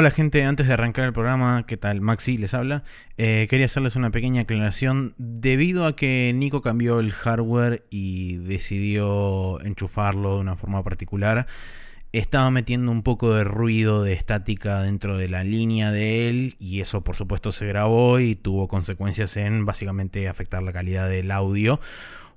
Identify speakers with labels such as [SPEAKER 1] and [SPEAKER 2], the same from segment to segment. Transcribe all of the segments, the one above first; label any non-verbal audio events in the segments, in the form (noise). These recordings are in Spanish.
[SPEAKER 1] Hola gente, antes de arrancar el programa, ¿qué tal? Maxi les habla. Eh, quería hacerles una pequeña aclaración. Debido a que Nico cambió el hardware y decidió enchufarlo de una forma particular, estaba metiendo un poco de ruido de estática dentro de la línea de él y eso por supuesto se grabó y tuvo consecuencias en básicamente afectar la calidad del audio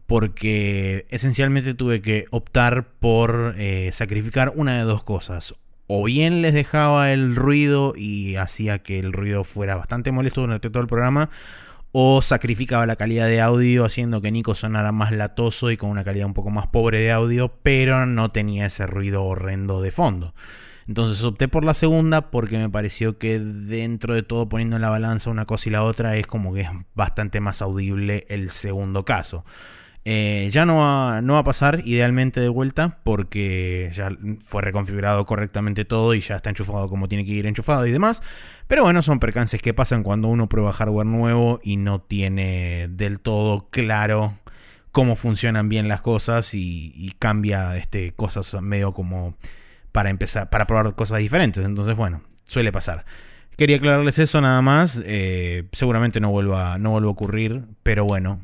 [SPEAKER 1] porque esencialmente tuve que optar por eh, sacrificar una de dos cosas o bien les dejaba el ruido y hacía que el ruido fuera bastante molesto durante todo el programa, o sacrificaba la calidad de audio haciendo que Nico sonara más latoso y con una calidad un poco más pobre de audio, pero no tenía ese ruido horrendo de fondo. Entonces opté por la segunda porque me pareció que dentro de todo poniendo en la balanza una cosa y la otra es como que es bastante más audible el segundo caso. Eh, ya no va, no va a pasar idealmente de vuelta porque ya fue reconfigurado correctamente todo y ya está enchufado como tiene que ir enchufado y demás. Pero bueno, son percances que pasan cuando uno prueba hardware nuevo y no tiene del todo claro cómo funcionan bien las cosas y, cambia este, cosas medio como para empezar, para probar cosas diferentes. Entonces, bueno, suele pasar. Quería aclararles eso nada más. Eh, seguramente no vuelva, no vuelva a ocurrir, pero bueno,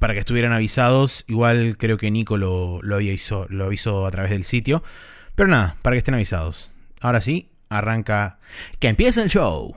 [SPEAKER 1] para que estuvieran avisados. Igual creo que Nico lo, lo, avisó, lo avisó a través del sitio. Pero nada, para que estén avisados. Ahora sí, arranca. ¡Que empiece el show!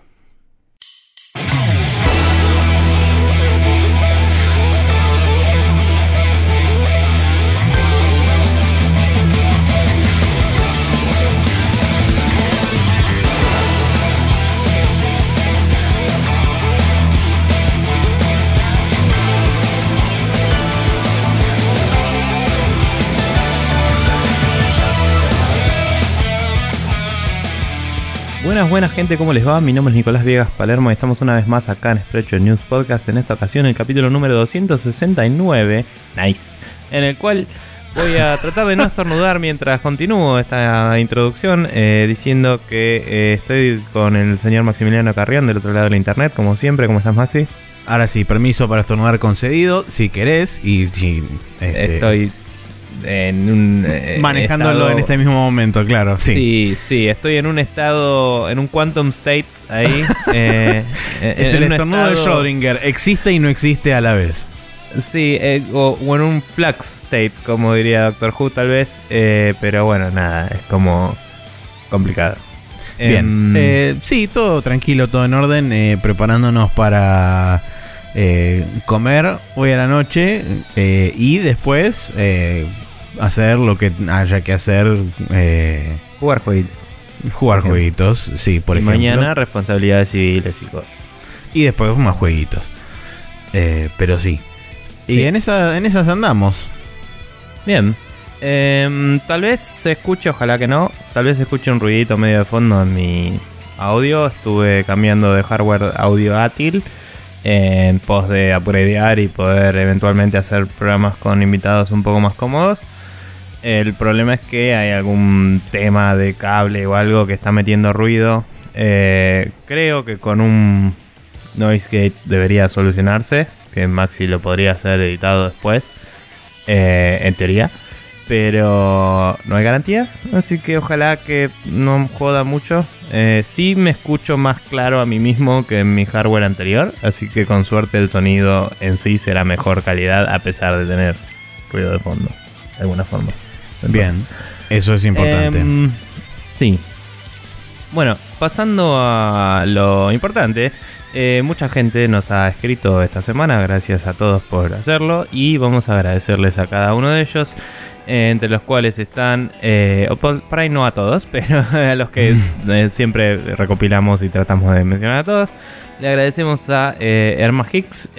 [SPEAKER 2] Buenas, buenas gente, ¿cómo les va? Mi nombre es Nicolás Viegas Palermo y estamos una vez más acá en Sprecho News Podcast, en esta ocasión el capítulo número 269, nice, en el cual voy a (laughs) tratar de no estornudar mientras continúo esta introducción eh, diciendo que eh, estoy con el señor Maximiliano Carrión del otro lado de la internet, como siempre, ¿cómo estás Maxi?
[SPEAKER 1] Ahora sí, permiso para estornudar concedido, si querés, y si...
[SPEAKER 2] Este, estoy en un
[SPEAKER 1] eh, manejándolo en este mismo momento, claro. Sí.
[SPEAKER 2] sí, sí, estoy en un estado, en un quantum state ahí. (laughs)
[SPEAKER 1] Eh, eh, es el estornudo de Schrödinger, existe y no existe a la vez.
[SPEAKER 2] Sí, o, en un flux state, como diría Doctor Who tal vez, pero bueno, nada, es como complicado.
[SPEAKER 1] Bien, em, sí, todo tranquilo, todo en orden, preparándonos para comer hoy a la noche y después hacer lo que haya que hacer. Eh,
[SPEAKER 2] jugar jueguitos.
[SPEAKER 1] Jugar jueguitos, sí, por ejemplo.
[SPEAKER 2] Mañana responsabilidades civiles y cosas.
[SPEAKER 1] Y después más jueguitos. Eh, pero sí. Y en, esa, en esas andamos.
[SPEAKER 2] Bien. Em, tal vez se escuche, ojalá que no. Tal vez se escuche un ruidito medio de fondo en mi audio. Estuve cambiando de hardware audio átil en pos de upgradear y poder eventualmente hacer programas con invitados un poco más cómodos. El problema es que hay algún tema de cable o algo que está metiendo ruido. Eh, creo que con un noise gate debería solucionarse. Que Maxi lo podría hacer editado después. Eh, en teoría. Pero no hay garantías. Así que ojalá que no joda mucho. Eh, sí me escucho más claro a mí mismo que en mi hardware anterior. Así que con suerte el sonido en sí será mejor calidad a pesar de tener ruido de fondo. De alguna forma.
[SPEAKER 1] Bien, eso es importante. Em,
[SPEAKER 2] sí. Bueno, pasando a lo importante, eh, mucha gente nos ha escrito esta semana, gracias a todos por hacerlo y vamos a agradecerles a cada uno de ellos, eh, entre los cuales están, eh, por, ahí no a todos, (laughs) pero a los que (laughs) siempre recopilamos y tratamos de mencionar a todos. Le agradecemos a Herma Hicks,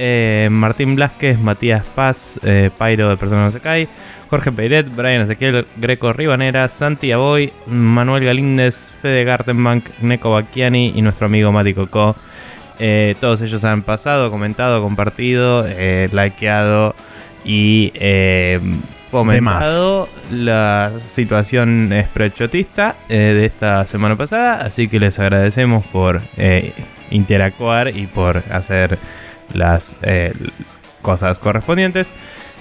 [SPEAKER 2] Martín Blasquez, Matías Paz, Pairo de Persona No Se Cae, Jorge Peiret, Brian Ezequiel, Greco Ribanera, Santi Aboy, Manuel Galíndez, Fede Gartenbank, Neko Bacchiani y nuestro amigo Mati Coco. Eh, todos ellos han pasado, comentado, compartido, eh, likeado y eh, comentado la situación esprechotista de esta semana pasada. Así que les agradecemos por interactuar y por hacer las cosas correspondientes.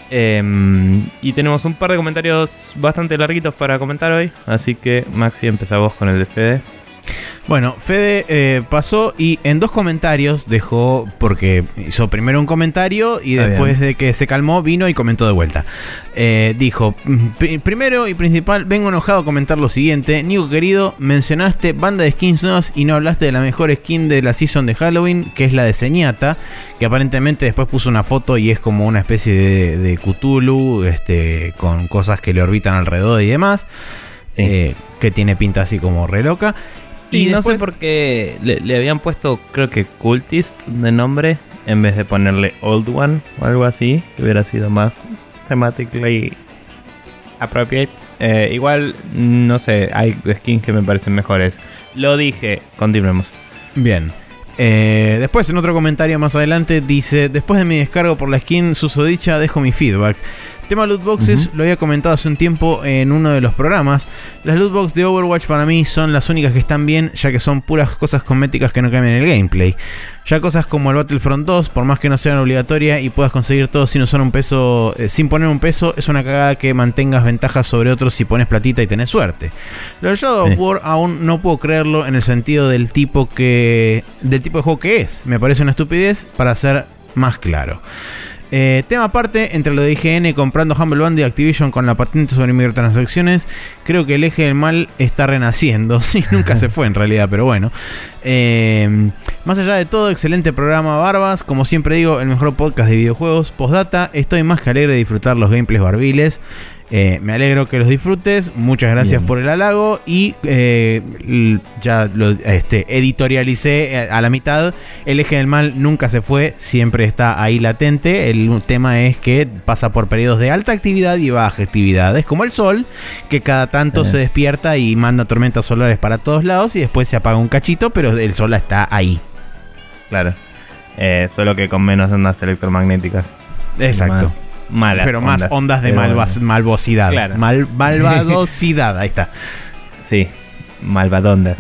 [SPEAKER 2] Em, y tenemos un par de comentarios bastante larguitos para comentar hoy. Así que, Maxi, empezá vos con el de Fede.
[SPEAKER 1] Bueno, Fede eh, pasó y en dos comentarios dejó, porque hizo primero un comentario y
[SPEAKER 2] Está
[SPEAKER 1] después
[SPEAKER 2] bien.
[SPEAKER 1] de que se calmó vino y comentó de vuelta. Eh, dijo, "Mm, pri- primero y principal, vengo enojado a comentar lo siguiente. Nico querido, mencionaste banda de skins nuevas y no hablaste de la mejor skin de la season de Halloween, que es la de Señata, que aparentemente después puso una foto y es como una especie de, de Cthulhu, este, con cosas que le orbitan alrededor y demás.
[SPEAKER 2] Sí.
[SPEAKER 1] eh, que tiene pinta así como re loca.
[SPEAKER 2] Sí,
[SPEAKER 1] y
[SPEAKER 2] no sé por qué le, le habían puesto, creo que Cultist de nombre, en vez de ponerle Old One o algo así, que hubiera sido más thematically appropriate. Eh, igual, no sé, hay skins que me parecen mejores. Lo dije, continuemos.
[SPEAKER 1] Bien. Eh, después, en otro comentario más adelante, dice: Después de mi descargo por la skin susodicha, dejo mi feedback. Tema loot boxes, lo había comentado hace un tiempo en uno de los programas. Las loot boxes de Overwatch para mí son las únicas que están bien, ya que son puras cosas cosméticas que no cambian el gameplay. Ya cosas como el Battlefront 2, por más que no sean obligatorias y puedas conseguir todo sin usar un peso, eh, sin poner un peso, es una cagada que mantengas ventajas sobre otros si pones platita y tenés suerte. Lo de Shadow
[SPEAKER 2] Sí.
[SPEAKER 1] of War aún no puedo creerlo en el sentido del tipo que. del tipo de juego que es. Me parece una estupidez para ser más claro. Eh, tema aparte, entre lo de IGN comprando Humble Bundle y Activision con la patente sobre microtransacciones, creo que el eje del mal está renaciendo. (laughs) Sí, nunca se fue en realidad, pero bueno. Eh, más allá de todo, excelente programa Barbas. Como siempre digo, el mejor podcast de videojuegos. Postdata, estoy más que alegre de disfrutar los gameplays barbiles. Eh, me alegro que los disfrutes. Muchas gracias
[SPEAKER 2] Bien.
[SPEAKER 1] por el halago. Y eh, ya lo este, editorialicé eh, a la mitad. El eje del mal nunca se fue, siempre está ahí latente. El tema es que pasa por periodos de alta actividad y baja actividad. Es como el sol, que cada tanto se despierta y manda tormentas solares para todos lados y después se apaga un cachito, pero el sol está ahí.
[SPEAKER 2] Claro. Eh, solo que con menos ondas electromagnéticas.
[SPEAKER 1] Exacto.
[SPEAKER 2] Más malas
[SPEAKER 1] pero más ondas de
[SPEAKER 2] Pero
[SPEAKER 1] malvas- malvosidad.
[SPEAKER 2] Claro.
[SPEAKER 1] Mal- malvadosidad, ahí está.
[SPEAKER 2] Sí, Malvadonder.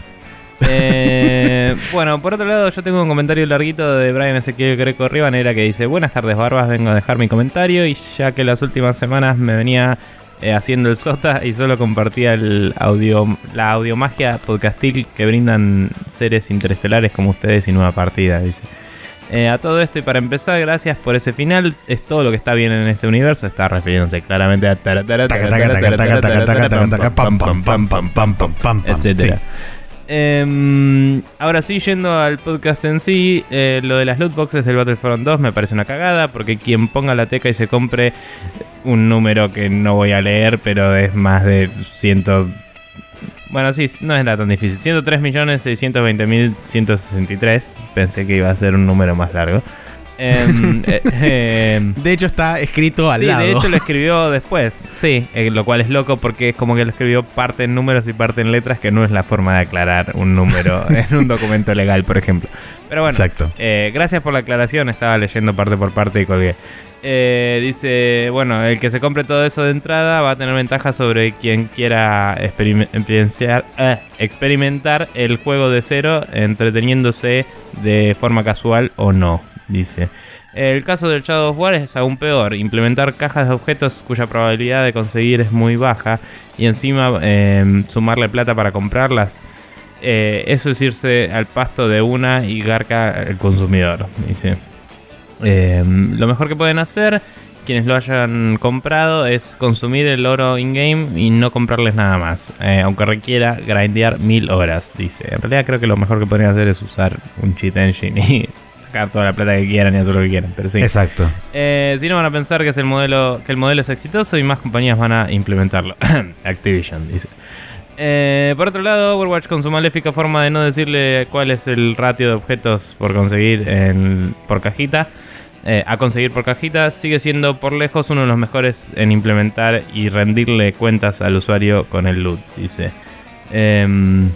[SPEAKER 2] Eh, (laughs) bueno, por otro lado, yo tengo un comentario larguito de Brian Ezequiel Greco Ribanera que dice: Buenas tardes, Barbas. Vengo a dejar mi comentario. Y ya que las últimas semanas me venía eh, haciendo el sota y solo compartía el audio, la audiomagia podcastil que brindan seres interestelares como ustedes y nueva partida, dice. Eh, a todo esto y para empezar, gracias por ese final. Es todo lo que está bien en este universo. Está refiriéndose claramente a etcétera. Eh, ahora sí, yendo al podcast en sí, eh, lo de las loot boxes del Battlefront 2 me parece una cagada porque quien ponga la teca y se compre un número que no voy a leer, pero es más de 100 bueno, sí, no era tan difícil. 103.620.163. Pensé que iba a ser un número más largo. Em, (laughs) eh, em,
[SPEAKER 1] De hecho, está escrito al
[SPEAKER 2] sí,
[SPEAKER 1] lado.
[SPEAKER 2] de hecho lo (laughs) escribió después. Sí, eh, lo cual es loco porque es como que lo escribió parte en números y parte en letras, que no es la forma de aclarar un número (laughs) en un documento legal, por ejemplo. Pero bueno,
[SPEAKER 1] Exacto.
[SPEAKER 2] eh, gracias por la aclaración. Estaba leyendo parte por parte y colgué. Eh, dice, bueno, el que se compre todo eso de entrada va a tener ventaja sobre quien quiera eh, experimentar el juego de cero, entreteniéndose de forma casual o no, dice. El caso del Shadow of War es aún peor, implementar cajas de objetos cuya probabilidad de conseguir es muy baja y encima eh, sumarle plata para comprarlas. Eh, eso es irse al pasto de una y garca el consumidor, dice. Eh, lo mejor que pueden hacer quienes lo hayan comprado es consumir el oro in-game y no comprarles nada más. eh, aunque requiera grindear mil horas, dice. En realidad creo que lo mejor que podrían hacer es usar un cheat engine y (laughs) sacar toda la plata que quieran y hacer lo que quieran. Pero sí.
[SPEAKER 1] Exacto.
[SPEAKER 2] Eh, si no van a pensar que es el modelo, que el modelo es exitoso y más compañías van a implementarlo. (coughs) Activision, dice. Eh, por otro lado, Overwatch con su maléfica forma de no decirle cuál es el ratio de objetos por conseguir por cajita, eh, a conseguir por cajita, sigue siendo por lejos uno de los mejores en implementar y rendirle cuentas al usuario con el loot, dice. Em,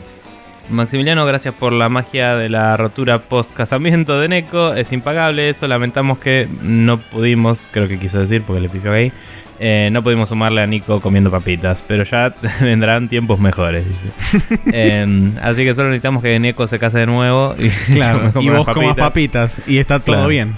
[SPEAKER 2] Maximiliano, gracias por la magia de la rotura post casamiento de Neko. Es impagable eso. Lamentamos que no pudimos, creo que quiso decir porque le pifió ahí. Eh, no pudimos sumarle a Nico comiendo papitas, pero ya (laughs) vendrán tiempos mejores. (laughs) Em, así que solo necesitamos que Neko se case de nuevo y, (laughs)
[SPEAKER 1] Claro. y vos comas
[SPEAKER 2] papitas.
[SPEAKER 1] y está todo
[SPEAKER 2] Claro.
[SPEAKER 1] bien.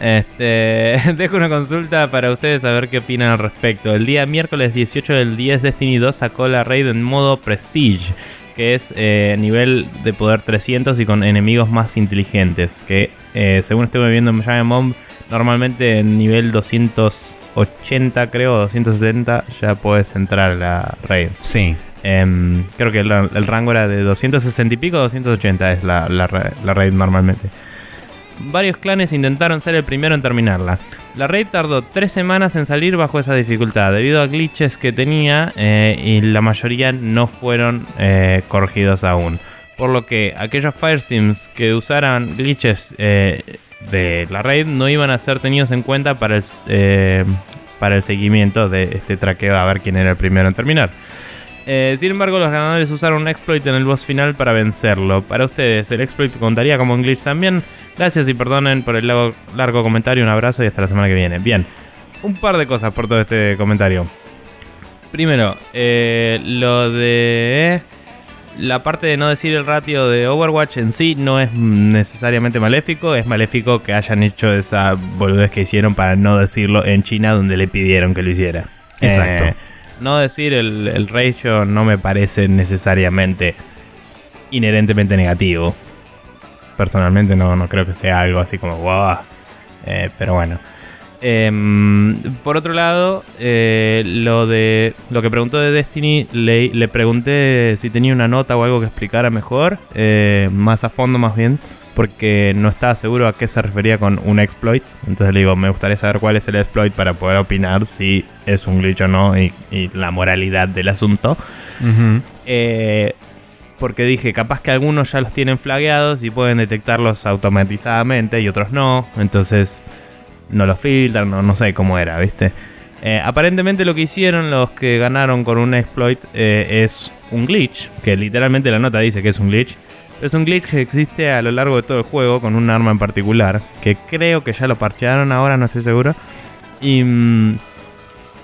[SPEAKER 2] Este, dejo una consulta para ustedes a ver qué opinan al respecto. El día miércoles 18 del 10 Destiny 2 sacó la raid en modo Prestige, que es eh, nivel de poder 300 y con enemigos más inteligentes. Que eh, según estuve viendo en Giant Bomb, normalmente en nivel 280 creo, 270 ya puedes entrar a la raid.
[SPEAKER 1] Sí.
[SPEAKER 2] Em, creo que el, el rango era de 260 y pico, 280 es la, la, la raid normalmente. Varios clanes intentaron ser el primero en terminarla. La raid tardó 3 semanas en salir bajo esa dificultad, debido a glitches que tenía eh, y la mayoría no fueron eh, corregidos aún. Por lo que aquellos firesteams que usaran glitches eh, de la raid no iban a ser tenidos en cuenta para el, eh, para el seguimiento de este traqueo a ver quién era el primero en terminar. Eh, sin embargo, los ganadores usaron un exploit en el boss final para vencerlo. Para ustedes, ¿el exploit contaría como un glitch también? Gracias y perdonen por el largo, largo comentario. Un abrazo y hasta la semana que viene. Bien, un par de cosas por todo este comentario. Primero, eh, lo de la parte de no decir el ratio de Overwatch en sí no es necesariamente maléfico, es maléfico que hayan hecho esa boludez que hicieron para no decirlo en China donde le pidieron que lo hiciera.
[SPEAKER 1] Exacto.
[SPEAKER 2] Eh, no decir el, el ratio no me parece necesariamente inherentemente negativo. Personalmente no, no creo que sea algo así como wow. Eh, pero bueno. Em, por otro lado, eh, lo de lo que preguntó de Destiny, le, le pregunté si tenía una nota o algo que explicara mejor, eh, más a fondo más bien, porque no estaba seguro a qué se refería con un exploit. Entonces le digo, me gustaría saber cuál es el exploit para poder opinar si es un glitch o no y, y la moralidad del asunto. Eh, porque dije, capaz que algunos ya los tienen flagueados y pueden detectarlos automatizadamente y otros no. Entonces no los filtran, no, sé cómo era, ¿viste? Eh, aparentemente lo que hicieron los que ganaron con un exploit eh, es un glitch, que literalmente la nota dice que es un glitch. Es un glitch que existe a lo largo de todo el juego con un arma en particular, que creo que ya lo parchearon ahora, no estoy seguro. Y mm,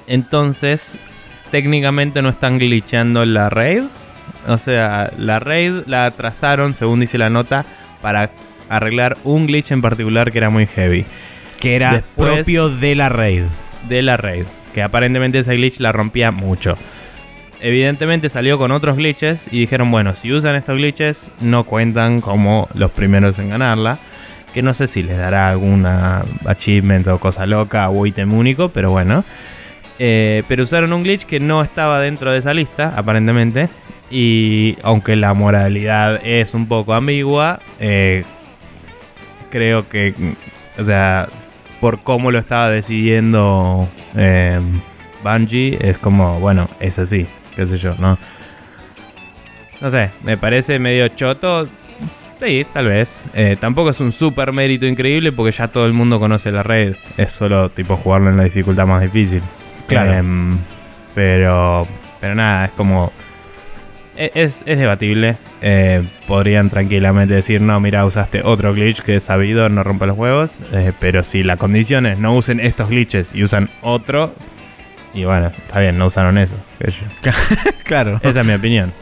[SPEAKER 2] entonces, técnicamente no están glitchando la raid. O sea, la raid la atrasaron, según dice la nota, para arreglar un glitch en particular que era muy heavy
[SPEAKER 1] Que era
[SPEAKER 2] Después-
[SPEAKER 1] propio de la raid.
[SPEAKER 2] de la raid. Que aparentemente ese glitch la rompía mucho. Evidentemente salió con otros glitches y dijeron, bueno, si usan estos glitches no cuentan como los primeros en ganarla. Que no sé si les dará alguna achievement o cosa loca o ítem único, pero bueno. Eh, pero usaron un glitch que no estaba dentro de esa lista, aparentemente. Y aunque la moralidad es un poco ambigua, eh, creo que, o sea, por cómo lo estaba decidiendo eh, Bungie, es como, bueno, es así, qué sé yo, ¿no? No sé, me parece medio choto. Sí, tal vez. Eh, tampoco es un super mérito increíble porque ya todo el mundo conoce la red. Es solo tipo jugarlo en la dificultad más difícil.
[SPEAKER 1] Claro.
[SPEAKER 2] Em, pero, pero nada, es como... e- Es, es debatible. Eh, podrían tranquilamente decir, no, mira, usaste otro glitch que es sabido, no rompe los huevos. Eh, pero si la condición es no usen estos glitches y usan otro, y bueno, está bien, no usaron eso. (laughs)
[SPEAKER 1] claro.
[SPEAKER 2] Esa es mi opinión.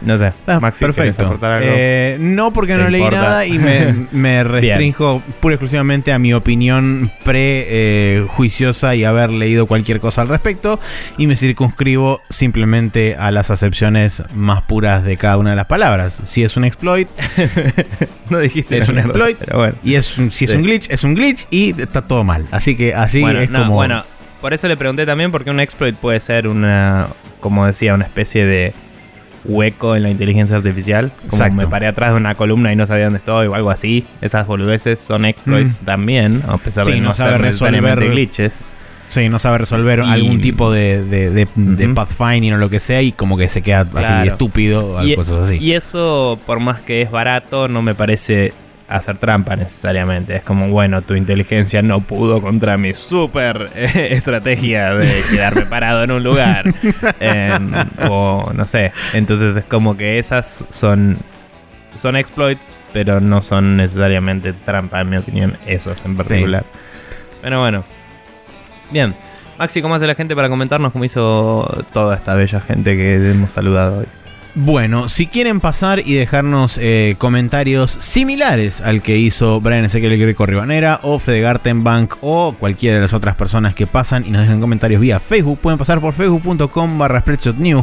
[SPEAKER 2] No sé,
[SPEAKER 1] Ah,
[SPEAKER 2] Maxi, ¿querés
[SPEAKER 1] perfecto. Eh, no, porque
[SPEAKER 2] ¿Te
[SPEAKER 1] no leí
[SPEAKER 2] importa?
[SPEAKER 1] nada y me, (laughs) me restringo pura y exclusivamente a mi opinión pre-juiciosa y haber leído cualquier cosa al respecto. Y me circunscribo simplemente a las acepciones más puras de cada una de las palabras. Si es un exploit (laughs)
[SPEAKER 2] no dijiste
[SPEAKER 1] es un exploit.
[SPEAKER 2] Pero bueno.
[SPEAKER 1] y es un- si es
[SPEAKER 2] Sí.
[SPEAKER 1] un glitch, es un glitch y está todo mal. Así que así
[SPEAKER 2] bueno,
[SPEAKER 1] es
[SPEAKER 2] no,
[SPEAKER 1] como.
[SPEAKER 2] bueno, por eso le pregunté también porque un exploit puede ser una, como decía, una especie de hueco en la inteligencia artificial. Como
[SPEAKER 1] Exacto.
[SPEAKER 2] me paré atrás de una columna y no sabía dónde estoy o algo así. Esas boludeces son exploits
[SPEAKER 1] Mm.
[SPEAKER 2] también, a pesar
[SPEAKER 1] Sí,
[SPEAKER 2] de no,
[SPEAKER 1] no sabe
[SPEAKER 2] ser necesariamente
[SPEAKER 1] resolver-
[SPEAKER 2] glitches.
[SPEAKER 1] Sí, no sabe resolver
[SPEAKER 2] Y-
[SPEAKER 1] algún tipo de, de, de, de
[SPEAKER 2] Ujú.
[SPEAKER 1] pathfinding o lo que sea y como que se queda así estúpido o
[SPEAKER 2] Y,
[SPEAKER 1] cosas así.
[SPEAKER 2] y eso, por más que es barato, no me parece hacer trampa necesariamente. Es como, bueno, tu inteligencia no pudo contra mi super eh, estrategia de quedarme parado en un lugar. (laughs) Em, o no sé. Entonces es como que esas son, son exploits, pero no son necesariamente trampa, en mi opinión, esos en particular. Pero bueno. Bien. Maxi, ¿cómo hace la gente para comentarnos cómo hizo toda esta bella gente que hemos saludado hoy?
[SPEAKER 1] Bueno, si quieren pasar y dejarnos eh, comentarios similares al que hizo Brian Ezequiel Greco Ribanera o Fede Gartenbank o cualquiera de las otras personas que pasan y nos dejan comentarios vía Facebook, pueden pasar por facebook.com barra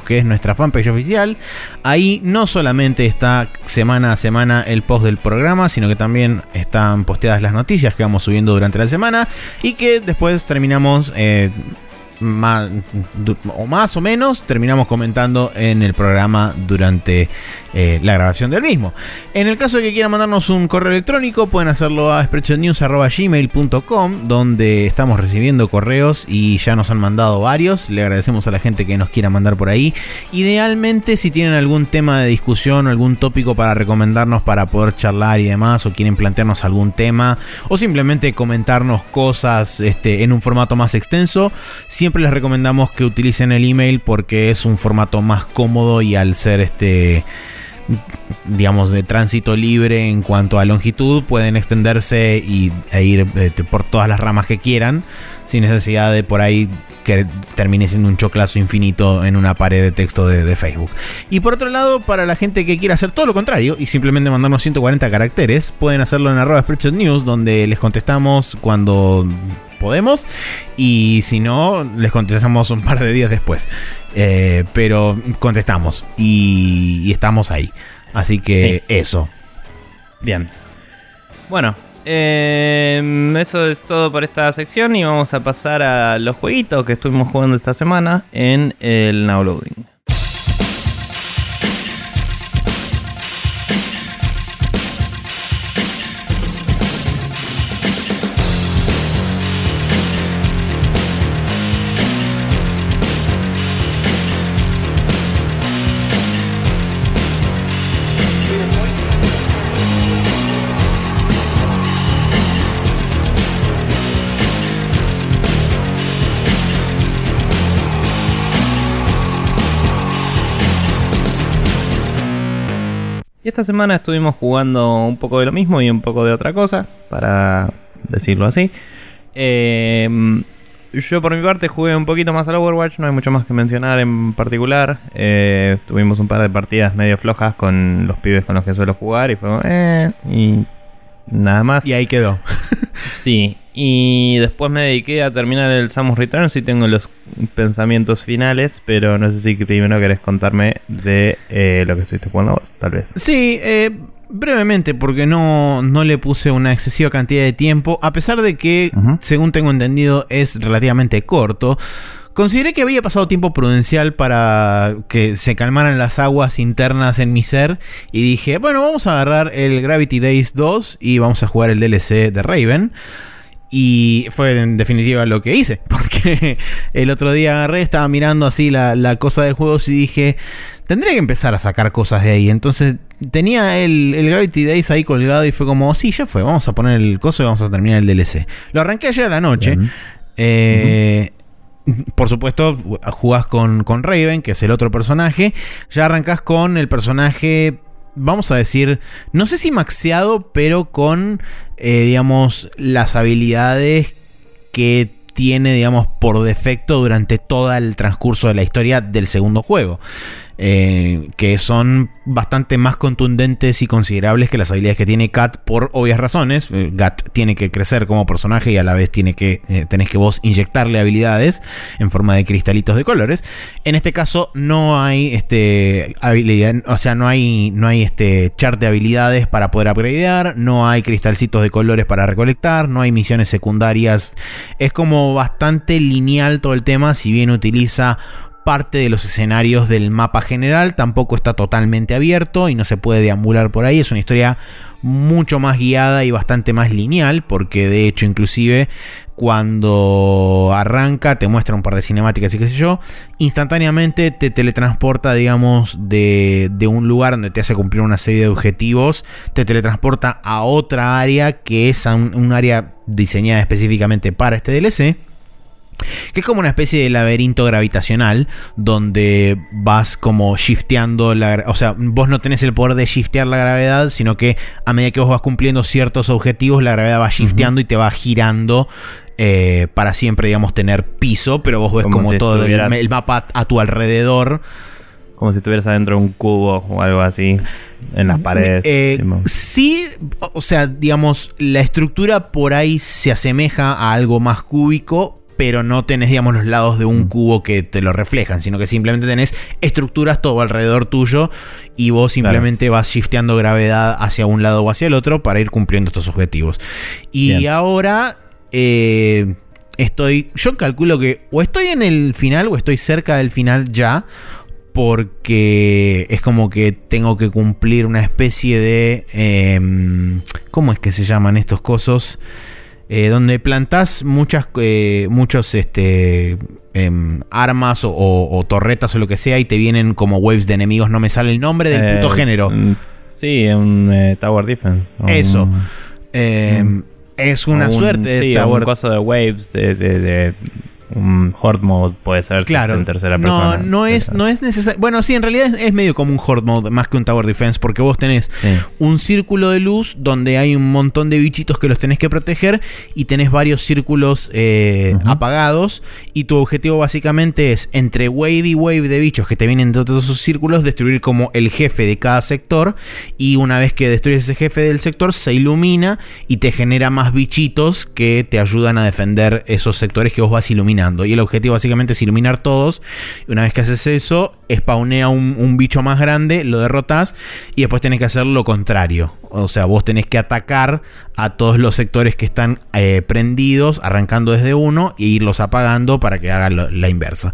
[SPEAKER 1] que es nuestra fanpage oficial. Ahí no solamente está semana a semana el post del programa, sino que también están posteadas las noticias que vamos subiendo durante la semana y que después terminamos... Eh, más, o más o menos terminamos comentando en el programa durante eh, la grabación del mismo. En el caso de que quieran mandarnos un correo electrónico, pueden hacerlo a spreadshotnews.gmail.com, donde estamos recibiendo correos y ya nos han mandado varios. Le agradecemos a la gente que nos quiera mandar por ahí. Idealmente, si tienen algún tema de discusión o algún tópico para recomendarnos para poder charlar y demás, o quieren plantearnos algún tema, o simplemente comentarnos cosas este, en un formato más extenso, siempre les recomendamos que utilicen el email porque es un formato más cómodo y al ser este digamos, de tránsito libre en cuanto a longitud, pueden extenderse y, e ir eh, por todas las ramas que quieran, sin necesidad de por ahí que termine siendo un choclazo infinito en una pared de texto de, Facebook. Y por otro lado, para la gente que quiera hacer todo lo contrario y simplemente mandarnos 140 caracteres, pueden hacerlo en arroba donde les contestamos cuando podemos. Y si no, les contestamos un par de días después. Eh, pero contestamos y, estamos ahí. Así que eso.
[SPEAKER 2] Bien. Bueno, em, eso es todo por esta sección y vamos a pasar a los jueguitos que estuvimos jugando esta semana en el Now Loading. Y esta semana estuvimos jugando un poco de lo mismo y un poco de otra cosa, para decirlo así. Eh, yo por mi parte jugué un poquito más al Overwatch, no hay mucho más que mencionar en particular. Eh, tuvimos un par de partidas medio flojas con los pibes con los que suelo jugar y fue... Eh, y nada más.
[SPEAKER 1] Y ahí quedó.
[SPEAKER 2] sí, y después me dediqué a terminar el Samus Returns y tengo los pensamientos finales, pero no sé si primero querés contarme de eh, lo que estuviste jugando vos, tal vez.
[SPEAKER 1] Sí, eh, brevemente, porque no, no le puse una excesiva cantidad de tiempo, a pesar de que, según tengo entendido, es relativamente corto. Consideré que había pasado tiempo prudencial para que se calmaran las aguas internas en mi ser y dije, bueno, vamos a agarrar el Gravity Days 2 y vamos a jugar el DLC de Raven. Y fue en definitiva lo que hice, (laughs) porque el otro día agarré, estaba mirando así la, cosa de juegos y dije, tendría que empezar a sacar cosas de ahí. Entonces tenía el, Gravity Days ahí colgado y fue como, sí, ya fue, vamos a poner el coso y vamos a terminar el DLC. Lo arranqué ayer a la noche. Eh, por supuesto, jugás con, con Raven, que es el otro personaje. Ya arrancás con el personaje vamos a decir, no sé si maxeado, pero con, eh, digamos, las habilidades que tiene, digamos, por defecto durante todo el transcurso de la historia del segundo juego. Eh, que son bastante más contundentes y considerables que las habilidades que tiene Kat por obvias razones. Eh, Kat tiene que crecer como personaje y a la vez tiene que eh, tenés que vos inyectarle habilidades en forma de cristalitos de colores. En este caso no hay este habilidad, o sea, no hay no hay este chart de habilidades para poder upgradear, no hay cristalcitos de colores para recolectar, no hay misiones secundarias. Es como bastante lineal todo el tema, si bien utiliza parte de los escenarios del mapa general, tampoco está totalmente abierto y no se puede deambular por ahí, es una historia mucho más guiada y bastante más lineal, porque de hecho inclusive cuando arranca te muestra un par de cinemáticas y qué sé yo, instantáneamente te teletransporta, digamos, de, de, un lugar donde te hace cumplir una serie de objetivos, te teletransporta a otra área que es un área diseñada específicamente para este DLC que es como una especie de laberinto gravitacional donde vas como shifteando la... O sea, vos no tenés el poder de shiftear la gravedad, sino que a medida que vos vas cumpliendo ciertos objetivos, la gravedad va shifteando y te va girando eh, para siempre, digamos, tener piso, pero vos ves como, todo el, mapa a tu alrededor.
[SPEAKER 2] como si estuvieras adentro de un cubo o algo así en las paredes.
[SPEAKER 1] Eh, sí, o sea, digamos, la estructura por ahí se asemeja a algo más cúbico, pero no tenés, digamos, los lados de un
[SPEAKER 2] Mm.
[SPEAKER 1] cubo que te lo reflejan, sino que simplemente tenés estructuras todo alrededor tuyo y vos simplemente vas shifteando gravedad hacia un lado o hacia el otro para ir cumpliendo estos objetivos. Y
[SPEAKER 2] Bien.
[SPEAKER 1] ahora eh, estoy, yo calculo que o estoy en el final o estoy cerca del final ya. Porque es como que tengo que cumplir una especie de... em, ¿Cómo es que se llaman estos cosos? Eh, donde plantás muchas, eh, muchos este, em, armas o, o- o torretas o lo que sea y te vienen como waves de enemigos. No me sale el nombre del puto
[SPEAKER 2] Eh,
[SPEAKER 1] género.
[SPEAKER 2] Sí, un Tower Defense.
[SPEAKER 1] Eso. Em, Es una
[SPEAKER 2] un-
[SPEAKER 1] suerte de
[SPEAKER 2] sí,
[SPEAKER 1] Tower
[SPEAKER 2] un de waves, de, de, de- un horde mode puede ser si
[SPEAKER 1] Claro.
[SPEAKER 2] es en tercera
[SPEAKER 1] no,
[SPEAKER 2] persona.
[SPEAKER 1] no es, no es necesario. Bueno, sí, en realidad es, es medio como un horde mode más que un tower defense, porque vos tenés
[SPEAKER 2] Sí.
[SPEAKER 1] un círculo de luz donde hay un montón de bichitos que los tenés que proteger y tenés varios círculos eh, apagados y tu objetivo básicamente es entre wave y wave de bichos que te vienen de todos esos círculos destruir como el jefe de cada sector y una vez que destruyes ese jefe del sector se ilumina y te genera más bichitos que te ayudan a defender esos sectores que vos vas iluminando y el objetivo básicamente es iluminar todos. Y una vez que haces eso spawnea un, un bicho más grande lo derrotas y después tenés que hacer lo contrario. O sea vos tenés que atacar a todos los sectores que están eh, prendidos arrancando desde uno e irlos apagando para que hagan lo- la inversa.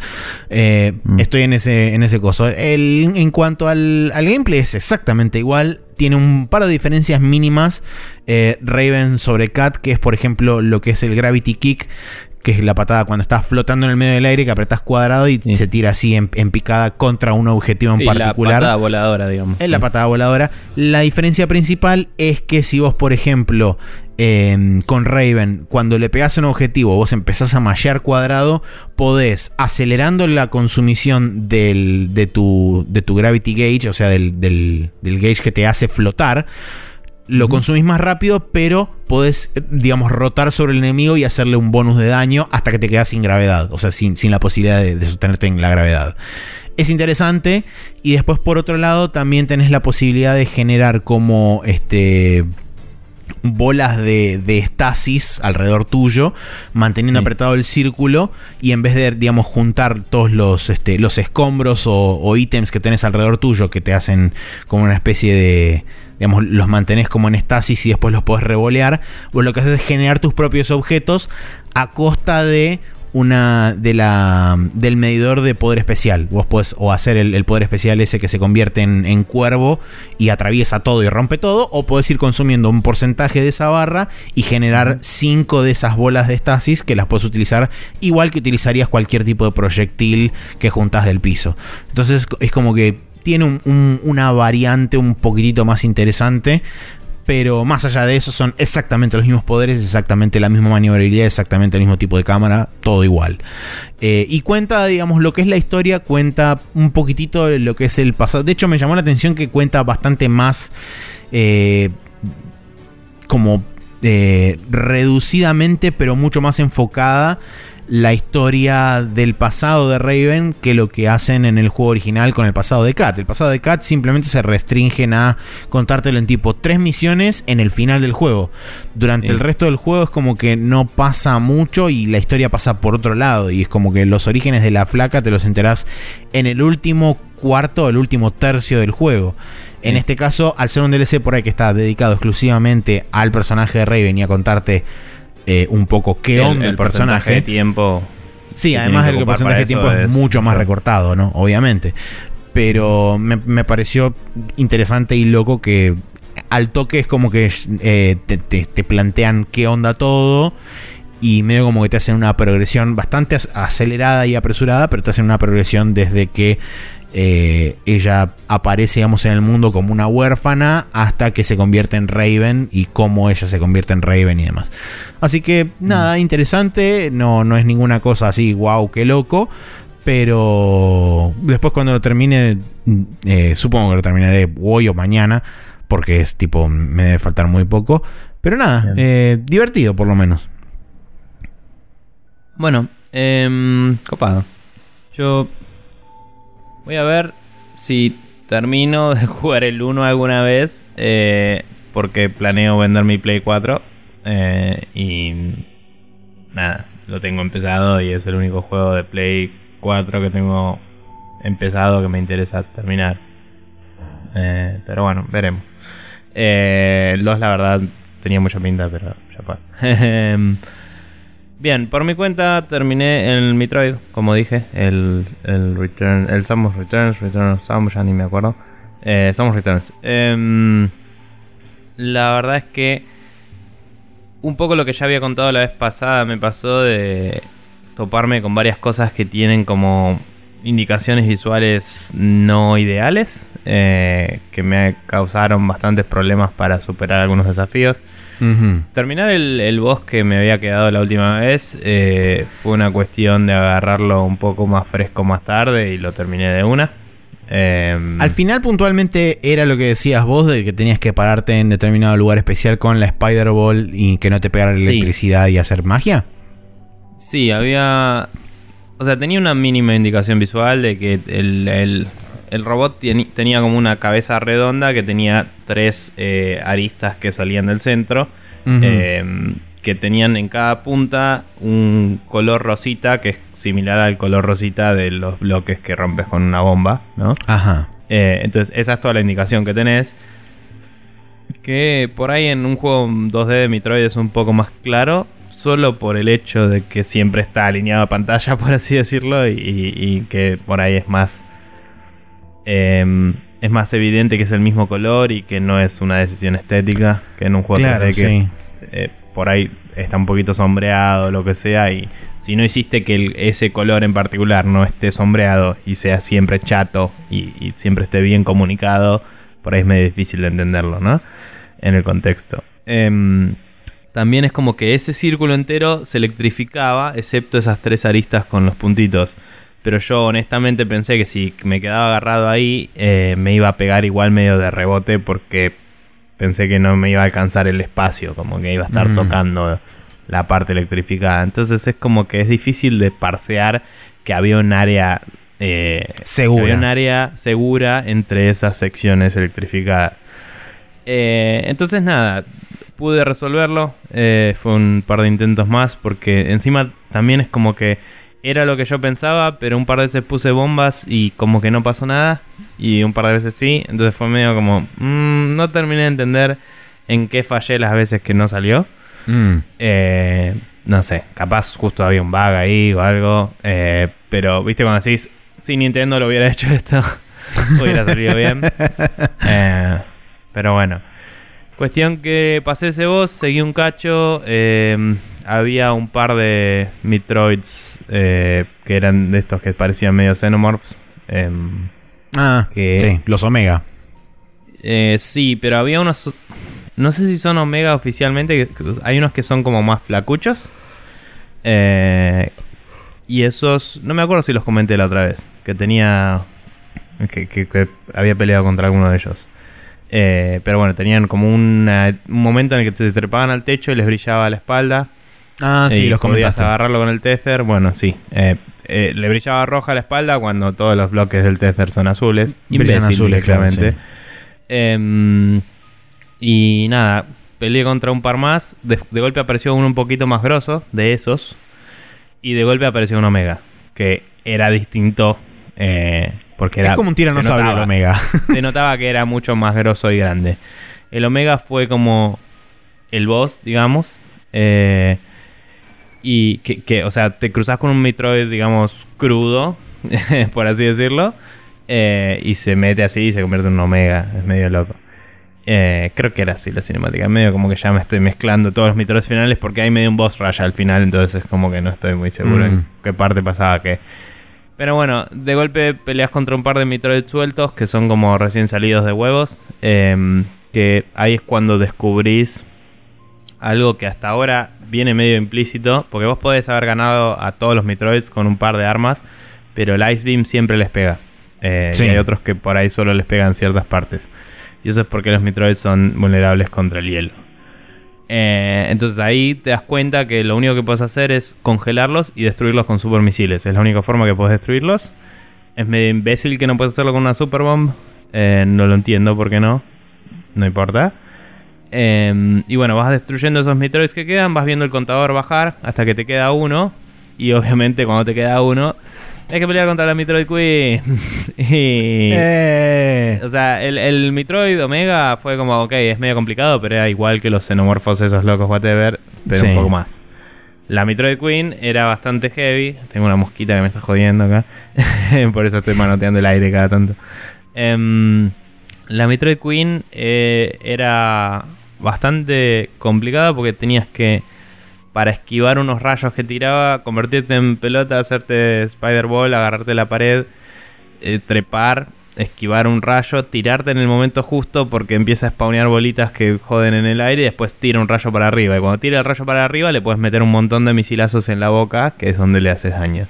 [SPEAKER 1] Eh,
[SPEAKER 2] Mm.
[SPEAKER 1] estoy en ese en ese coso. El- en cuanto al, al gameplay es exactamente igual. Tiene un par de diferencias mínimas eh, Raven sobre Cat que es por ejemplo lo que es el gravity kick que es la patada cuando estás flotando en el medio del aire, que apretás cuadrado y
[SPEAKER 2] Sí.
[SPEAKER 1] se tira así en, en picada contra un objetivo en
[SPEAKER 2] Sí, la
[SPEAKER 1] particular.
[SPEAKER 2] patada voladora, digamos.
[SPEAKER 1] Es la patada voladora. La diferencia principal es que si vos, por ejemplo, eh, con Raven, cuando le pegás un objetivo, vos empezás a mallar cuadrado, podés, acelerando la consumición del, de, tu, de tu Gravity Gauge, o sea, del, del, del gauge que te hace flotar, lo consumís más rápido, pero podés, eh, digamos, rotar sobre el enemigo y hacerle un bonus de daño hasta que te quedas sin gravedad, o sea, sin, sin la posibilidad de, de sostenerte en la gravedad. Es interesante y después por otro lado también tenés la posibilidad de generar como este bolas de, de estasis alrededor tuyo, manteniendo
[SPEAKER 2] Sí.
[SPEAKER 1] apretado el círculo y en vez de, digamos, juntar todos los, este, los escombros o, o ítems que tenés alrededor tuyo que te hacen como una especie de, digamos, los mantenés como en estasis y después los podés revolear, vos lo que haces es generar tus propios objetos a costa de una de la del medidor de poder especial. Vos podés o hacer el, el poder especial ese que se convierte en, en cuervo y atraviesa todo y rompe todo, o podés ir consumiendo un porcentaje de esa barra y generar 5 de esas bolas de estasis que las puedes utilizar igual que utilizarías cualquier tipo de proyectil que juntas del piso. Entonces es como que tiene un- un- una variante un poquitito más interesante. Pero más allá de eso, son exactamente los mismos poderes, exactamente la misma maniobrabilidad, exactamente el mismo tipo de cámara, todo igual. Eh, y cuenta, digamos, lo que es la historia, cuenta un poquitito lo que es el pasado. De hecho, me llamó la atención que cuenta bastante más. eh, como eh, reducidamente, pero mucho más enfocada la historia del pasado de Raven que lo que hacen en el juego original con el pasado de Kat. El pasado de Kat simplemente se restringen a contártelo en tipo tres misiones en el final del juego. Durante
[SPEAKER 2] Sí.
[SPEAKER 1] el resto del juego es como que no pasa mucho y la historia pasa por otro lado. Y es como que los orígenes de la flaca te los enterás en el último cuarto, el último tercio del juego. En
[SPEAKER 2] Sí.
[SPEAKER 1] este caso, al ser un DLC por ahí que está dedicado exclusivamente al personaje de Raven y a contarte eh, un poco qué onda el,
[SPEAKER 2] porcentaje
[SPEAKER 1] personaje.
[SPEAKER 2] de tiempo.
[SPEAKER 1] Sí, además el porcentaje de tiempo es mucho más recortado, ¿no? Obviamente. Pero me, me pareció interesante y loco que al toque es como que eh, te, te- te plantean qué onda todo. Y medio como que te hacen una progresión bastante ac- acelerada y apresurada, pero te hacen una progresión desde que eh, ella aparece, digamos, en el mundo como una huérfana hasta que se convierte en Raven y cómo ella se convierte en Raven y demás. Así que nada, interesante, no, no es ninguna cosa así, wow, qué loco. Pero después cuando lo termine, mm, eh, supongo que lo terminaré hoy o mañana, porque es tipo, me debe faltar muy poco. Pero nada, eh, divertido por lo menos.
[SPEAKER 2] Bueno, em, copado. Yo voy a ver si termino (laughs) de jugar el 1 alguna vez, eh, porque planeo vender mi Play 4 eh, y nada, lo tengo empezado y es el único juego de Play 4 que tengo empezado que me interesa terminar. Eh, pero bueno, veremos. Eh, los, la verdad, tenía mucha pinta, pero ya fue. (laughs) Bien, por mi cuenta terminé el Metroid, como dije, el, el Return, el Samus Returns, Return of Samus, ya ni me acuerdo. Eh, Samus Returns. Em, la verdad es que un poco lo que ya había contado la vez pasada me pasó de toparme con varias cosas que tienen como indicaciones visuales no ideales, eh, que me causaron bastantes problemas para superar algunos desafíos. Terminar el, boss que me había quedado la última vez eh, fue una cuestión de agarrarlo un poco más fresco más tarde y lo terminé de una.
[SPEAKER 1] Em, Al final puntualmente era lo que decías vos de que tenías que pararte en determinado lugar especial con la Spider Ball y que no te pegara la electricidad y hacer magia.
[SPEAKER 2] Sí, había o sea, tenía una mínima indicación visual de que el, robot tenía como una cabeza redonda que tenía tres eh, aristas que salían del centro. Em, que tenían en cada punta un color rosita que es similar al color rosita de los bloques que rompes con una bomba, ¿no?
[SPEAKER 1] Ajá.
[SPEAKER 2] Eh, entonces, esa es toda la indicación que tenés. Que por ahí en un juego 2D de Metroid es un poco más claro solo por el hecho de que siempre está alineado a pantalla, (laughs) por así decirlo, y, que por ahí es más. Em, es más evidente que es el mismo color y que no es una decisión estética que en un juego
[SPEAKER 1] de que
[SPEAKER 2] eh, por ahí está un poquito sombreado lo que sea y si no hiciste que ese color en particular no esté sombreado y sea siempre chato y, siempre esté bien comunicado, por ahí es medio difícil de entenderlo, ¿no? En el contexto. Em, también es como que ese círculo entero se electrificaba, excepto esas tres aristas con los puntitos. Pero yo honestamente pensé que si me quedaba agarrado ahí, eh, me iba a pegar igual medio de rebote porque pensé que no me iba a alcanzar el espacio, como que iba a estar mm. tocando la parte electrificada. Entonces es como que es difícil de parsear que había un área
[SPEAKER 1] eh, segura. Había
[SPEAKER 2] un área segura entre esas secciones electrificadas. Eh, entonces nada, pude resolverlo. Fue un par de intentos más porque encima también es como que era lo que yo pensaba, pero un par de veces puse bombas y como que no pasó nada. Y un par de veces sí. Entonces fue medio como... Mm, no terminé de entender en qué fallé las veces que no salió. Mm. Eh, no sé, capaz justo había un bug ahí o algo. Eh, pero, viste, cuando decís, si Nintendo lo hubiera hecho esto, (laughs) hubiera salido bien. (laughs) pero bueno. Cuestión que pasé ese boss, seguí un cacho. Em, había un par de Metroids eh, que eran de estos que parecían medio Xenomorphs. Em,
[SPEAKER 1] ah, sí, los Omega.
[SPEAKER 2] Eh, sí, pero había unos. No sé si son Omega oficialmente. Hay unos que son como más flacuchos. Eh, y esos. No me acuerdo si los comenté la otra vez. Que tenía. que había peleado contra alguno de ellos. Eh, pero bueno, tenían como un momento en el que se trepaban al techo y les brillaba la espalda.
[SPEAKER 1] Ah, sí, los
[SPEAKER 2] podías agarrarlo con el Tether. Bueno, sí. Eh, eh, le brillaba roja la espalda cuando todos los bloques del Tether son azules.
[SPEAKER 1] Brillan azules, claramente.
[SPEAKER 2] Em, y nada, peleé contra un par más. De, golpe apareció uno un poquito más grosso de esos. Y de golpe apareció un Omega. Que era distinto. Eh, porque es
[SPEAKER 1] como un tiranosaurio el Omega. (laughs)
[SPEAKER 2] Se notaba que era mucho más grosso y grande. El Omega fue como el boss, digamos. Eh, y que, o sea, te cruzas con un Metroid, digamos, crudo, (laughs) por así decirlo. Eh, y se mete así y se convierte en un Omega. Es medio loco. Eh, creo que era así la cinemática. Medio como que ya me estoy mezclando todos los Metroids finales porque hay medio un boss rush al final. Entonces es como que no estoy muy seguro en mm. qué parte pasaba que pero bueno, de golpe peleas contra un par de Metroid sueltos que son como recién salidos de huevos. Em, que ahí es cuando descubrís algo que hasta ahora viene medio implícito. Porque vos podés haber ganado a todos los Metroids con un par de armas, pero el Ice Beam siempre les pega. Eh, y hay otros que por ahí solo les pegan ciertas partes. Y eso es porque los Metroids son vulnerables contra el hielo. Eh, entonces ahí te das cuenta que lo único que puedes hacer es congelarlos y destruirlos con supermisiles. Es la única forma que puedes destruirlos. Es medio imbécil que no puedes hacerlo con una Super Bomb. Eh, no lo entiendo por qué no. No importa. Eh, y bueno, vas destruyendo esos Metroids que quedan, vas viendo el contador bajar hasta que te queda uno. Y obviamente cuando te queda uno, hay que pelear contra la Metroid Queen. (laughs) y,
[SPEAKER 1] Eh,
[SPEAKER 2] o sea, el, el Metroid Omega fue como, ok, es medio complicado, pero era igual que los xenomorfos esos locos, whatever, pero
[SPEAKER 1] Sí.
[SPEAKER 2] un poco más. La Metroid Queen era bastante heavy. Tengo una mosquita que me está jodiendo acá. (laughs) Por eso estoy manoteando el aire cada tanto. Em, la Metroid Queen eh, era bastante complicada porque tenías que, para esquivar unos rayos que tiraba, convertirte en pelota, hacerte Spider Ball, agarrarte la pared, eh, trepar, esquivar un rayo, tirarte en el momento justo porque empieza a spawnear bolitas que joden en el aire y después tira un rayo para arriba. Y cuando tira el rayo para arriba le puedes meter un montón de misilazos en la boca, que es donde le haces daño.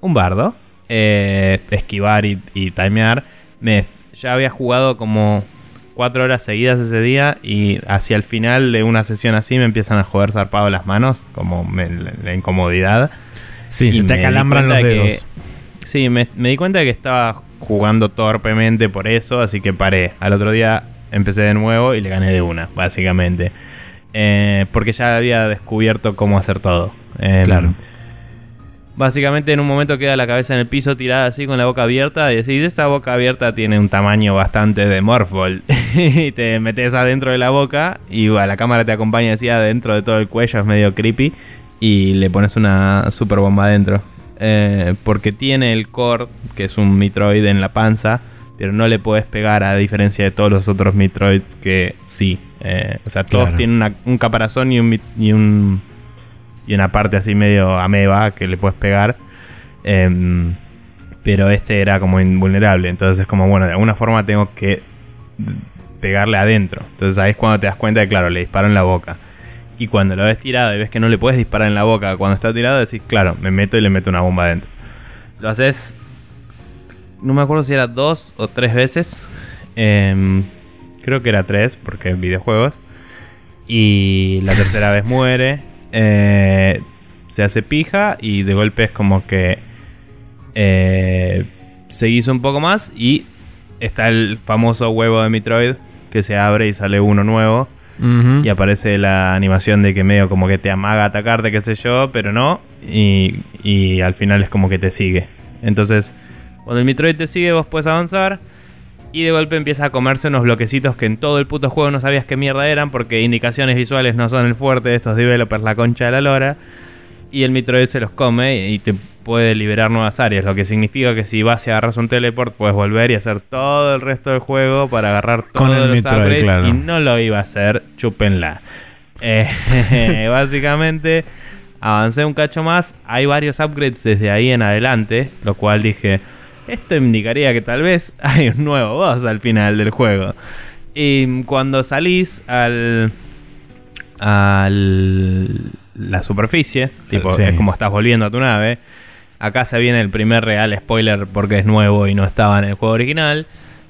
[SPEAKER 2] Un bardo, eh, esquivar y, y timear. Me, ya había jugado como cuatro horas seguidas ese día y hacia el final de una sesión así me empiezan a joder zarpado las manos, como me- la, la incomodidad.
[SPEAKER 1] sí,
[SPEAKER 2] Y
[SPEAKER 1] se te acalambran los
[SPEAKER 2] que-
[SPEAKER 1] dedos.
[SPEAKER 2] sí, me, me di cuenta de que estaba jugando torpemente por eso, así que paré. Al otro día empecé de nuevo y le gané de una, básicamente. Eh, porque ya había descubierto cómo hacer todo. Eh,
[SPEAKER 1] Claro.
[SPEAKER 2] Básicamente en un momento queda la cabeza en el piso tirada así con la boca abierta y decís, esa boca abierta tiene un tamaño bastante de Morphball. (laughs) y te metes adentro de la boca y bueno, la cámara te acompaña así adentro de todo el cuello, es medio creepy. Y le pones una super bomba adentro. Eh, porque tiene el core, que es un Metroid en la panza, pero no le puedes pegar a diferencia de todos los otros Metroids que sí. Eh, o sea, todos
[SPEAKER 1] Claro.
[SPEAKER 2] tienen una- un caparazón y un, y un y una parte así medio ameba que le puedes pegar. Em, pero este era como invulnerable. Entonces es como, bueno, de alguna forma tengo que pegarle adentro. Entonces ahí es cuando te das cuenta de, claro, le disparo en la boca. Y cuando lo ves tirado y ves que no le puedes disparar en la boca cuando está tirado, decís, claro, me meto y le meto una bomba adentro. Lo haces, no me acuerdo si era dos o tres veces. Em, creo que era tres, porque en videojuegos. Y la tercera vez muere. Eh, se hace pija y de golpe es como que eh, seguís un poco más y está el famoso huevo de Metroid que se abre y sale uno nuevo y aparece la animación de que medio como que te amaga a atacarte, qué sé yo, pero no, y, y al final es como que te sigue. Entonces, cuando el Metroid te sigue, vos puedes avanzar. Y de golpe empieza a comerse unos bloquecitos que en todo el puto juego no sabías qué mierda eran, porque indicaciones visuales no son el fuerte de estos developers, la concha de la lora. Y el Metroid se los come y te puede liberar nuevas áreas, lo que significa que si vas y agarras un teleport, puedes volver y hacer todo el resto del juego para agarrar
[SPEAKER 1] Con
[SPEAKER 2] todos
[SPEAKER 1] el
[SPEAKER 2] los
[SPEAKER 1] Metroid, claro.
[SPEAKER 2] Y no lo iba a hacer, chúpenla. Eh, (laughs) básicamente, avancé un cacho más. Hay varios upgrades desde ahí en adelante, lo cual dije, esto indicaría que tal vez (laughs) hay un nuevo boss al final del juego. Y cuando salís al al la superficie, tipo
[SPEAKER 1] Sí.
[SPEAKER 2] es como estás volviendo a tu nave. Acá se viene el primer real spoiler porque es nuevo y no estaba en el juego original.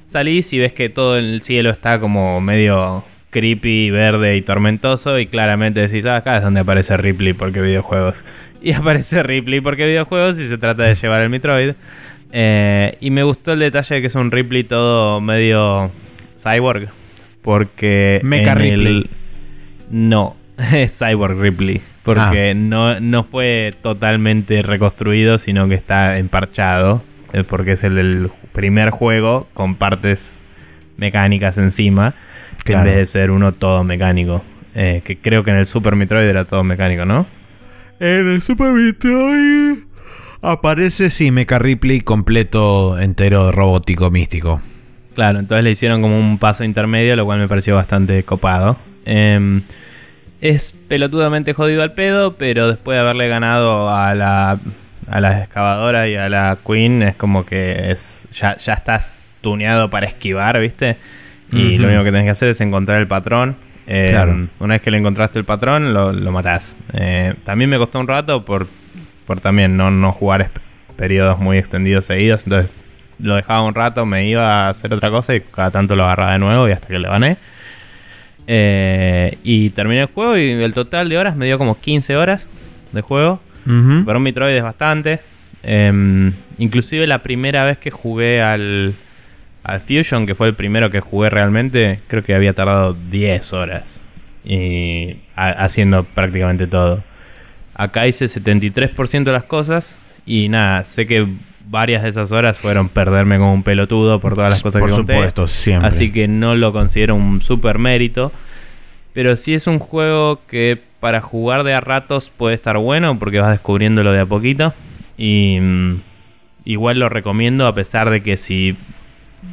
[SPEAKER 2] Salís y ves que todo el cielo está como medio creepy, verde y tormentoso y claramente decís, ah, acá es donde aparece Ripley porque videojuegos. (laughs) Y aparece Ripley porque videojuegos y se trata de llevar el Metroid. Eh, y me gustó el detalle de que es un Ripley todo medio cyborg. Porque...
[SPEAKER 1] Mecha
[SPEAKER 2] en el-
[SPEAKER 1] Ripley.
[SPEAKER 2] No, (laughs) es Cyborg Ripley. Porque no, no fue totalmente reconstruido, sino que está emparchado. Porque es el del primer juego con partes mecánicas encima.
[SPEAKER 1] Claro.
[SPEAKER 2] En vez de ser uno todo mecánico. Eh, que creo que en el Super Metroid era todo mecánico, ¿no?
[SPEAKER 1] En el Super Metroid aparece, sí, Mecha Ripley completo, entero, robótico, místico.
[SPEAKER 2] Claro, entonces le hicieron como un paso intermedio, lo cual me pareció bastante copado. Em, es pelotudamente jodido al pedo, pero después de haberle ganado a la, a la excavadora y a la Queen, es como que es ya, ya estás tuneado para esquivar, ¿viste? Y lo único que tenés que hacer es encontrar el patrón. Em,
[SPEAKER 1] Claro.
[SPEAKER 2] Una vez que le encontraste el patrón, lo, lo matás. Eh, también me costó un rato por, por también no, no jugar periodos muy extendidos seguidos, entonces lo dejaba un rato, me iba a hacer otra cosa y cada tanto lo agarraba de nuevo y hasta que le gané. Eh, y terminé el juego y el total de horas me dio como 15 horas de juego.
[SPEAKER 1] Ujú.
[SPEAKER 2] Para un Metroid es bastante. Em, inclusive la primera vez que jugué al, al Fusion, que fue el primero que jugué realmente, creo que había tardado 10 horas. Y haciendo prácticamente todo. Acá hice 73% de las cosas. Y nada, sé que varias de esas horas fueron perderme como un pelotudo por todas las cosas
[SPEAKER 1] por
[SPEAKER 2] que conté.
[SPEAKER 1] supuesto, siempre.
[SPEAKER 2] Así que no lo considero un super mérito. Pero sí es un juego que para jugar de a ratos puede estar bueno porque vas descubriéndolo de a poquito. Y mm, igual lo recomiendo a pesar de que si,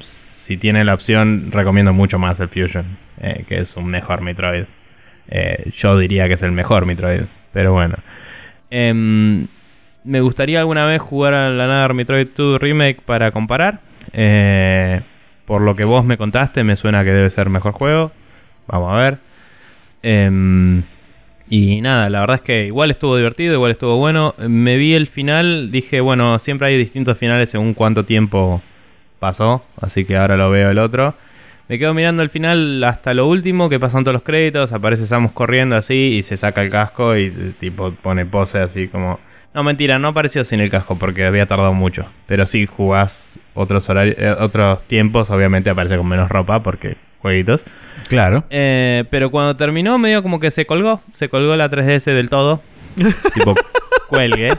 [SPEAKER 2] si tiene la opción recomiendo mucho más el Fusion. Eh, que es un mejor Metroid. Eh, yo diría que es el mejor Metroid. Pero bueno. Em, me gustaría alguna vez jugar a la Another Metroid 2 Remake para comparar. Eh, por lo que vos me contaste, me suena que debe ser mejor juego. Vamos a ver. Em, y nada, la verdad es que igual estuvo divertido, igual estuvo bueno. Me vi el final, dije, bueno, siempre hay distintos finales según cuánto tiempo pasó, así que ahora lo veo el otro. Me quedo mirando el final hasta lo último, que pasan todos los créditos, aparece Samus corriendo así y se saca el casco y tipo pone pose así como... No, mentira, no apareció sin el casco porque había tardado mucho. Pero si jugás otros, horarios, eh, otros tiempos, obviamente aparece con menos ropa porque jueguitos.
[SPEAKER 1] Claro.
[SPEAKER 2] Eh, pero cuando terminó, medio como que se colgó. Se colgó la 3DS del todo. (laughs) tipo, cuelgue.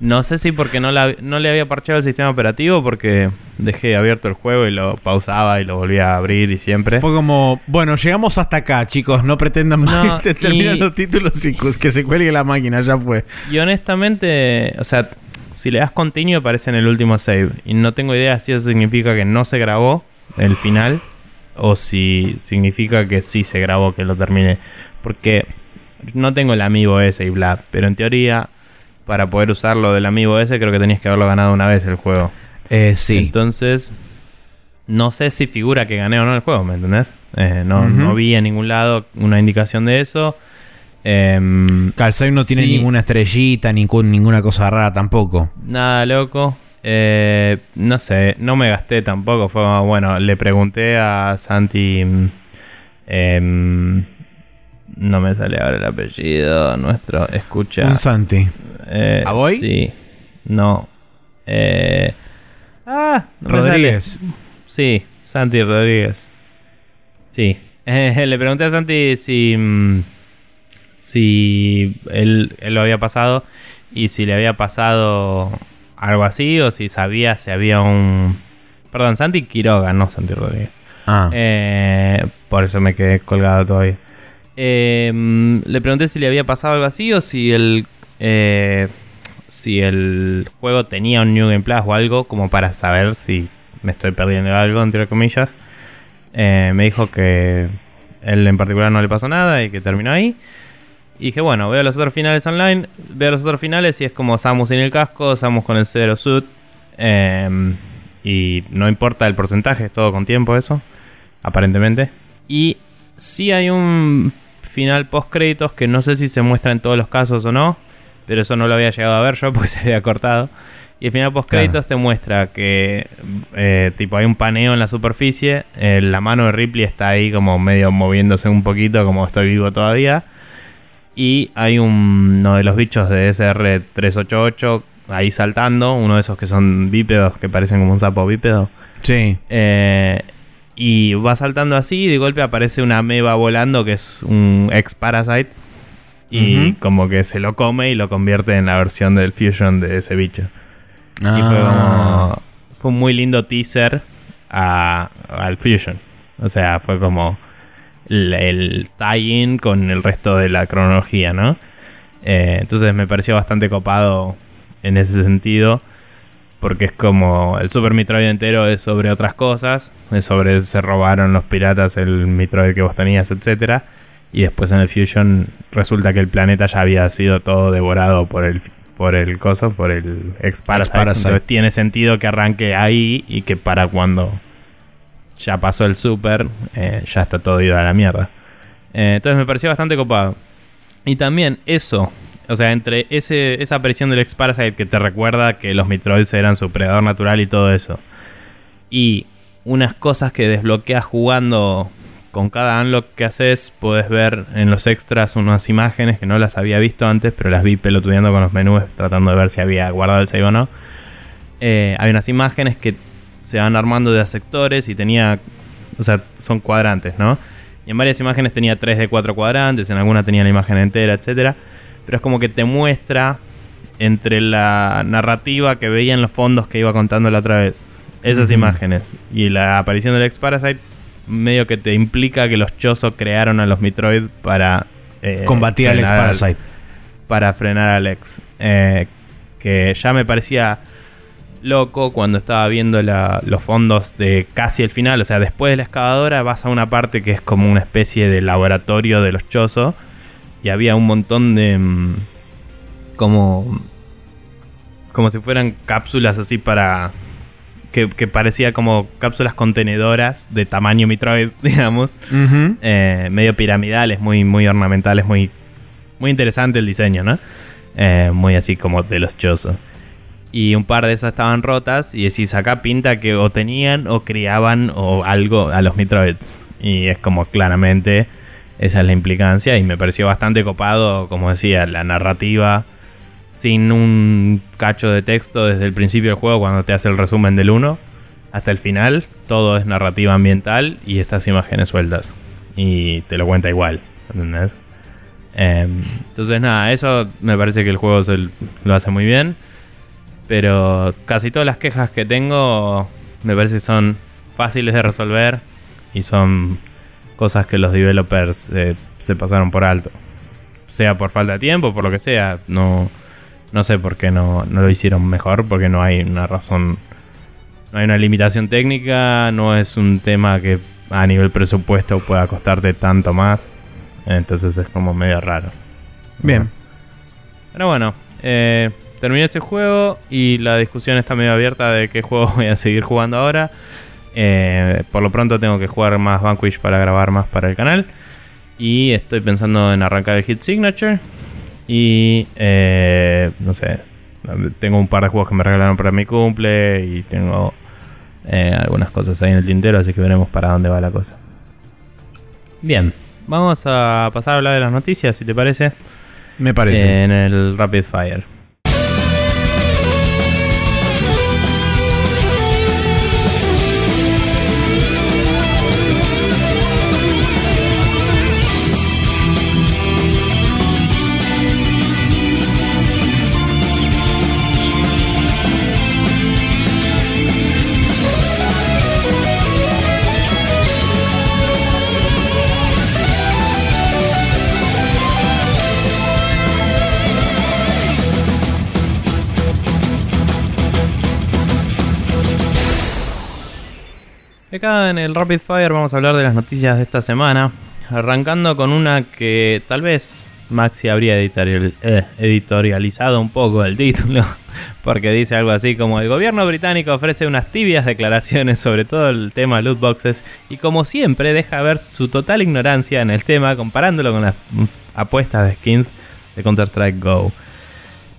[SPEAKER 2] No sé si porque no, no le había parcheado el sistema operativo, porque dejé abierto el juego y lo pausaba y lo volvía a abrir y siempre.
[SPEAKER 1] Fue como, bueno, llegamos hasta acá, chicos, no pretendan más (laughs) terminar los títulos y que se cuelgue la máquina, ya fue.
[SPEAKER 2] Y honestamente, o sea, si le das continuo aparece en el último save. Y no tengo idea si eso significa que no se grabó el final o si significa que sí se grabó, que lo termine. Porque no tengo el amiibo ese y bla, pero en teoría, para poder usarlo del amiibo ese, creo que tenías que haberlo ganado una vez el juego.
[SPEAKER 1] Eh, sí.
[SPEAKER 2] Entonces, no sé si figura que gané o no el juego, ¿me entendés? Eh, no, no vi en ningún lado una indicación de eso.
[SPEAKER 1] Eh, no tiene ninguna estrellita, ninguna cosa rara tampoco.
[SPEAKER 2] Nada loco. Eh, no sé, no me gasté tampoco. Fue bueno, le pregunté a Santi. Eh, no me sale ahora el apellido nuestro. Escucha.
[SPEAKER 1] Un Santi.
[SPEAKER 2] Eh,
[SPEAKER 1] ¿A voy?
[SPEAKER 2] Sí. No. Eh,
[SPEAKER 1] ah, Rodríguez.
[SPEAKER 2] Sí, Santi Rodríguez. Sí. le pregunté a Santi si. Mm, si él, él lo había pasado y si le había pasado algo así, o si sabía si había un... Perdón, Santi Quiroga, no Santi Rodríguez.
[SPEAKER 1] Ah.
[SPEAKER 2] Eh, por eso me quedé colgado todavía. Eh, le pregunté si le había pasado algo así o si el... Eh, si el juego tenía un New Game Plus o algo como para saber si me estoy perdiendo algo, entre comillas. me dijo que él en particular no le pasó nada y que terminó ahí. Y dije, bueno, veo los otros finales online, veo los otros finales y es como Samus sin el casco, Samus con el Zero Suit. Em, y no importa el porcentaje, es todo con tiempo eso, aparentemente. Y sí hay un final post créditos que no sé si se muestra en todos los casos o no, pero eso no lo había llegado a ver yo (laughs) porque se había cortado. Y el final post créditos te muestra que eh, tipo hay un paneo en la superficie, eh, la mano de Ripley está ahí como medio moviéndose un poquito como estoy vivo todavía y hay uno de los bichos de SR388 ahí saltando, uno de esos que son bípedos, que parecen como un sapo bípedo.
[SPEAKER 1] Sí.
[SPEAKER 2] Eh, y va saltando así y de golpe aparece una meba volando que es un ex Parasite. Y como que se lo come y lo convierte en la versión del Fusion de ese bicho. Y fue ah. como. Fue un muy lindo teaser al Fusion. O sea, fue como el, tie-in con el resto de la cronología, ¿no? Eh, entonces me pareció bastante copado en ese sentido. Porque es como el Super Metroid entero es sobre otras cosas. Es sobre se robaron los piratas el Metroid que vos tenías, etc. Y después en el Fusion resulta que el planeta ya había sido todo devorado por el por el coso, por el ex Parasite. Entonces tiene sentido que arranque ahí y que para cuando ya pasó el super, eh, ya está todo ido a la mierda. Eh, entonces me pareció bastante copado. Y también eso, o sea, entre ese, esa aparición del X-Parasite que te recuerda que los Metroids eran su predador natural y todo eso. Y unas cosas que desbloqueas jugando con cada unlock que haces puedes ver en los extras unas imágenes que no las había visto antes, pero las vi pelotudeando con los menús tratando de ver si había guardado el save o no. Eh, hay unas imágenes que se van armando de sectores y tenía, o sea, son cuadrantes, ¿no? Y en varias imágenes tenía 3 de 4 cuadrantes, en alguna tenía la imagen entera, etcétera. Pero es como que te muestra entre la narrativa que veía en los fondos que iba contando la otra vez. Esas imágenes. Y la aparición del X-Parasite medio que te implica que los Chozo crearon a los Metroid para...
[SPEAKER 1] Eh, Combatir al X-Parasite.
[SPEAKER 2] Para frenar al X. Eh, que ya me parecía loco cuando estaba viendo los fondos de casi el final. O sea, después de la excavadora vas a una parte que es como una especie de laboratorio de los Chozo. Y había un montón de... Mm, como... Como si fueran cápsulas así para... Que, parecía como cápsulas contenedoras de tamaño Metroid, (laughs) digamos. Eh, medio piramidales, muy, muy ornamentales, muy, muy interesante el diseño, ¿no? Eh, muy así como de los Chozo y un par de esas estaban rotas y decís acá pinta que o tenían o criaban o algo a los Metroids y es como claramente esa es la implicancia y me pareció bastante copado como decía la narrativa sin un cacho de texto desde el principio del juego cuando te hace el resumen del 1 hasta el final. Todo es narrativa ambiental y estas imágenes sueltas. Y te lo cuenta igual ¿entendés? Em, entonces nada eso me parece que el juego se lo hace muy bien. Pero casi todas las quejas que tengo me parece que son fáciles de resolver y son cosas que los developers eh, se pasaron por alto. Sea por falta de tiempo, por lo que sea. No, no sé por qué no, no lo hicieron mejor, porque no hay una razón. No hay una limitación técnica, no es un tema que a nivel presupuesto pueda costarte tanto más. Entonces es como medio raro.
[SPEAKER 1] Bien.
[SPEAKER 2] Pero bueno, eh, terminé este juego y la discusión está medio abierta de qué juego voy a seguir jugando ahora. Eh, por lo pronto tengo que jugar más Vanquish para grabar más para el canal. Y estoy pensando en arrancar el Hit Signature. Y eh, no sé, tengo un par de juegos que me regalaron para mi cumple y tengo eh, algunas cosas ahí en el tintero, así que veremos para dónde va la cosa. Bien, vamos a pasar a hablar de las noticias, si te parece.
[SPEAKER 1] Me parece.
[SPEAKER 2] En el Rapid Fire. Acá en el Rapid Fire vamos a hablar de las noticias de esta semana, arrancando con una que tal vez Maxi habría eh, editorializado un poco el título, (laughs) porque dice algo así como el gobierno británico ofrece unas tibias declaraciones sobre todo el tema loot boxes y como siempre deja ver su total ignorancia en el tema comparándolo con las apuestas de skins de Counter-Strike Go.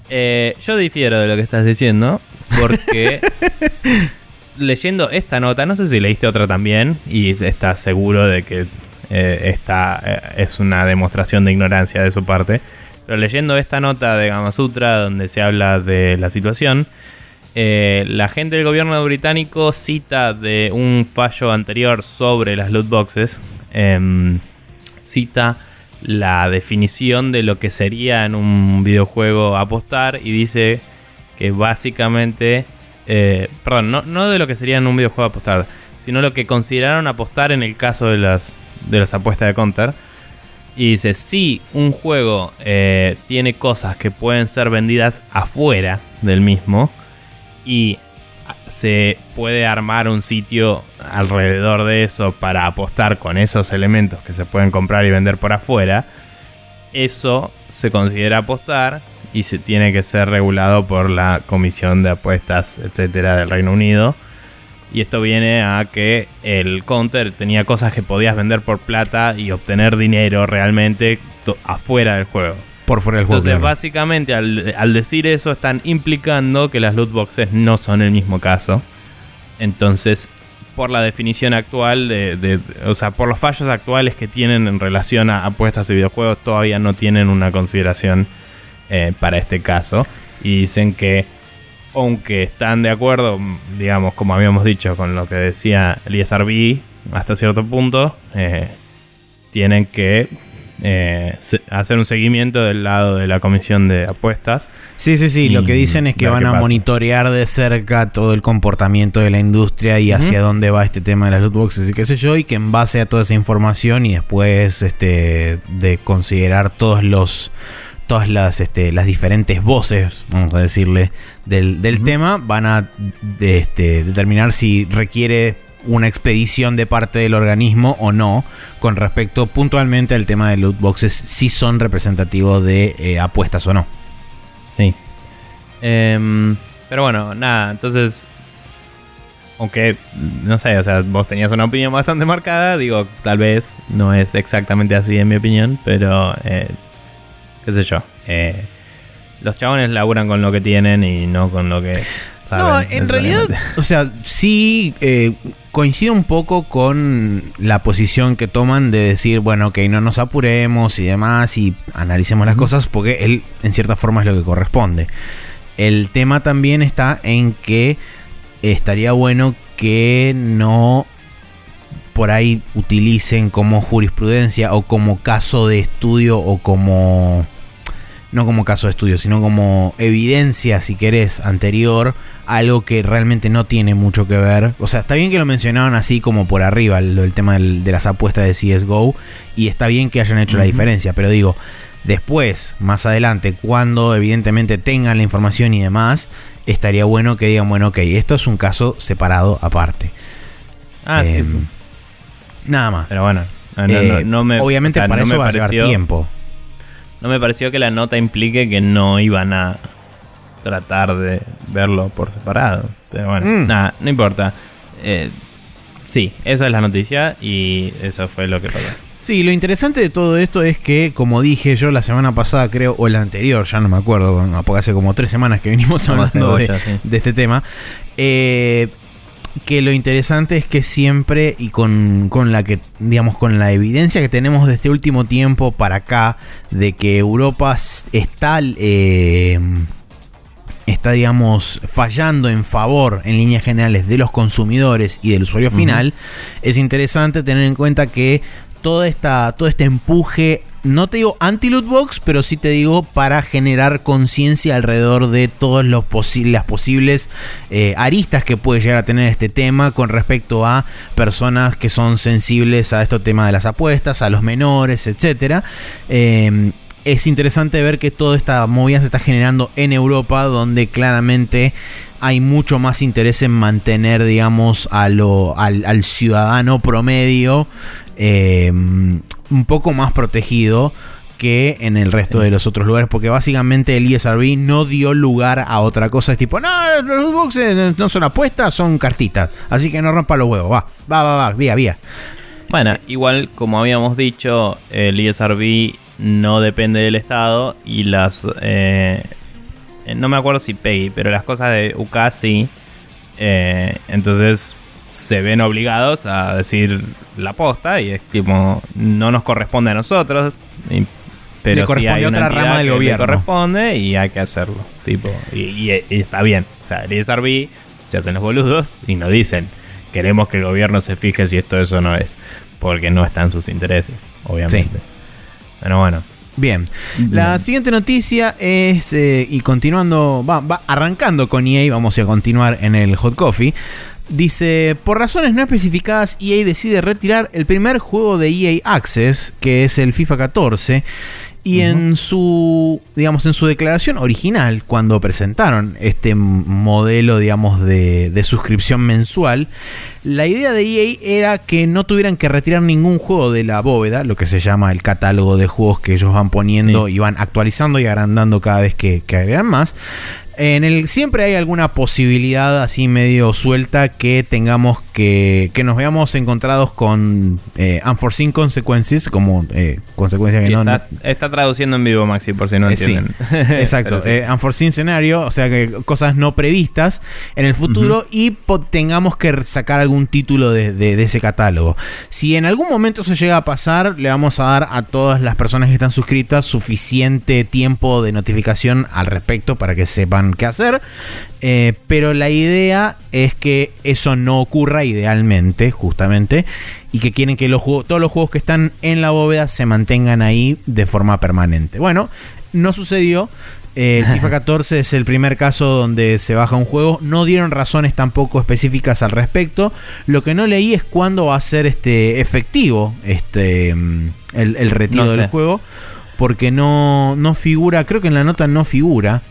[SPEAKER 2] Eh, yo difiero de lo que estás diciendo, porque (laughs) leyendo esta nota, no sé si leíste otra también y estás seguro de que eh, esta eh, es una demostración de ignorancia de su parte. Pero leyendo esta nota de Gamasutra donde se habla de la situación, eh, la gente del gobierno británico cita de un fallo anterior sobre las loot boxes, em, cita la definición de lo que sería en un videojuego apostar y dice que básicamente eh, perdón, no, de lo que sería en un videojuego apostar, sino lo que consideraron apostar en el caso de las, de las apuestas de Counter. Y dice, si un juego eh, tiene cosas que pueden ser vendidas afuera del mismo y se puede armar un sitio alrededor de eso para apostar con esos elementos que se pueden comprar y vender por afuera, eso se considera apostar y se tiene que ser regulado por la Comisión de Apuestas, etcétera, del Reino Unido. Y esto viene a que el counter tenía cosas que podías vender por plata y obtener dinero realmente afuera del juego.
[SPEAKER 1] Por fuera del juego.
[SPEAKER 2] Entonces, básicamente, al, al, decir eso, están implicando que las loot boxes no son el mismo caso. Entonces, por la definición actual de, o sea, por los fallos actuales que tienen en relación a apuestas de videojuegos, todavía no tienen una consideración eh, para este caso. Y dicen que, aunque están de acuerdo, digamos, como habíamos dicho, con lo que decía el ISRB hasta cierto punto, eh, tienen que eh, hacer un seguimiento del lado de la comisión de apuestas.
[SPEAKER 1] Sí, sí, sí. Lo que dicen es que van a monitorear de cerca todo el comportamiento de la industria y hacia dónde va este tema de las loot boxes y qué sé yo, y que en base a toda esa información y después este, de considerar todos los todas las, este, las diferentes voces, vamos a decirle, del, del tema, van a este, determinar si requiere una expedición de parte del organismo o no con respecto puntualmente al tema de loot boxes, si son representativos de eh, apuestas o no.
[SPEAKER 2] Sí. Em, pero bueno, nada, entonces, aunque, no sé, o sea, vos tenías una opinión bastante marcada, digo, tal vez no es exactamente así en mi opinión, pero, eh, qué sé yo. Eh, los chabones laburan con lo que tienen y no con lo que
[SPEAKER 1] no, en realidad, o sea, sí eh, coincide un poco con la posición que toman de decir, bueno, que no nos apuremos y demás y analicemos las cosas porque él, en cierta forma, es lo que corresponde. El tema también está en que estaría bueno que no por ahí utilicen como jurisprudencia o como caso de estudio o como no como caso de estudio, sino como evidencia, si querés, anterior, algo que realmente no tiene mucho que ver. O sea, está bien que lo mencionaron así como por arriba, el, tema de las apuestas de CSGO, y está bien que hayan hecho la diferencia, pero digo, después, más adelante, cuando evidentemente tengan la información y demás, estaría bueno que digan, bueno, ok, esto es un caso separado aparte.
[SPEAKER 2] Ah, sí.
[SPEAKER 1] Nada más.
[SPEAKER 2] Pero bueno,
[SPEAKER 1] no, eh, me, obviamente para eso va a llevar tiempo
[SPEAKER 2] no me pareció que la nota implique que no iban a tratar de verlo por separado. Pero bueno, mm. nada, no importa. Eh, sí, esa es la noticia y eso fue lo que pasó.
[SPEAKER 1] Sí, lo interesante de todo esto es que, como dije yo la semana pasada, creo, o la anterior, ya no me acuerdo, porque hace como tres semanas que venimos hablando de, de, este tema, eh, que lo interesante es que siempre y con, la que digamos con la evidencia que tenemos de este último tiempo para acá de que Europa está eh, está digamos fallando en favor en líneas generales de los consumidores y del usuario final es interesante tener en cuenta que toda esta, todo este empuje no te digo anti-loot box, pero sí te digo para generar conciencia alrededor de todas las posibles eh, aristas que puede llegar a tener este tema con respecto a personas que son sensibles a este tema de las apuestas, a los menores, etc. Em, es interesante ver que toda esta movida se está generando en Europa, donde claramente hay mucho más interés en mantener, digamos, al, ciudadano promedio em, un poco más protegido que en el resto de los otros lugares, porque básicamente el ESRB no dio lugar a otra cosa. Es tipo, no, los boxes no son apuestas, son cartitas. Así que no rompa los huevos, va, va, va, va, vía, vía.
[SPEAKER 2] Bueno, igual como habíamos dicho, el ESRB no depende del Estado y las... Eh, no me acuerdo si Peggy, pero las cosas de UK sí. Eh, entonces se ven obligados a decir la posta y es como no nos corresponde a nosotros, pero si hay otra rama del gobierno. corresponde y hay que hacerlo, tipo y, está bien, o sea, el ISRB se hacen los boludos y nos dicen queremos que el gobierno se fije si esto eso no es, porque no está en sus intereses, obviamente. Pero bueno.
[SPEAKER 1] Bien. La siguiente noticia es, eh, y continuando, va, va, arrancando con EA, vamos a continuar en el Hot Coffee. Dice, por razones no especificadas, EA decide retirar el primer juego de EA Access, que es el FIFA 14. Y en su, digamos, en su declaración original, cuando presentaron este modelo, digamos, de, de, suscripción mensual, la idea de EA era que no tuvieran que retirar ningún juego de la bóveda, lo que se llama el catálogo de juegos que ellos van poniendo y van actualizando y agrandando cada vez que, que agregan más. En el, siempre hay alguna posibilidad así medio suelta que tengamos que, que nos veamos encontrados con eh, unforeseen consequences, como eh, consecuencias que
[SPEAKER 2] está,
[SPEAKER 1] no...
[SPEAKER 2] Está traduciendo en vivo, Maxi, por si no
[SPEAKER 1] Eh, sí,
[SPEAKER 2] entienden. (laughs)
[SPEAKER 1] Exacto,
[SPEAKER 2] sí.
[SPEAKER 1] eh, unforeseen scenario, o sea que cosas no previstas en el futuro y tengamos que sacar algún título de, de- de ese catálogo. Si en algún momento eso llega a pasar, le vamos a dar a todas las personas que están suscritas suficiente tiempo de notificación al respecto para que sepan qué hacer. Eh, pero la idea es que eso no ocurra idealmente, justamente, y que quieren que los juegos, todos los juegos que están en la bóveda se mantengan ahí de forma permanente. Bueno, no sucedió. El FIFA (laughs) 14 es el primer caso donde se baja un juego. No dieron razones tampoco específicas al respecto. Lo que no leí es cuándo va a ser este efectivo este mm, el, el retiro
[SPEAKER 2] No sé.
[SPEAKER 1] del juego. Porque no, no figura, creo que en la nota no figura.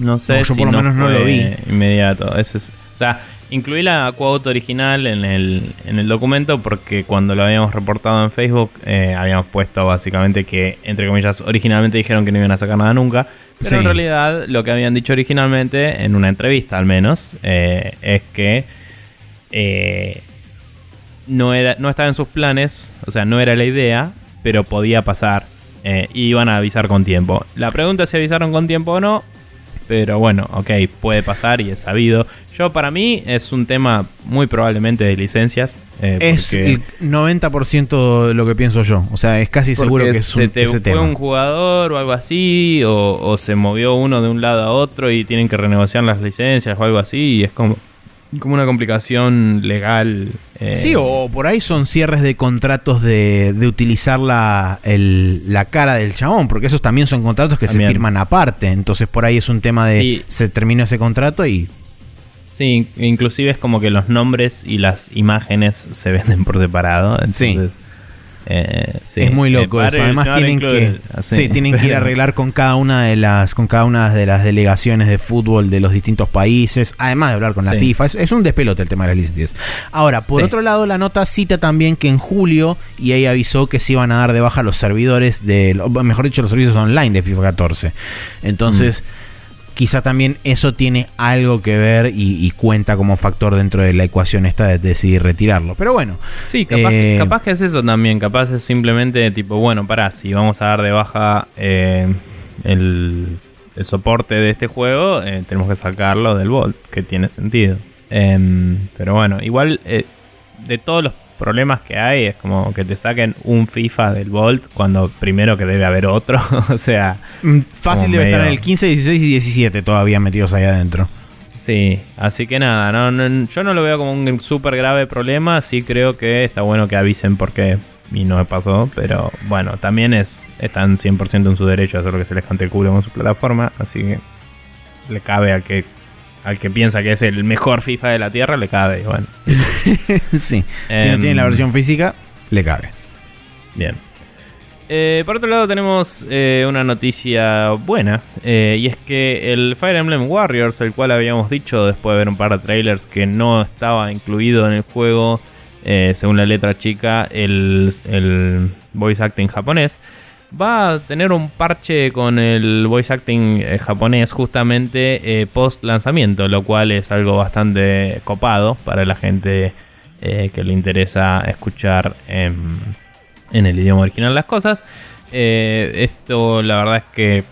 [SPEAKER 2] No sé
[SPEAKER 1] No, yo
[SPEAKER 2] si
[SPEAKER 1] por lo menos no lo vi.
[SPEAKER 2] Inmediato. Eso es, o sea, incluí la quote original en el, en el documento porque cuando lo habíamos reportado en Facebook eh, habíamos puesto básicamente que, entre comillas, originalmente dijeron que no iban a sacar nada nunca. Pero
[SPEAKER 1] Sí.
[SPEAKER 2] en realidad lo que habían dicho originalmente, en una entrevista al menos, eh, es que eh, no, era, no estaba en sus planes, o sea, no era la idea, pero podía pasar. eh, y iban a avisar con tiempo. La pregunta es si avisaron con tiempo o no. Pero bueno, ok, puede pasar y es sabido. Yo para mí es un tema muy probablemente de licencias. eh,
[SPEAKER 1] Es el 90% de lo que pienso yo. O sea, es casi seguro que es
[SPEAKER 2] se
[SPEAKER 1] un,
[SPEAKER 2] te
[SPEAKER 1] ese
[SPEAKER 2] fue
[SPEAKER 1] tema.
[SPEAKER 2] un jugador o algo así, o, o se movió uno de un lado a otro y tienen que renegociar las licencias o algo así, y es como, como una complicación legal. eh,
[SPEAKER 1] Sí, o por ahí son cierres de contratos de, de utilizar la, el- la cara del chabón, porque esos también son contratos que
[SPEAKER 2] También.
[SPEAKER 1] se firman aparte. Entonces por ahí es un tema de
[SPEAKER 2] Sí.
[SPEAKER 1] se terminó ese contrato y
[SPEAKER 2] Sí, inclusive es como que los nombres y las imágenes se venden por separado. Entonces, eh, sí.
[SPEAKER 1] es muy loco eso. Además tienen que,
[SPEAKER 2] así.
[SPEAKER 1] sí, tienen que ir a arreglar con cada una de las con cada una de las delegaciones de fútbol de los distintos países, además de hablar con la
[SPEAKER 2] Sí.
[SPEAKER 1] FIFA. Es, es un despelote el tema de las licencias. Ahora, por otro lado, la nota cita también que en julio y ahí avisó que se iban a dar de baja los servidores de, mejor dicho, los servicios online de FIFA 14. Entonces,
[SPEAKER 2] Mm.
[SPEAKER 1] Quizá también eso tiene algo que ver y, y cuenta como factor dentro de la ecuación esta de decidir retirarlo. Pero bueno,
[SPEAKER 2] Sí, capaz,
[SPEAKER 1] Eh,
[SPEAKER 2] capaz que es eso también. Capaz es simplemente tipo, bueno, pará, si vamos a dar de baja eh, el, el soporte de este juego, eh, tenemos que sacarlo del Vault, que tiene sentido. Em, pero bueno, igual eh, de todos los problemas que hay, es como que te saquen un FIFA del Vault cuando primero que debe haber otro. (laughs) o sea,
[SPEAKER 1] mm, fácil debe estar en el 15, 16 y 17 todavía metidos ahí adentro.
[SPEAKER 2] Sí, así que nada, no, no- yo no lo veo como un súper grave problema, sí creo que está bueno que avisen porque y no me pasó, pero bueno, también es están 100% en su derecho a hacer lo que se les cante el culo con su plataforma, así que le cabe al que al que piensa que es el mejor FIFA de la Tierra, le cabe, bueno, (laughs)
[SPEAKER 1] sí. si no
[SPEAKER 2] Em,
[SPEAKER 1] tienen la versión física, le cabe.
[SPEAKER 2] bien. Eh, por otro lado tenemos eh, una noticia buena eh, y es que el Fire Emblem Warriors, el cual habíamos dicho después de ver un par de trailers que no estaba incluido en el juego, según la letra chica, el, el voice acting japonés, va a tener un parche con el voice acting eh, japonés justamente eh, post lanzamiento, lo cual es algo bastante copado para la gente eh, que le interesa escuchar en, el idioma original las cosas. Esto la verdad es que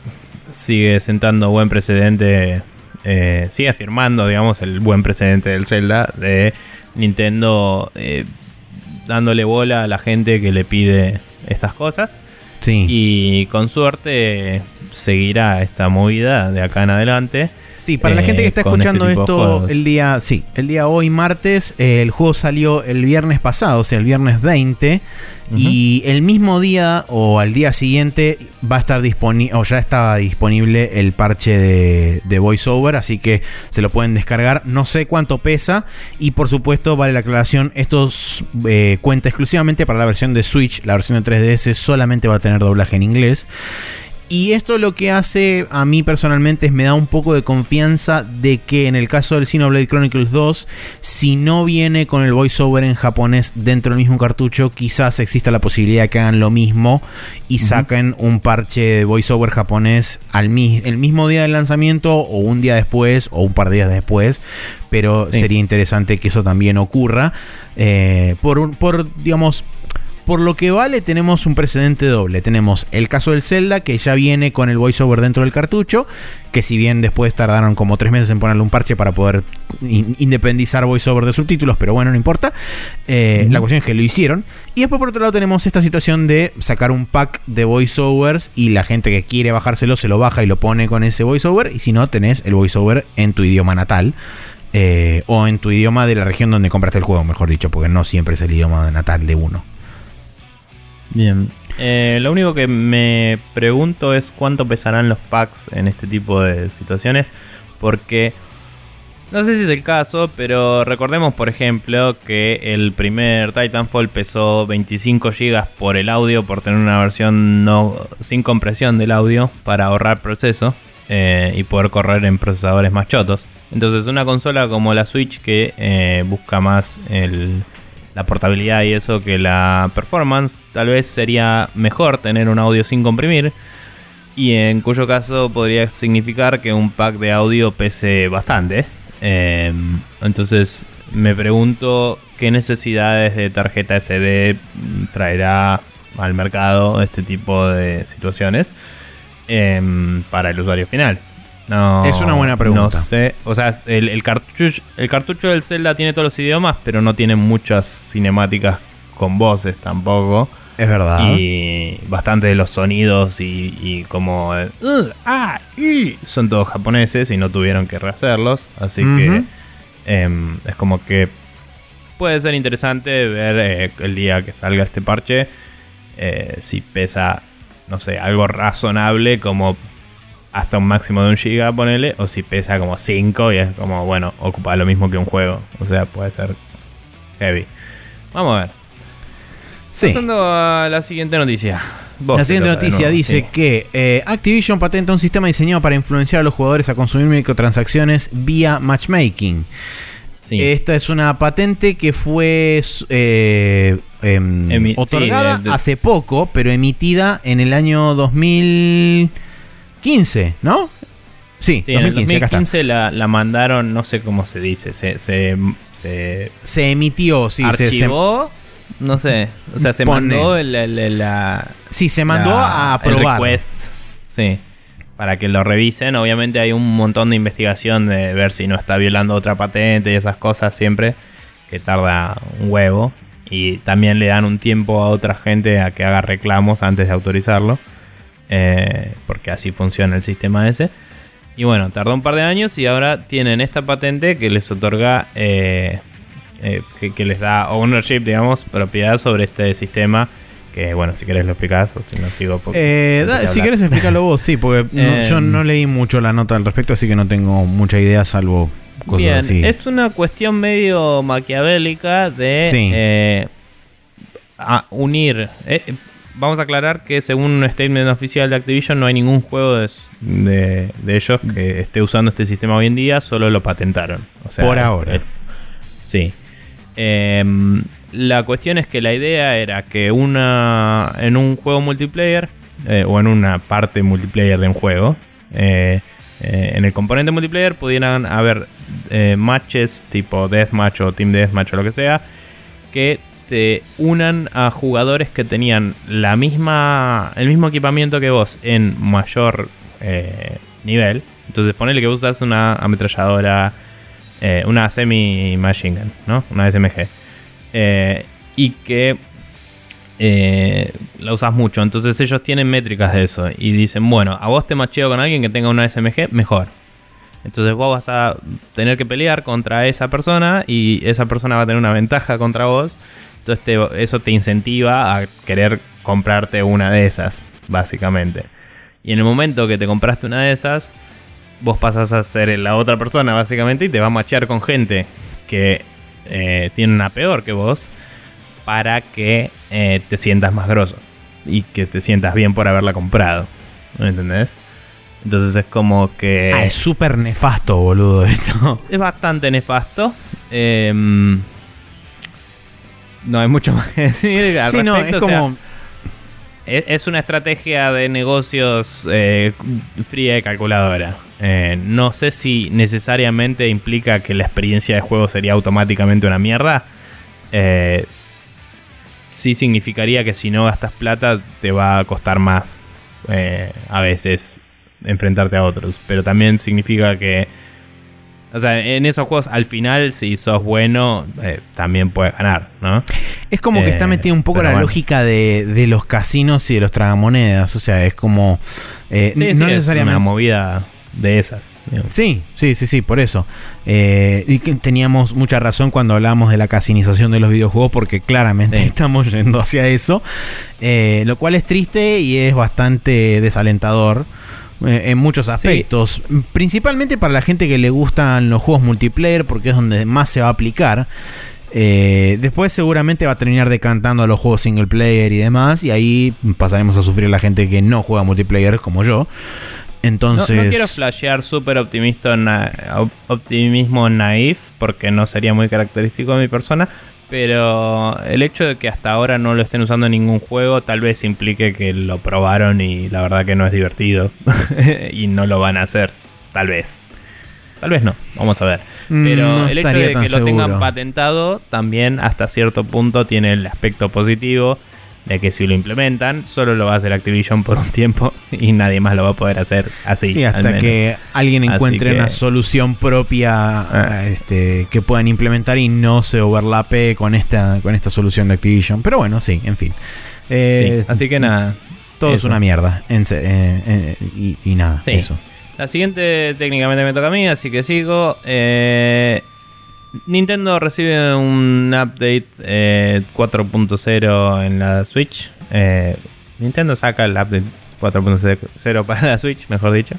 [SPEAKER 2] sigue sentando buen precedente, sigue afirmando, digamos, el buen precedente del Zelda de Nintendo dándole bola a la gente que le pide estas cosas. Y con suerte seguirá esta movida de acá en adelante.
[SPEAKER 1] Sí, para la
[SPEAKER 2] eh,
[SPEAKER 1] gente que está escuchando
[SPEAKER 2] este de
[SPEAKER 1] esto el día, sí, el día hoy martes, eh, el juego salió el viernes pasado, o sea, el viernes 20, y el mismo día o al día siguiente va a estar disponible, o ya estaba disponible el parche de, de VoiceOver, así que se lo pueden descargar. No sé cuánto pesa, y por supuesto, vale la aclaración, esto eh, cuenta exclusivamente para la versión de Switch, la versión de 3DS solamente va a tener doblaje en inglés. Y esto lo que hace a mí personalmente es me da un poco de confianza de que en el caso del Xenoblade Chronicles 2, si no viene con el voiceover en japonés dentro del mismo cartucho, quizás exista la posibilidad de que hagan lo mismo y saquen un parche de voiceover japonés al el mismo día del lanzamiento o un día después o un par de días después. Pero sería interesante que eso también ocurra. Eh, por, un, por, digamos, por lo que vale, tenemos un precedente doble. Tenemos el caso del Zelda, que ya viene con el voiceover dentro del cartucho, que si bien después tardaron como tres meses en ponerle un parche para poder independizar voiceover de subtítulos, pero bueno, no importa. Eh, la cuestión es que lo hicieron. Y después por otro lado tenemos esta situación de sacar un pack de voiceovers y la gente que quiere bajárselo se lo baja y lo pone con ese voiceover. Y si no, tenés el voiceover en tu idioma natal. Eh, o en tu idioma de la región donde compraste el juego, mejor dicho, porque no siempre es el idioma natal de uno.
[SPEAKER 2] Bien. Eh, lo único que me pregunto es cuánto pesarán los packs en este tipo de situaciones. Porque no sé si es el caso, pero recordemos, por ejemplo, que el primer Titanfall pesó 25 GB por el audio, por tener una versión no sin compresión del audio para ahorrar proceso eh, y poder correr en procesadores más chotos. Entonces, una consola como la Switch que eh, busca más el, la portabilidad y eso que la performance, tal vez sería mejor tener un audio sin comprimir. Y en cuyo caso podría significar que un pack de audio pese bastante. Em, entonces me pregunto qué necesidades de tarjeta SD traerá al mercado este tipo de situaciones em, para el usuario final. No,
[SPEAKER 1] es una buena pregunta.
[SPEAKER 2] No sé. O sea, el, cartucho, el cartucho del Zelda tiene todos los idiomas, pero no tiene muchas cinemáticas con voces tampoco.
[SPEAKER 1] Es verdad.
[SPEAKER 2] Y bastante de los sonidos y, como... Uh, ah, son todos japoneses y no tuvieron que rehacerlos. Así que em, es como que puede ser interesante ver eh, el día que salga este parche. Eh, si pesa, no sé, algo razonable como hasta un máximo de un giga, ponele, o si pesa como 5 y es como, bueno, ocupa lo mismo que un juego. O sea, puede ser heavy. Vamos a ver. Sí. Pasando a la siguiente noticia.
[SPEAKER 1] la siguiente noticia dice que eh, Activision patenta un sistema diseñado para influenciar a los jugadores a consumir microtransacciones vía matchmaking. Esta es una patente que fue eh, em, otorgada hace poco, pero emitida en el año 2000. 15, ¿no?
[SPEAKER 2] Sí, 2015, en 2015 la, la, mandaron, no sé cómo se dice, se, se,
[SPEAKER 1] se, emitió, sí.
[SPEAKER 2] Archivó, se, no sé, o sea, se mandó el, la...
[SPEAKER 1] Sí, se mandó a aprobar.
[SPEAKER 2] El request, sí, para que lo revisen. Obviamente hay un montón de investigación de ver si no está violando otra patente y esas cosas siempre, que tarda un huevo. Y también le dan un tiempo a otra gente a que haga reclamos antes de autorizarlo. Eh, porque así funciona el sistema ese. Y bueno, tardó un par de años y ahora tienen esta patente que les otorga, eh, eh, que, les da ownership, digamos, propiedad sobre este sistema. Que bueno, si querés lo explicás o si no sigo.
[SPEAKER 1] si querés explicarlo vos, sí, porque yo no leí mucho la nota al respecto, así que no tengo mucha idea, salvo cosas bien, así.
[SPEAKER 2] Es una cuestión medio maquiavélica de unir vamos a aclarar que según un statement oficial de Activision no hay ningún juego de, ellos que esté usando este sistema hoy en día, solo lo patentaron.
[SPEAKER 1] Por ahora.
[SPEAKER 2] Eh, sí. Em, la cuestión es que la idea era que una en un juego multiplayer eh, o en una parte multiplayer de un juego, eh, en el componente multiplayer pudieran haber matches tipo deathmatch o team deathmatch o lo que sea que te unan a jugadores que tenían la misma, el mismo equipamiento que vos en mayor eh, nivel. Entonces ponele que usas una ametralladora, eh, una semi-machine gun, ¿no? Una SMG. Eh, y que la usas mucho. Entonces ellos tienen métricas de eso. Y dicen, bueno, a vos te macheo con alguien que tenga una SMG, mejor. Entonces vos vas a tener que pelear contra esa persona y esa persona va a tener una ventaja contra vos entonces eso te incentiva a querer comprarte una de esas, básicamente. Y en el momento que te compraste una de esas, vos pasas a ser la otra persona, básicamente, y te va a machear con gente que eh, tiene una peor que vos para que eh, te sientas más grosso y que te sientas bien por haberla comprado. ¿Me entendés? Entonces es como que.
[SPEAKER 1] Ah, es súper nefasto, boludo, (laughs) esto.
[SPEAKER 2] Es bastante nefasto. Em, no hay mucho más que decir. Al
[SPEAKER 1] Sí, no, es
[SPEAKER 2] o sea,
[SPEAKER 1] como.
[SPEAKER 2] es, es una estrategia de negocios eh, fría de calculadora. Eh, no sé si necesariamente implica que la experiencia de juego sería automáticamente una mierda. Eh, sí significaría que si no gastas plata te va a costar más eh, a veces enfrentarte a otros. Pero también significa que... O sea, en esos juegos al final si sos bueno eh, también puedes ganar, ¿no?
[SPEAKER 1] Es como que
[SPEAKER 2] Eh,
[SPEAKER 1] está metida un poco la
[SPEAKER 2] bueno.
[SPEAKER 1] lógica de, de los casinos y de los tragamonedas. O sea, es como. eh,
[SPEAKER 2] Sí,
[SPEAKER 1] no
[SPEAKER 2] sí, es
[SPEAKER 1] necesariamente.
[SPEAKER 2] una movida de esas. digamos.
[SPEAKER 1] Sí, sí, sí, sí, por eso. Eh, y que teníamos mucha razón cuando hablábamos de la casinización de los videojuegos, porque claramente
[SPEAKER 2] Sí. (laughs)
[SPEAKER 1] estamos yendo hacia eso. Eh, lo cual es triste y es bastante desalentador. Eh, en muchos aspectos, principalmente para la gente que le gustan los juegos multiplayer, porque es donde más se va a aplicar. Eh, después seguramente va a terminar decantando a los juegos single player y demás, y ahí pasaremos a sufrir la gente que no juega multiplayer como yo. Entonces,
[SPEAKER 2] no quiero flashear súper optimista na- optimismo naif, porque no sería muy característico de mi persona. Pero el hecho de que hasta ahora no lo estén usando en ningún juego, tal vez implique que lo probaron y la verdad que no es divertido. (laughs) y no lo van a hacer. Tal vez. Tal vez no. Vamos a ver.
[SPEAKER 1] Mm,
[SPEAKER 2] Pero
[SPEAKER 1] no
[SPEAKER 2] el hecho de que lo tengan patentado también hasta cierto punto tiene el aspecto positivo de que si lo implementan, solo lo va a hacer Activision por un tiempo (laughs) y nadie más lo va a poder hacer así.
[SPEAKER 1] Sí,
[SPEAKER 2] al
[SPEAKER 1] hasta
[SPEAKER 2] menos.
[SPEAKER 1] que alguien encuentre
[SPEAKER 2] que-
[SPEAKER 1] una solución propia
[SPEAKER 2] Ah.
[SPEAKER 1] este, que puedan implementar y no se overlape con esta, con esta solución de Activision. Pero bueno, sí, en fin. Eh,
[SPEAKER 2] Sí, Así que nada.
[SPEAKER 1] todo es una mierda. en eh, eh, y, y nada,
[SPEAKER 2] Sí.
[SPEAKER 1] eso.
[SPEAKER 2] La siguiente técnicamente me toca a mí, así que sigo. Eh, Nintendo recibe un update eh, 4.0 en la Switch. Eh, Nintendo saca el update 4.0 para la Switch, mejor dicho.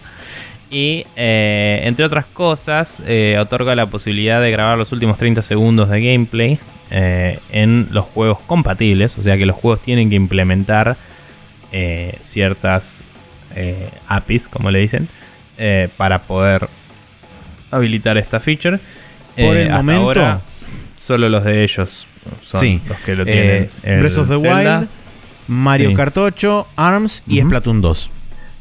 [SPEAKER 2] Y eh, entre otras cosas, eh, otorga la posibilidad de grabar los últimos 30 segundos de gameplay eh, en los juegos compatibles. O sea que los juegos tienen que implementar eh, ciertas eh, APIs, como le dicen, eh, para poder habilitar esta feature.
[SPEAKER 1] Por
[SPEAKER 2] Eh,
[SPEAKER 1] el
[SPEAKER 2] hasta
[SPEAKER 1] momento-
[SPEAKER 2] ahora, solo los de ellos son
[SPEAKER 1] Sí.
[SPEAKER 2] los que lo
[SPEAKER 1] Eh,
[SPEAKER 2] tienen. El
[SPEAKER 1] Breath of the
[SPEAKER 2] Zelda.
[SPEAKER 1] Wild, Mario
[SPEAKER 2] Sí.
[SPEAKER 1] Kart 8, ARMS y
[SPEAKER 2] Ujú.
[SPEAKER 1] Splatoon 2.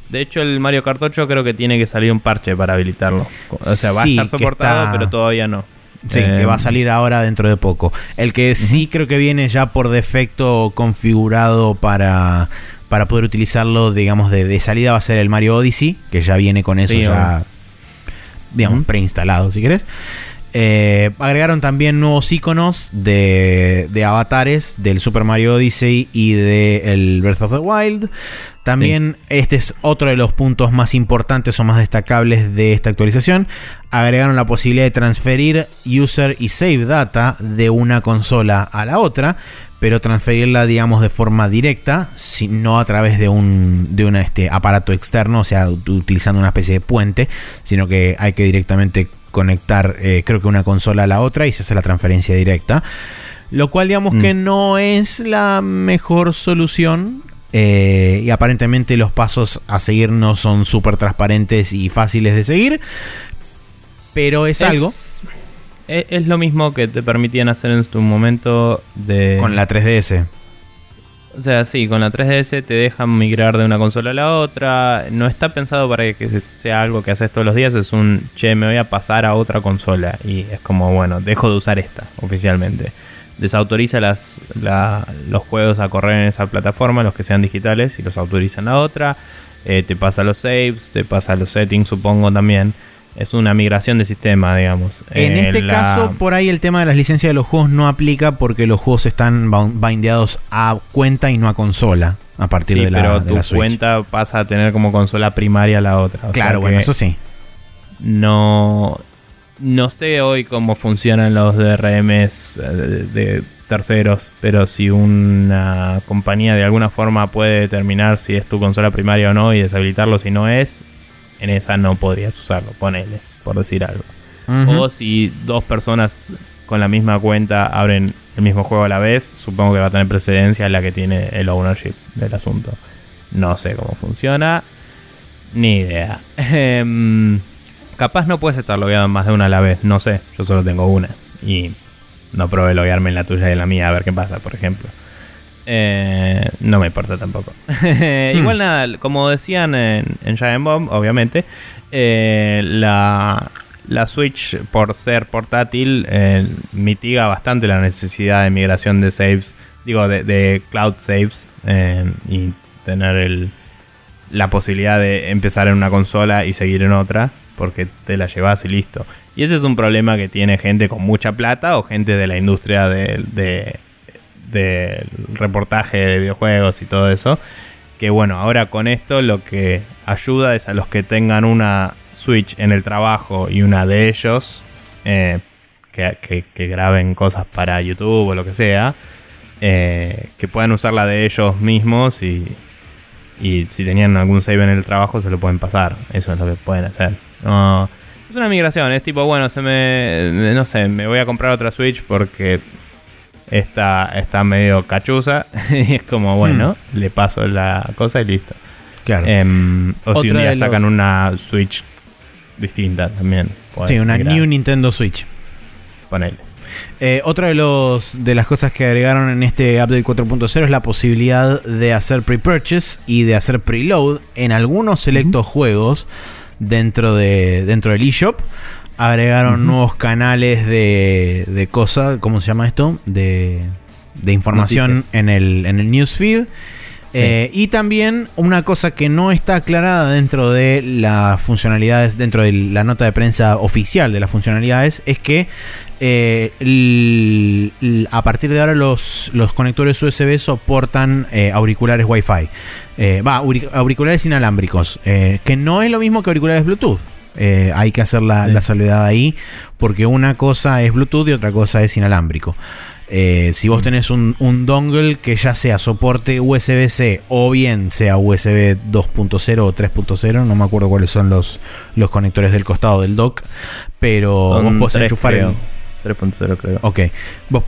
[SPEAKER 2] De hecho, el Mario Kart 8 creo que tiene que salir un parche para habilitarlo. O sea, va
[SPEAKER 1] Sí,
[SPEAKER 2] a estar soportado,
[SPEAKER 1] está-
[SPEAKER 2] pero todavía no.
[SPEAKER 1] Sí,
[SPEAKER 2] Eh,
[SPEAKER 1] que va a salir ahora dentro de poco. El que sí creo que viene ya por defecto configurado para, para poder utilizarlo, digamos, de, de salida va a ser el Mario Odyssey, que ya viene con eso
[SPEAKER 2] Sí,
[SPEAKER 1] ya, digamos, preinstalado, si querés. Eh, agregaron también nuevos iconos de, de avatares del Super Mario Odyssey y de el Breath of the Wild. También este es otro de los puntos más importantes o más destacables de esta actualización. Agregaron la posibilidad de transferir user y save data de una consola a la otra, pero transferirla, digamos, de forma directa, si- no a través de un, de un este, aparato externo, o sea, ut- utilizando una especie de puente, sino que hay que directamente conectar, eh, creo que una consola a la otra y se hace la transferencia directa. Lo cual, digamos
[SPEAKER 2] Mm.
[SPEAKER 1] que no es la mejor solución. eh, y aparentemente los pasos a seguir no son súper transparentes y fáciles de seguir. Pero es, algo
[SPEAKER 2] Es, es lo mismo que te permitían hacer en tu momento de.
[SPEAKER 1] con la 3DS.
[SPEAKER 2] O sea, sí, con la 3DS te dejan migrar de una consola a la otra. No está pensado para que sea algo que haces todos los días. Es un, che, me voy a pasar a otra consola. Y es como, bueno, dejo de usar esta oficialmente. Desautoriza las, la- los juegos a correr en esa plataforma, los que sean digitales, y los autoriza en la otra. Eh, te pasa los saves, te pasa los settings, supongo también. Es una migración de sistema, digamos.
[SPEAKER 1] En
[SPEAKER 2] Eh,
[SPEAKER 1] este
[SPEAKER 2] la-
[SPEAKER 1] caso, por ahí el tema de las licencias de los juegos no aplica porque los juegos están bindeados a cuenta y no a consola a partir
[SPEAKER 2] Sí,
[SPEAKER 1] de la,
[SPEAKER 2] pero
[SPEAKER 1] de
[SPEAKER 2] tu
[SPEAKER 1] la Switch.
[SPEAKER 2] cuenta pasa a tener como consola primaria la otra. O
[SPEAKER 1] claro, bueno, eso sí.
[SPEAKER 2] No, no sé hoy cómo funcionan los DRMs eh, de, de terceros, pero si una compañía de alguna forma puede determinar si es tu consola primaria o no y deshabilitarlo si no es, en esa no podrías usarlo, ponele, por decir algo. O si dos personas con la misma cuenta abren el mismo juego a la vez, supongo que va a tener precedencia la que tiene el ownership del asunto. No sé cómo funciona. Ni idea. (laughs) Em, capaz no puedes estar logueado en más de una a la vez, no sé. Yo solo tengo una. Y no probé loguearme en la tuya y en la mía a ver qué pasa, por ejemplo. Eh, no me importa tampoco. (laughs) Igual
[SPEAKER 1] Hmm.
[SPEAKER 2] nada, como decían en, en Giant Bomb, obviamente, eh, la, la Switch, por ser portátil, eh, mitiga bastante la necesidad de migración de saves, digo, de, de cloud saves, y tener el, la posibilidad de empezar en una consola y seguir en otra, porque te la llevas y listo. Y ese es un problema que tiene gente con mucha plata o gente de la industria de, de- del reportaje de videojuegos y todo eso. Que bueno, ahora con esto lo que ayuda es a los que tengan una Switch en el trabajo y una de ellos eh, que, que- graben cosas para YouTube o lo que sea, eh, que puedan usar la de ellos mismos y, y si tenían algún save en el trabajo se lo pueden pasar. Eso es lo que pueden hacer. Es una migración, es tipo, bueno, se me. No sé, me voy a comprar otra Switch porque esta está medio cachuza. (laughs) y es como, bueno, le paso la cosa y listo.
[SPEAKER 1] Claro.
[SPEAKER 2] Em, o si un día
[SPEAKER 1] los-
[SPEAKER 2] sacan una Switch distinta también.
[SPEAKER 1] sí, una
[SPEAKER 2] migrar,
[SPEAKER 1] New Nintendo Switch.
[SPEAKER 2] ponele.
[SPEAKER 1] Eh, otra de, los, de las cosas que agregaron en este update 4.0 es la posibilidad de hacer pre-purchase y de hacer preload en algunos selectos juegos dentro, de, dentro del eShop. Agregaron nuevos canales de, de cosas, ¿cómo se llama esto? De, de información en el, en el newsfeed. Eh, y también una cosa que no está aclarada dentro de las funcionalidades, dentro de la nota de prensa oficial de las funcionalidades, es que eh, a partir de ahora los, los conectores USB soportan eh, auriculares Wi-Fi. Va, auric- auriculares inalámbricos, que no es lo mismo que auriculares Bluetooth. Eh, hay que hacer la,
[SPEAKER 2] Sí.
[SPEAKER 1] la salvedad ahí, porque una cosa es Bluetooth y otra cosa es inalámbrico. Eh, si vos tenés un, un dongle que ya sea soporte USB-C o bien sea USB 2.0 o 3.0, no me acuerdo cuáles son los, los conectores del costado del dock, pero
[SPEAKER 2] Son
[SPEAKER 1] vos podés enchufar
[SPEAKER 2] creo.
[SPEAKER 1] el,
[SPEAKER 2] 3.0 creo.
[SPEAKER 1] Ok. Vos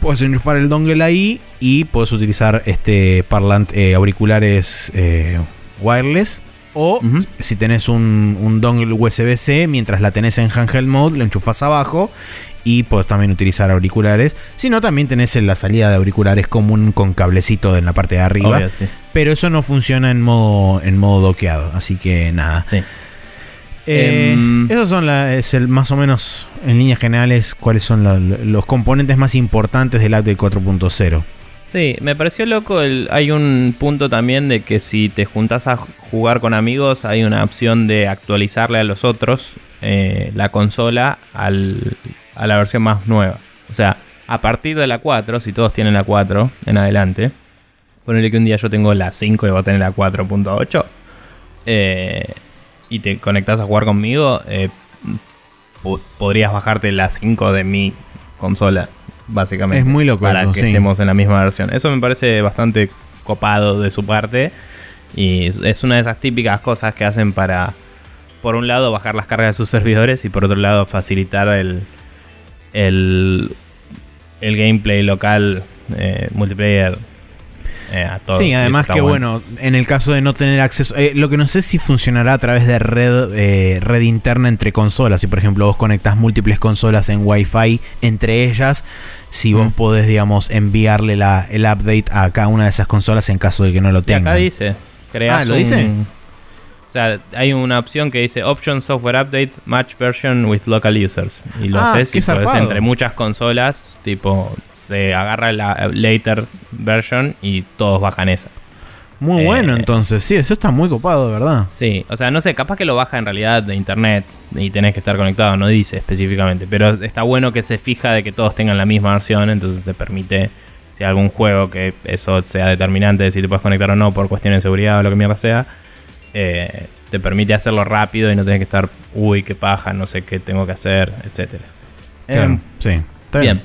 [SPEAKER 1] podés enchufar el dongle ahí y podés utilizar este parlante, eh, auriculares eh, wireless. O si tenés un, un dongle USB-C, mientras la tenés en handheld mode, lo enchufas abajo y podés también utilizar auriculares. Si no, también tenés en la salida de auriculares común con cablecito en la parte de arriba.
[SPEAKER 2] Obvio, sí.
[SPEAKER 1] Pero eso no funciona en modo, en modo doqueado. Así que nada.
[SPEAKER 2] Sí.
[SPEAKER 1] Eh,
[SPEAKER 2] Em,
[SPEAKER 1] esos son la- es el, más o menos en líneas generales cuáles son la- los componentes más importantes del update 4.0.
[SPEAKER 2] Sí, me pareció loco. El, hay un punto también de que si te juntas a jugar con amigos, hay una opción de actualizarle a los otros eh, la consola al- a la versión más nueva. O sea, a partir de la 4, si todos tienen la 4 en adelante, ponele que un día yo tengo la 5 y vos tenés la 4.8, eh, y te conectás a jugar conmigo, eh, po- podrías bajarte la 5 de mi consola, básicamente.
[SPEAKER 1] Es muy loco
[SPEAKER 2] Para
[SPEAKER 1] eso,
[SPEAKER 2] que
[SPEAKER 1] sí.
[SPEAKER 2] estemos en la misma versión. Eso me parece bastante copado de su parte. Y es una de esas típicas cosas que hacen para, por un lado, bajar las cargas de sus servidores y por otro lado, facilitar el, el, el gameplay local eh, multiplayer eh, a todos.
[SPEAKER 1] Sí, además que bueno. en el caso de no tener acceso, eh, lo que no sé si funcionará a través de red, eh, red interna entre consolas. Si por ejemplo vos conectas múltiples consolas en Wi-Fi entre ellas, si vos
[SPEAKER 2] Mm.
[SPEAKER 1] podés, digamos, enviarle la, el update a cada una de esas consolas en caso de que no lo
[SPEAKER 2] Y acá
[SPEAKER 1] tengan.
[SPEAKER 2] dice.
[SPEAKER 1] Ah, ¿lo
[SPEAKER 2] un-
[SPEAKER 1] dice?
[SPEAKER 2] O sea, hay una opción que dice Option Software Update Match Version with Local Users. Y lo
[SPEAKER 1] Ah,
[SPEAKER 2] haces y podés entre muchas consolas, tipo, se agarra la later version y todos bajan esa.
[SPEAKER 1] Muy
[SPEAKER 2] Eh,
[SPEAKER 1] bueno, entonces, sí, eso está muy copado, de verdad.
[SPEAKER 2] Sí, o sea, no sé, capaz que lo baja en realidad de internet y tenés que estar conectado, no dice específicamente, pero está bueno que se fija de que todos tengan la misma versión, entonces te permite, si hay algún juego que eso sea determinante de si te puedes conectar o no por cuestiones de seguridad o lo que mierda sea, eh, te permite hacerlo rápido y no tenés que estar, uy, qué paja, no sé qué tengo que hacer, etcétera.
[SPEAKER 1] Claro,
[SPEAKER 2] Em,
[SPEAKER 1] sí. Está
[SPEAKER 2] Bien.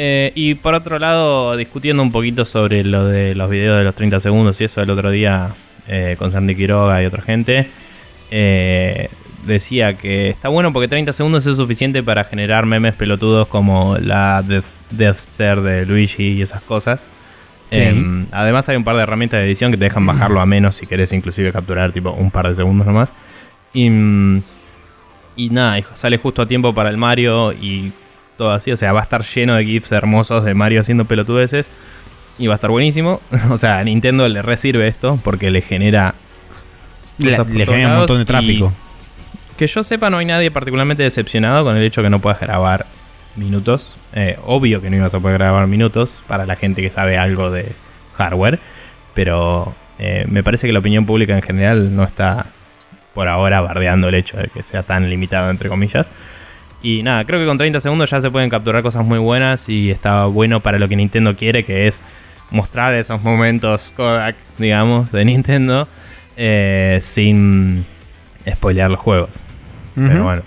[SPEAKER 2] Eh, y por otro lado, discutiendo un poquito sobre lo de los videos de los 30 segundos y eso el otro día eh, con Sandy Quiroga y otra gente, eh, decía que está bueno porque 30 segundos es suficiente para generar memes pelotudos como la Death Stare de Luigi y esas cosas.
[SPEAKER 1] Sí.
[SPEAKER 2] Em, además hay un par de herramientas de edición que te dejan bajarlo a menos si querés inclusive capturar tipo un par de segundos nomás. Y, y nada, sale justo a tiempo para el Mario y todo así. O sea, va a estar lleno de GIFs hermosos de Mario haciendo pelotudeces. Y va a estar buenísimo. (laughs) o sea, a Nintendo le resirve esto porque le genera...
[SPEAKER 1] Le, le un montón de tráfico.
[SPEAKER 2] que yo sepa, no hay nadie particularmente decepcionado con el hecho que no puedas grabar minutos. Eh, obvio que no ibas a poder grabar minutos para la gente que sabe algo de hardware. Pero eh, me parece que la opinión pública en general no está por ahora bardeando el hecho de que sea tan limitado, entre comillas. Y nada, creo que con 30 segundos ya se pueden capturar cosas muy buenas y está bueno para lo que Nintendo quiere, que es mostrar esos momentos Kodak, digamos, de Nintendo eh, sin spoilear los juegos. Pero bueno.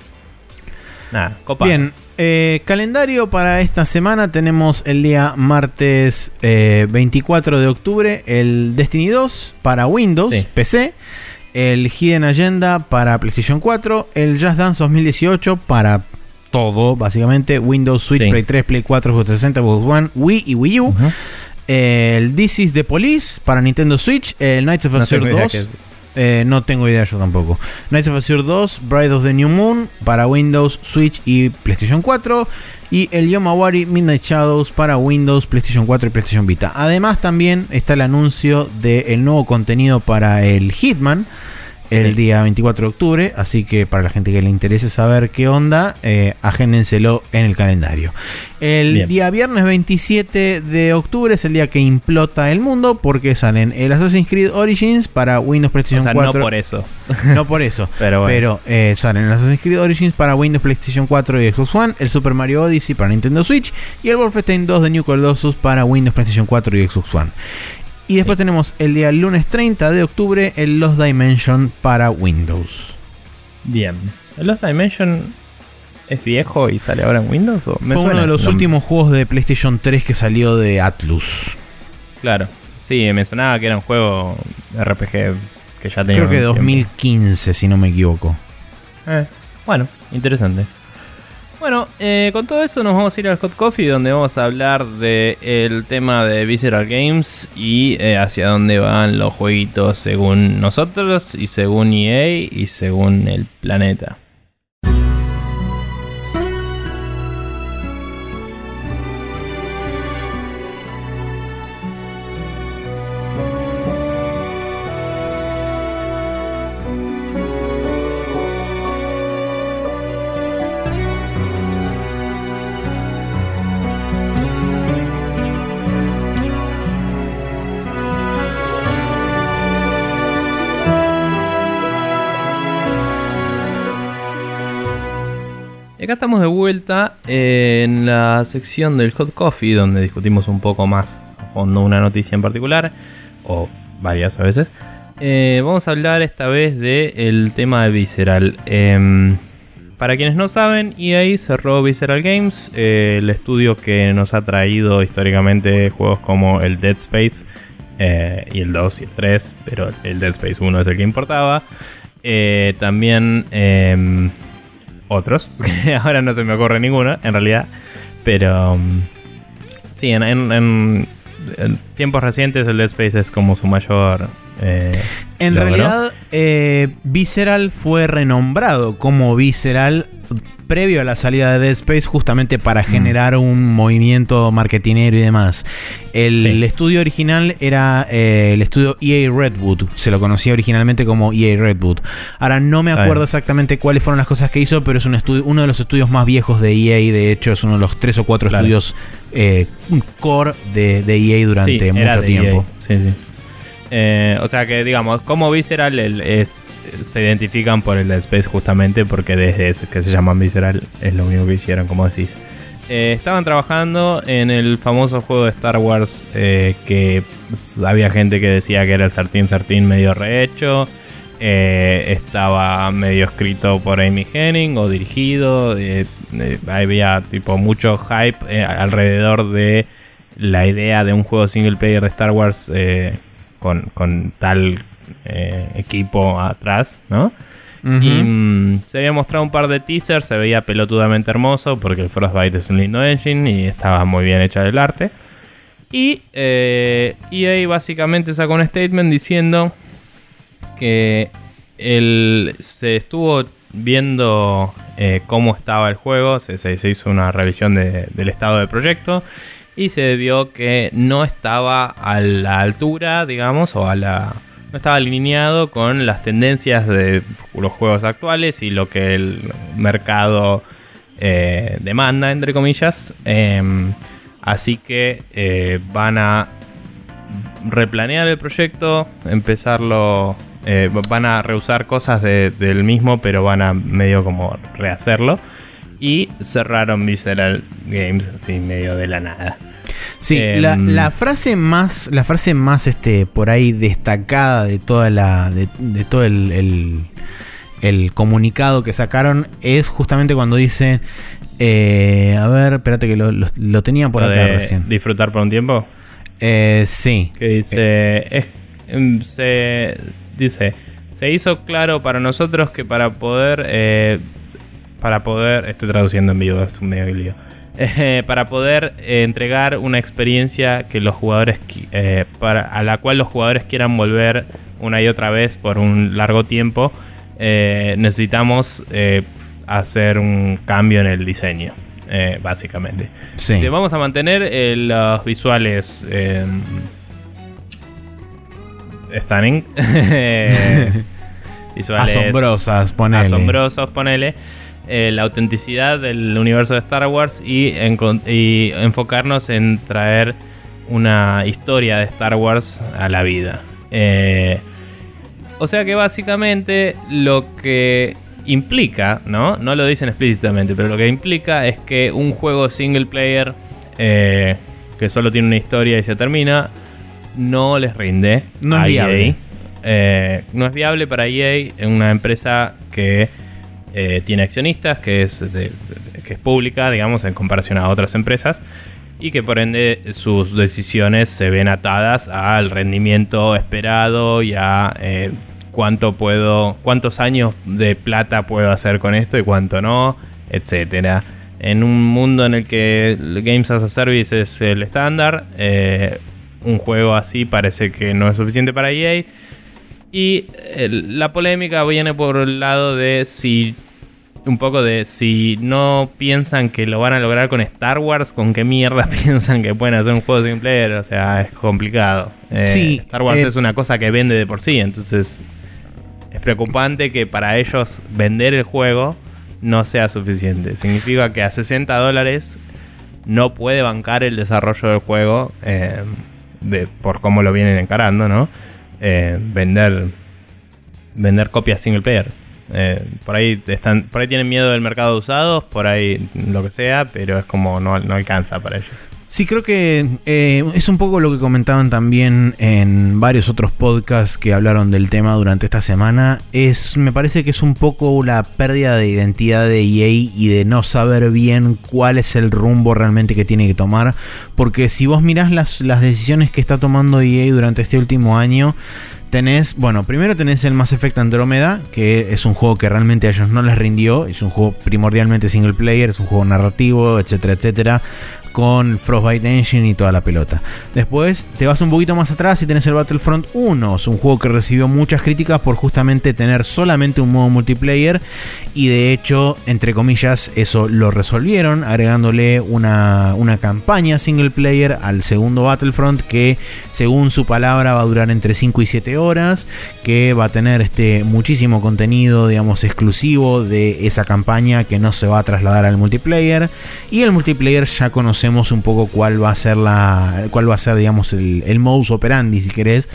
[SPEAKER 2] Nada, copa.
[SPEAKER 1] Bien, eh, calendario para esta semana tenemos el día martes eh, 24 de octubre el Destiny 2 para Windows,
[SPEAKER 2] Sí.
[SPEAKER 1] PC, el Hidden Agenda para PlayStation 4, el Just Dance 2018 para todo, básicamente, Windows, Switch,
[SPEAKER 2] Sí.
[SPEAKER 1] Play 3, Play 4, Xbox 360, Xbox One, Wii y Wii U.
[SPEAKER 2] Ujú.
[SPEAKER 1] El This is the Police para Nintendo Switch, el Knights of
[SPEAKER 2] No
[SPEAKER 1] Azure
[SPEAKER 2] idea
[SPEAKER 1] 2.
[SPEAKER 2] qué es.
[SPEAKER 1] Eh, no tengo idea yo tampoco. Knights of Azure 2, Bride of the New Moon para Windows, Switch y PlayStation 4. Y el Yomawari Midnight Shadows para Windows, PlayStation 4 y PlayStation Vita. Además también está el anuncio del nuevo contenido para el Hitman el
[SPEAKER 2] Sí.
[SPEAKER 1] día 24 de octubre. Así que para la gente que le interese saber qué onda, eh, agéndenselo en el calendario. El
[SPEAKER 2] Bien.
[SPEAKER 1] día viernes 27 de octubre es el día que implota el mundo porque salen el Assassin's Creed Origins para Windows,
[SPEAKER 2] O
[SPEAKER 1] PlayStation
[SPEAKER 2] sea,
[SPEAKER 1] 4.
[SPEAKER 2] no por eso. (laughs)
[SPEAKER 1] No por eso.
[SPEAKER 2] Pero bueno.
[SPEAKER 1] Pero eh, salen el Assassin's Creed Origins para Windows, PlayStation 4 y Xbox One, el Super Mario Odyssey para Nintendo Switch y el Wolfenstein 2 de New Colossus para Windows, PlayStation 4 y Xbox One. Y después
[SPEAKER 2] Sí.
[SPEAKER 1] tenemos el día lunes 30 de octubre el Lost Dimension para Windows.
[SPEAKER 2] Bien. ¿El Lost Dimension es viejo y sale ahora en Windows? ¿O me
[SPEAKER 1] Fue uno de los últimos juegos de PlayStation 3 que salió de Atlus.
[SPEAKER 2] Claro. Sí, me sonaba que era un juego RPG que ya tenía.
[SPEAKER 1] Creo que
[SPEAKER 2] un tiempo.
[SPEAKER 1] 2015, si no me equivoco.
[SPEAKER 2] Eh, bueno, interesante. Bueno, eh, con todo eso nos vamos a ir al Hot Coffee donde vamos a hablar del tema de Visceral Games y eh, hacia dónde van los jueguitos según nosotros y según EA y según el planeta. Estamos de vuelta en la sección del Hot Coffee, donde discutimos un poco más a fondo una noticia en particular, o varias a veces. Eh, vamos a hablar esta vez del tema de Visceral. Em, para quienes no saben, EA cerró Visceral Games, eh, el estudio que nos ha traído históricamente juegos como el Dead Space eh, y el 2 y el 3, pero el Dead Space 1 es el que importaba. También em, otros, (laughs) que ahora no se me ocurre ninguno, en realidad. Pero um, sí, en, en- en- en tiempos recientes el Dead Space es como su mayor... eh,
[SPEAKER 1] En realidad, eh, Visceral fue renombrado como Visceral previo a la salida de Dead Space justamente para generar un movimiento marketinero y demás. El
[SPEAKER 2] Sí.
[SPEAKER 1] estudio original era eh, el estudio EA Redwood, se lo conocía originalmente como EA Redwood. Ahora no me acuerdo exactamente cuáles fueron las cosas que hizo, pero es un estudio, uno de los estudios más viejos de EA, de hecho es uno de los tres o cuatro
[SPEAKER 2] Claro.
[SPEAKER 1] estudios eh, core de, de EA durante
[SPEAKER 2] Sí, era
[SPEAKER 1] mucho
[SPEAKER 2] de
[SPEAKER 1] tiempo.
[SPEAKER 2] EA, Sí, sí. Eh, o sea que, digamos, como Visceral el- se identifican por el Space justamente porque desde que se llaman Visceral es lo único que hicieron, como decís. Eh, estaban trabajando en el famoso juego de Star Wars eh, que había gente que decía que era el 1313 medio rehecho. eh, estaba medio escrito por Amy Henning o dirigido. eh, había tipo mucho hype alrededor de la idea de un juego single player de Star Wars con, con tal eh, equipo atrás, ¿no? Y mm, se había mostrado un par de teasers, se veía pelotudamente hermoso porque el Frostbite es un lindo engine y estaba muy bien hecha el arte. Y EA e básicamente sacó un statement diciendo que él se estuvo viendo eh, cómo estaba el juego, se, se, hizo una revisión del estado del proyecto y se vio que no estaba a la altura, digamos, o a la no estaba alineado con las tendencias de los juegos actuales y lo que el mercado eh, demanda, entre comillas. Em, así que eh, van a replanear el proyecto, empezarlo eh, van a reusar cosas del mismo, pero van a medio como rehacerlo. Y cerraron Visceral Games en medio de la nada.
[SPEAKER 1] Sí, la, em, frase más, la frase más este, por ahí destacada de toda la. de, todo el, el, comunicado que sacaron es justamente cuando dice. Eh, a ver, espérate que lo, tenía por acá recién.
[SPEAKER 2] ¿Disfrutar por un tiempo?
[SPEAKER 1] Eh, sí.
[SPEAKER 2] Que dice. Em, se dice, se hizo claro para nosotros que para poder, eh, para poder, estoy traduciendo en vivo, es un medio lío, eh, para poder eh, entregar una experiencia que los jugadores, para, a la cual los jugadores quieran volver una y otra vez por un largo tiempo, necesitamos hacer un cambio en el diseño. básicamente. Sí. Vamos a mantener los visuales stunning. (laughs) (laughs)
[SPEAKER 1] Visuales asombrosas, ponele.
[SPEAKER 2] Asombrosos, ponele. Eh, la autenticidad del universo de Star Wars y, enfocarnos en traer una historia de Star Wars a la vida. Eh, o sea que básicamente lo que implica, ¿no? No lo dicen explícitamente, pero lo que implica es que un juego single player eh, que solo tiene una historia y se termina, no les rinde.
[SPEAKER 1] No es viable.
[SPEAKER 2] Eh, no es viable para EA, una empresa que eh, tiene accionistas, que es, que es pública, digamos, en comparación a otras empresas, y que por ende sus decisiones se ven atadas al rendimiento esperado y a eh, cuánto puedo, cuántos años de plata puedo hacer con esto y cuánto no, etcétera. En un mundo en el que Games as a Service es el estándar, un juego así parece que no es suficiente para EA. Y la polémica viene por el lado de si. Un poco de si no piensan que lo van a lograr con Star Wars, con qué mierda (laughs) piensan que pueden hacer un juego sin player. O sea, es complicado. Eh, Star Wars eh, es una cosa que vende de por sí, entonces es preocupante que para ellos vender el juego no sea suficiente. Significa que a 60 dólares no puede bancar el desarrollo del juego. Eh, por cómo lo vienen encarando, ¿no? Eh, vender vender copias single player. Eh, por ahí están, por ahí tienen miedo del mercado de usados, por ahí lo que sea, pero es como no, no alcanza para ellos.
[SPEAKER 1] Sí, creo que eh, es un poco lo que comentaban también en varios otros podcasts que hablaron del tema durante esta semana. Es, me parece que es un poco la pérdida de identidad de EA y de no saber bien cuál es el rumbo realmente que tiene que tomar. Porque si vos mirás las, las decisiones que está tomando EA durante este último año, tenés, bueno, primero tenés el Mass Effect Andrómeda, que es un juego que realmente a ellos no les rindió, es un juego primordialmente single player, es un juego narrativo, etcétera, etcétera con Frostbite Engine y toda la pelota. Después te vas un poquito más atrás y tenés el Battlefront 1, es un juego que recibió muchas críticas por justamente tener solamente un modo multiplayer y de hecho, entre comillas, eso lo resolvieron agregándole una, una campaña single player al segundo Battlefront que según su palabra va a durar entre 5 y 7 horas, que va a tener este muchísimo contenido, digamos, exclusivo de esa campaña que no se va a trasladar al multiplayer y el multiplayer ya conocemos conocemos un poco cuál va a ser la. cuál va a ser, digamos, el, modus operandi, si querés,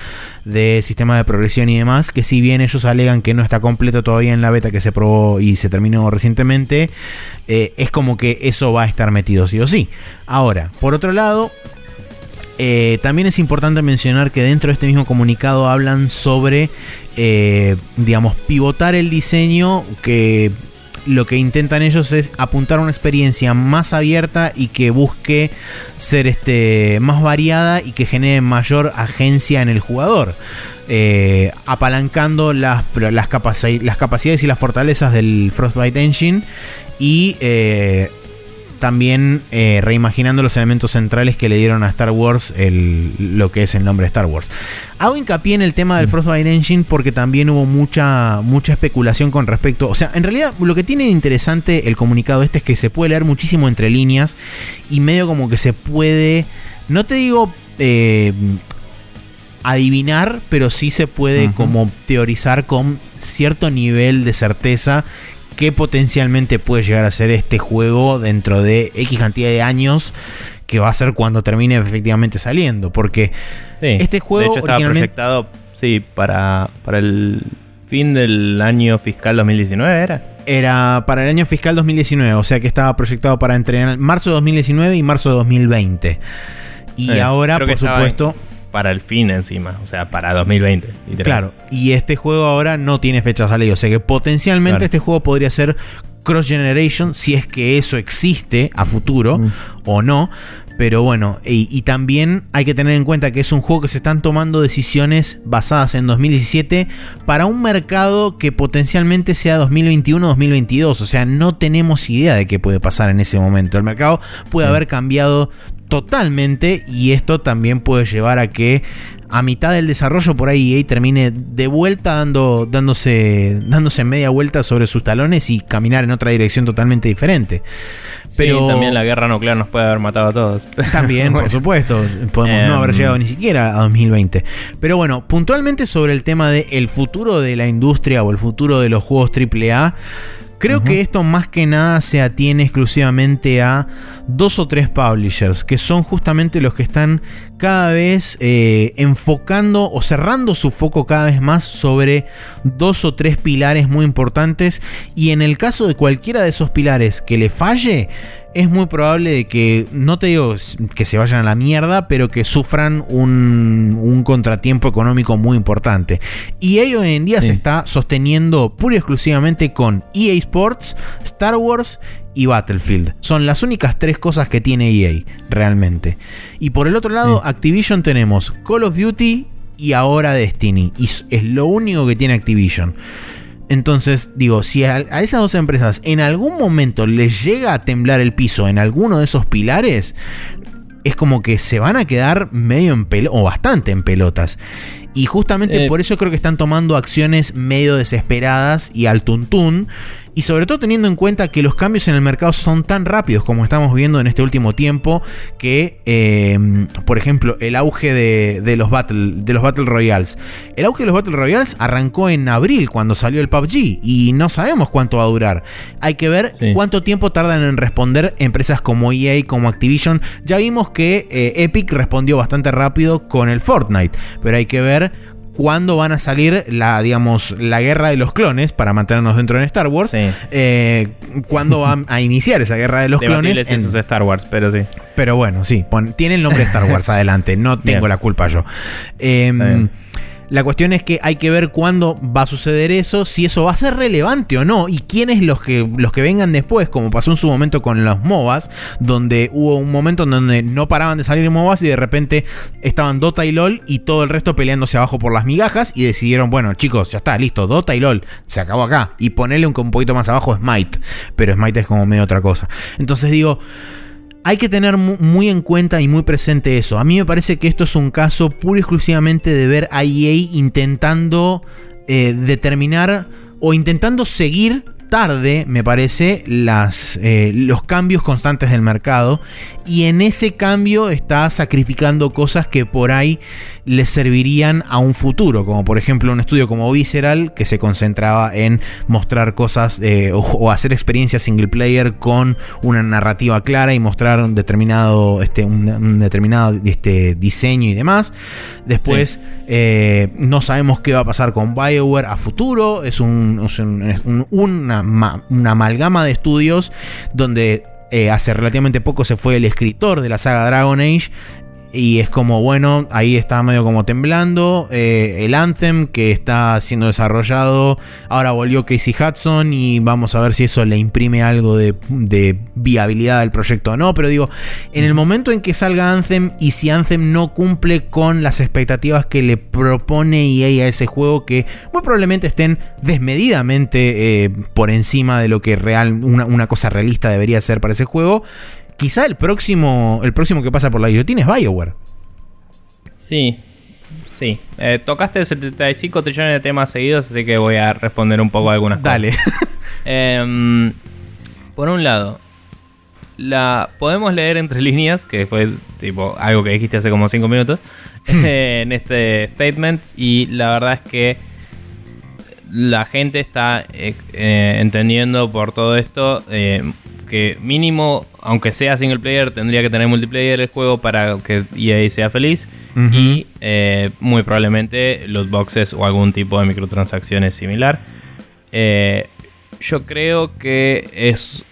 [SPEAKER 1] de sistema de progresión y demás. Que si bien ellos alegan que no está completo todavía en la beta que se probó y se terminó recientemente. Eh, es como que eso va a estar metido sí o sí. Ahora, por otro lado. Eh, también es importante mencionar que dentro de este mismo comunicado hablan sobre, eh, digamos, pivotar el diseño que lo que intentan ellos es apuntar a una experiencia más abierta y que busque ser este, más variada y que genere mayor agencia en el jugador. Eh, apalancando las, las, capacidades y las fortalezas del Frostbite Engine y eh, también eh, reimaginando los elementos centrales que le dieron a Star Wars lo que es el nombre de Star Wars. Hago hincapié en el tema del mm. Frostbite Engine porque también hubo mucha, mucha especulación con respecto. O sea, en realidad lo que tiene interesante el comunicado este es que se puede leer muchísimo entre líneas y medio como que se puede. No te digo. Eh, adivinar, pero sí se puede como teorizar con cierto nivel de certeza qué potencialmente puede llegar a ser este juego dentro de X cantidad de años que va a ser cuando termine efectivamente saliendo. Porque este juego
[SPEAKER 2] de hecho, estaba proyectado sí, para, para el fin del año fiscal 2019, ¿era?
[SPEAKER 1] Era para el año fiscal 2019, o sea que estaba proyectado para entre marzo de 2019 y marzo de 2020. Y ahora, por supuesto
[SPEAKER 2] para el fin encima, o sea, para 2020.
[SPEAKER 1] Claro, y este juego ahora no tiene fecha de salida, o sea que potencialmente este juego podría ser cross generation si es que eso existe a futuro mm. o no. Pero bueno, y, también hay que tener en cuenta que es un juego que se están tomando decisiones basadas en 2017 para un mercado que potencialmente sea 2021-2022. O sea, no tenemos idea de qué puede pasar en ese momento. El mercado puede haber cambiado totalmente y esto también puede llevar a que a mitad del desarrollo por ahí EA termine de vuelta dando, dándose, dándose media vuelta sobre sus talones y caminar en otra dirección totalmente diferente.
[SPEAKER 2] Pero también la guerra nuclear nos puede haber matado a todos. (laughs)
[SPEAKER 1] También, por supuesto, podemos no haber em. llegado ni siquiera a 2020. Pero bueno, puntualmente sobre el tema del el futuro de la industria o el futuro de los juegos AAA. Creo que esto más que nada se atiene exclusivamente a dos o tres publishers, que son justamente los que están cada vez eh, enfocando o cerrando su foco cada vez más sobre dos o tres pilares muy importantes. Y en el caso de cualquiera de esos pilares que le falle, es muy probable de que, no te digo que se vayan a la mierda, pero que sufran un, contratiempo económico muy importante. Y hoy en día se está sosteniendo pura y exclusivamente con EA Sports, Star Wars y Battlefield. Son las únicas tres cosas que tiene EA realmente. Y por el otro lado, Activision tenemos Call of Duty y ahora Destiny. Y es lo único que tiene Activision. Entonces, digo, si a, esas dos empresas en algún momento les llega a temblar el piso en alguno de esos pilares, es como que se van a quedar medio en pelotas, o bastante en pelotas. Y justamente eh. por eso creo que están tomando acciones medio desesperadas y al tuntún. Y sobre todo teniendo en cuenta que los cambios en el mercado son tan rápidos como estamos viendo en este último tiempo, que, eh, por ejemplo, el auge de, los battle, de los Battle Royales. El auge de los Battle Royales arrancó en abril cuando salió el PUBG y no sabemos cuánto va a durar. Hay que ver cuánto tiempo tardan en responder empresas como EA, como Activision. Ya vimos que eh, Epic respondió bastante rápido con el Fortnite, pero hay que ver cuándo van a salir la, digamos, la guerra de los clones, para mantenernos dentro de Star Wars, eh, cuándo van a iniciar esa guerra de los clones.
[SPEAKER 2] En Star Wars, pero sí.
[SPEAKER 1] Pero bueno, sí, tiene el nombre de Star Wars (laughs) adelante, no tengo la culpa yo. Eh, la cuestión es que hay que ver cuándo va a suceder eso, si eso va a ser relevante o no, y quiénes los que, los que vengan después, como pasó en su momento con los MOBAs, donde hubo un momento en donde no paraban de salir MOBAs y de repente estaban Dota y LOL y todo el resto peleándose abajo por las migajas y decidieron, bueno chicos, ya está, listo, Dota y LOL, se acabó acá, y ponerle un, un poquito más abajo Smite, pero Smite es como medio otra cosa. Entonces digo hay que tener muy en cuenta y muy presente eso. A mí me parece que esto es un caso puro y exclusivamente de ver a EA intentando eh, determinar o intentando seguir tarde, me parece, las, eh, los cambios constantes del mercado. Y en ese cambio está sacrificando cosas que por ahí le servirían a un futuro. Como por ejemplo un estudio como Visceral, que se concentraba en mostrar cosas eh, o, hacer experiencias single player con una narrativa clara y mostrar un determinado, este, un, determinado este, diseño y demás. Después eh, no sabemos qué va a pasar con Bioware a futuro. Es un, una una, amalgama de estudios donde eh, hace relativamente poco se fue el escritor de la saga Dragon Age y es como, bueno, ahí está medio como temblando. Eh, el Anthem que está siendo desarrollado, ahora volvió Casey Hudson y vamos a ver si eso le imprime algo de, viabilidad al proyecto o no. Pero digo, en el momento en que salga Anthem y si Anthem no cumple con las expectativas que le propone EA a ese juego, que muy probablemente estén desmedidamente eh, por encima de lo que real, una, una cosa realista debería ser para ese juego quizá el próximo, el próximo que pasa por la guillotina es Bioware.
[SPEAKER 2] Sí, sí. Eh, tocaste 75 trillones de temas seguidos, así que voy a responder un poco a algunas
[SPEAKER 1] Dale. (laughs)
[SPEAKER 2] Em, por un lado, la podemos leer entre líneas, que fue tipo algo que dijiste hace como 5 minutos, (laughs) (laughs) en este statement, y la verdad es que la gente está eh, eh, entendiendo por todo esto que mínimo, aunque sea single player, tendría que tener multiplayer el juego para que EA sea feliz. Y eh, muy probablemente los boxes o algún tipo de microtransacciones similar. Eh, yo creo que es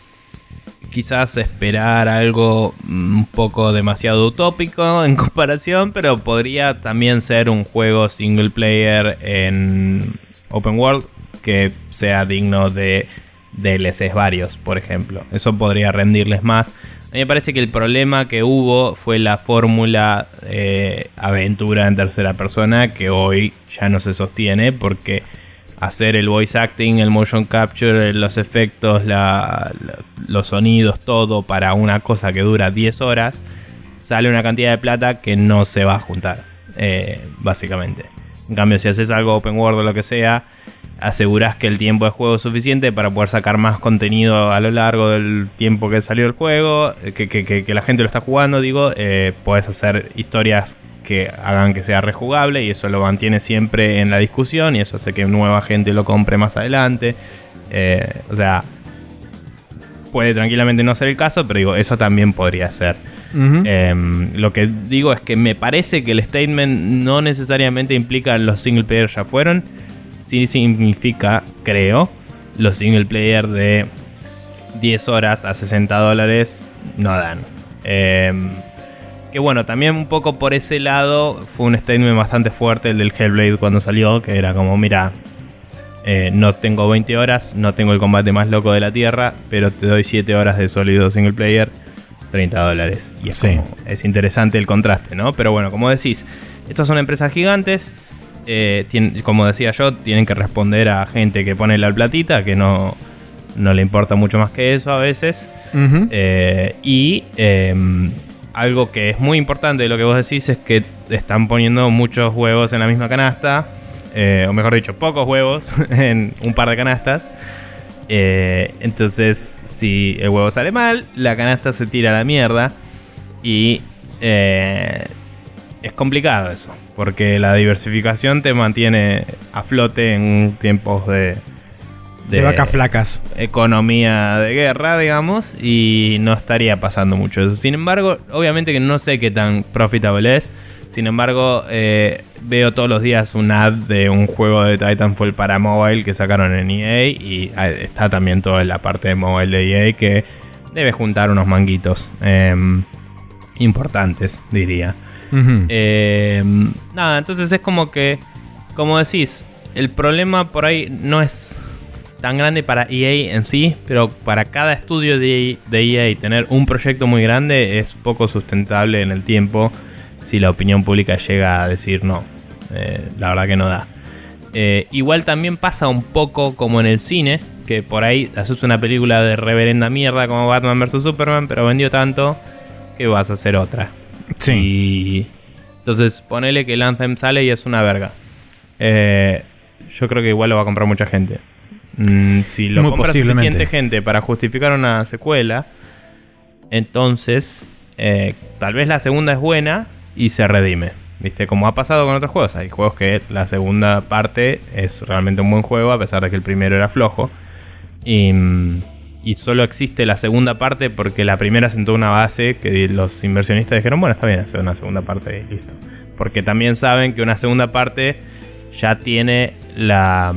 [SPEAKER 2] quizás esperar algo un poco demasiado utópico (laughs) en comparación, pero podría también ser un juego single player en open world que sea digno de DLCs varios, por ejemplo. Eso podría rendirles más. A mí me parece que el problema que hubo fue la fórmula eh, aventura en tercera persona que hoy ya no se sostiene porque hacer el voice acting, el motion capture, los efectos, los sonidos, todo para una cosa que dura 10 horas, sale una cantidad de plata que no se va a juntar, eh, básicamente. En cambio, si haces algo open world o lo que sea, aseguras que el tiempo de juego es suficiente para poder sacar más contenido a lo largo del tiempo que salió el juego, eh, que, la gente lo está jugando, digo, eh, puedes hacer historias que hagan que sea rejugable y eso lo mantiene siempre en la discusión y eso hace que nueva gente lo compre más adelante. Eh, o sea, puede tranquilamente no ser el caso, pero digo, eso también podría ser. Em, lo que digo es que me parece que el statement no necesariamente implica los single players ya fueron, sí significa, creo, los single player de 10 horas a 60 dólares no dan. Em, que bueno, también un poco por ese lado fue un statement bastante fuerte el del Hellblade cuando salió, que era como, mira, eh, no tengo 20 horas, no tengo el combate más loco de la Tierra, pero te doy 7 horas de sólido single player, 30 dólares. Y es, es interesante el contraste, ¿no? Pero bueno, como decís, estas son empresas gigantes, eh, como decía yo, tienen que responder a gente que pone la platita, que no, no le importa mucho más que eso a veces. Eh, y em, algo que es muy importante de lo que vos decís es que están poniendo muchos huevos en la misma canasta, eh, o mejor dicho, pocos huevos (laughs) en un par de canastas. entonces, si el huevo sale mal, la canasta se tira a la mierda y es complicado eso, porque la diversificación te mantiene a flote en tiempos de,
[SPEAKER 1] de, vacas flacas.
[SPEAKER 2] Economía de guerra, digamos, y no estaría pasando mucho eso. Sin embargo, obviamente que no sé qué tan profitable es. Sin embargo, eh, veo todos los días un ad de un juego de Titanfall para mobile que sacaron en EA y ah, está también toda la parte de mobile de EA que debe juntar unos manguitos em, importantes, diría. Eh, nada, entonces es como que, como decís, el problema por ahí no es tan grande para EA en sí, pero para cada estudio de, EA e tener un proyecto muy grande es poco sustentable en el tiempo si la opinión pública llega a decir no. Eh, la verdad que no da. Eh, igual también pasa un poco como en el cine, que por ahí haces una película de reverenda mierda como Batman vs. Superman, pero vendió tanto que vas a hacer otra. Sí. entonces, ponele que el Anthem sale y es una verga. Eh, yo creo que igual lo va a comprar mucha gente. Mm, si lo compra suficiente gente para justificar una secuela, entonces eh, tal vez la segunda es buena y se redime. ¿Viste? Como ha pasado con otros juegos. Hay juegos que la segunda parte es realmente un buen juego, a pesar de que el primero era flojo. Y. Mm, y solo existe la segunda parte porque la primera sentó una base que los inversionistas dijeron, bueno, está bien hacer una segunda parte y listo. Porque también saben que una segunda parte ya tiene la,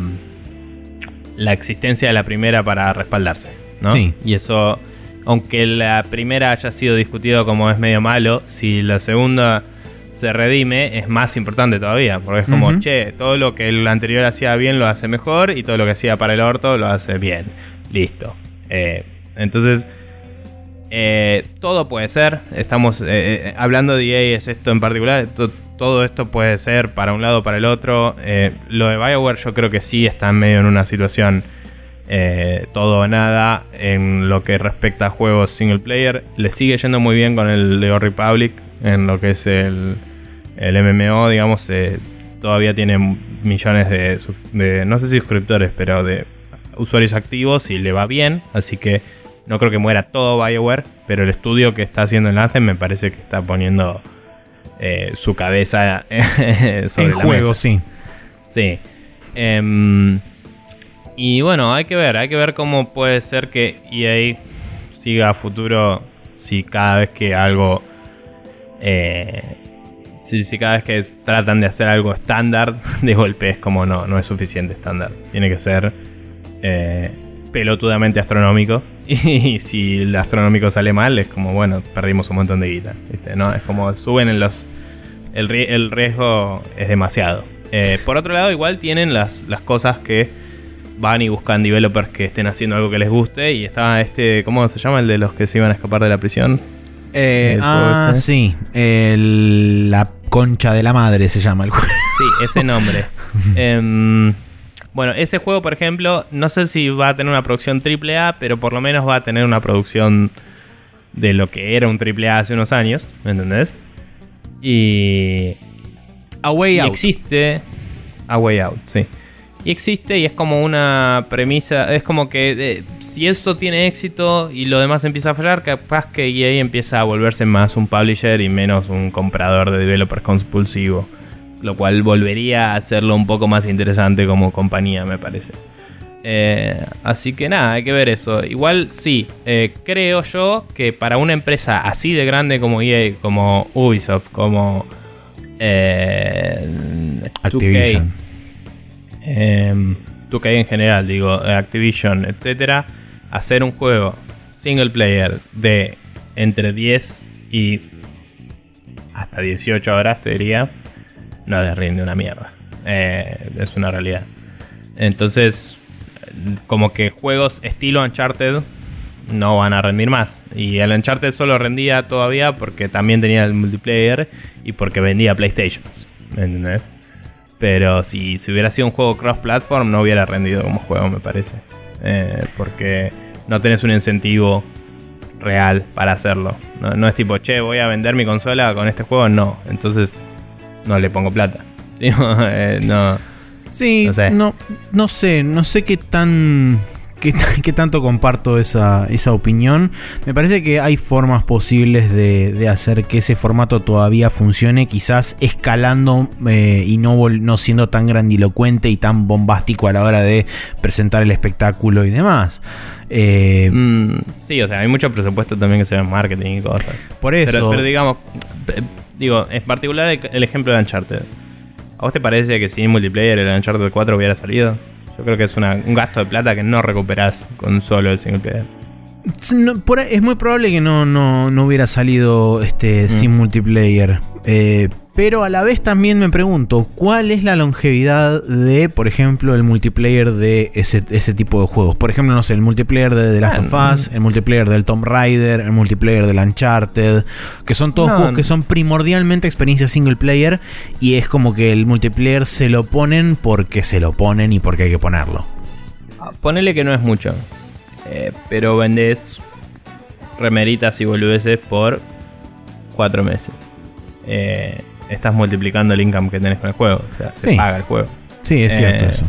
[SPEAKER 2] la existencia de la primera para respaldarse, ¿no? Sí. Y eso, aunque la primera haya sido discutido como es medio malo, si la segunda se redime, es más importante todavía. Porque es como, che, todo lo que el anterior hacía bien lo hace mejor y todo lo que hacía para el orto lo hace bien. Listo. Eh, entonces, eh, todo puede ser. Estamos eh, hablando de EA, es esto en particular. to- todo esto puede ser para un lado o para el otro. Lo de Bioware, yo creo que sí está medio en una situación todo o nada en lo que respecta a juegos single player. Le sigue yendo muy bien con el Old Republic en lo que es el, el MMO, digamos. todavía tiene millones de, de, no sé si suscriptores, pero de usuarios activos y le va bien. Así que no creo que muera todo BioWare, pero el estudio que está haciendo el Anthem me parece que está poniendo eh, su cabeza (laughs) sobre
[SPEAKER 1] en juego,
[SPEAKER 2] mesa.
[SPEAKER 1] sí.
[SPEAKER 2] Sí. Em, y bueno, hay que ver, hay que ver cómo puede ser que EA siga a futuro si cada vez que algo... eh, si, si cada vez que tratan de hacer algo estándar, (laughs) de golpe es como no, no es suficiente estándar. Tiene que ser eh, pelotudamente astronómico. (laughs) Y si el astronómico sale mal, es como, bueno, perdimos un montón de guita. ¿viste? ¿No? Es como suben en los... El, el riesgo es demasiado. Eh, por otro lado, igual tienen las, las cosas que van y buscan developers que estén haciendo algo que les guste. Y está este, ¿cómo se llama? El de los que se iban a escapar de la prisión.
[SPEAKER 1] Eh, ah,
[SPEAKER 2] este.
[SPEAKER 1] sí. El- la concha de la madre se llama el juego.
[SPEAKER 2] Sí, ese nombre. (laughs) Em, bueno, ese juego, por ejemplo, no sé si va a tener una producción AAA, pero por lo menos va a tener una producción de lo que era un AAA hace unos años, ¿me entendés? Y,
[SPEAKER 1] A Way
[SPEAKER 2] y
[SPEAKER 1] Out.
[SPEAKER 2] existe A Way Out, sí. Y existe y es como una premisa, es como que eh, si esto tiene éxito y lo demás empieza a fallar, capaz que EA empieza a volverse más un publisher y menos un comprador de developers compulsivo. Lo cual volvería a hacerlo un poco más interesante como compañía, me parece. Eh, así que nada, hay que ver eso. Igual sí, eh, creo yo que para una empresa así de grande como EA, como Ubisoft, como eh, 2K,
[SPEAKER 1] Activision.
[SPEAKER 2] eh, 2K en general, digo, Activision, etcétera, hacer un juego single player de entre 10 y hasta 18 horas, te diría, no les rinde una mierda. Eh, es una realidad. Entonces, como que juegos estilo Uncharted no van a rendir más. Y el Uncharted solo rendía todavía porque también tenía el multiplayer y porque vendía PlayStation. ¿Me entendés? Pero si, si hubiera sido un juego cross-platform, no hubiera rendido como juego, me parece. Eh, porque no tenés un incentivo real para hacerlo. No, no es tipo, che, voy a vender mi consola con este juego. No, entonces no le pongo plata. (laughs) Eh, no.
[SPEAKER 1] Sí,
[SPEAKER 2] No sé.
[SPEAKER 1] no, no sé, no sé qué tan. Qué, qué tanto comparto esa, esa opinión. Me parece que hay formas posibles de, de hacer que ese formato todavía funcione, quizás escalando eh, y no, vol- no siendo tan grandilocuente y tan bombástico a la hora de presentar el espectáculo y demás. Eh,
[SPEAKER 2] Mm, sí, o sea, hay mucho presupuesto también que se ve en marketing y cosas.
[SPEAKER 1] por eso.
[SPEAKER 2] Pero, pero digamos, digo, en particular el, ejemplo de Uncharted. ¿A vos te parece que sin multiplayer el Uncharted 4 hubiera salido? Yo creo que es un gasto de plata que no recuperás con solo el single player.
[SPEAKER 1] No, por ahí- es muy probable que no, no, no hubiera salido este, sin multiplayer. Eh, pero a la vez también me pregunto, ¿cuál es la longevidad de, por ejemplo, el multiplayer de ese, ese tipo de juegos? Por ejemplo, no sé, el multiplayer de The Last of Us, el multiplayer del Tomb Raider, el multiplayer del Uncharted, que son todos
[SPEAKER 2] No,
[SPEAKER 1] juegos que son primordialmente experiencias single player y es como que el multiplayer se lo ponen porque se lo ponen y porque hay que ponerlo.
[SPEAKER 2] Ponele que no es mucho. Eh, pero vendés remeritas y boludeces por cuatro meses. Eh, estás multiplicando el income que tenés con el juego. O sea, se
[SPEAKER 1] Sí.
[SPEAKER 2] paga el juego.
[SPEAKER 1] Sí, es cierto
[SPEAKER 2] Eh,
[SPEAKER 1] eso.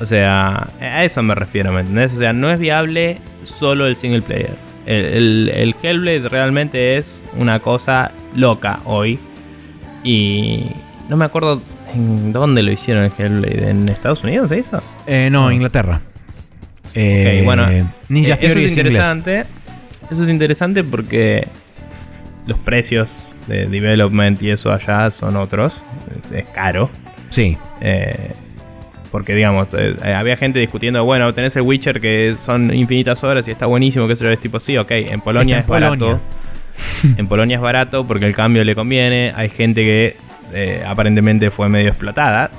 [SPEAKER 2] O sea, a eso me refiero, ¿me entendés? O sea, no es viable solo el single player. El, el, el Hellblade realmente es una cosa loca hoy. Y no me acuerdo en dónde lo hicieron el Hellblade. ¿En Estados Unidos se hizo?
[SPEAKER 1] Eh, no, Inglaterra. Eh,
[SPEAKER 2] bueno,
[SPEAKER 1] Ninja
[SPEAKER 2] Eh, eso es
[SPEAKER 1] inglés.
[SPEAKER 2] interesante. Eso es interesante porque los precios de development y eso allá son otros. Es caro.
[SPEAKER 1] Sí,
[SPEAKER 2] Eh, porque, digamos, había gente discutiendo, bueno, tenés el Witcher que son infinitas horas y está buenísimo, que yo, es tipo, sí, ok, en Polonia
[SPEAKER 1] Está en
[SPEAKER 2] es barato. (laughs) En Polonia es barato porque el cambio le conviene. Hay gente que eh, aparentemente fue medio explotada.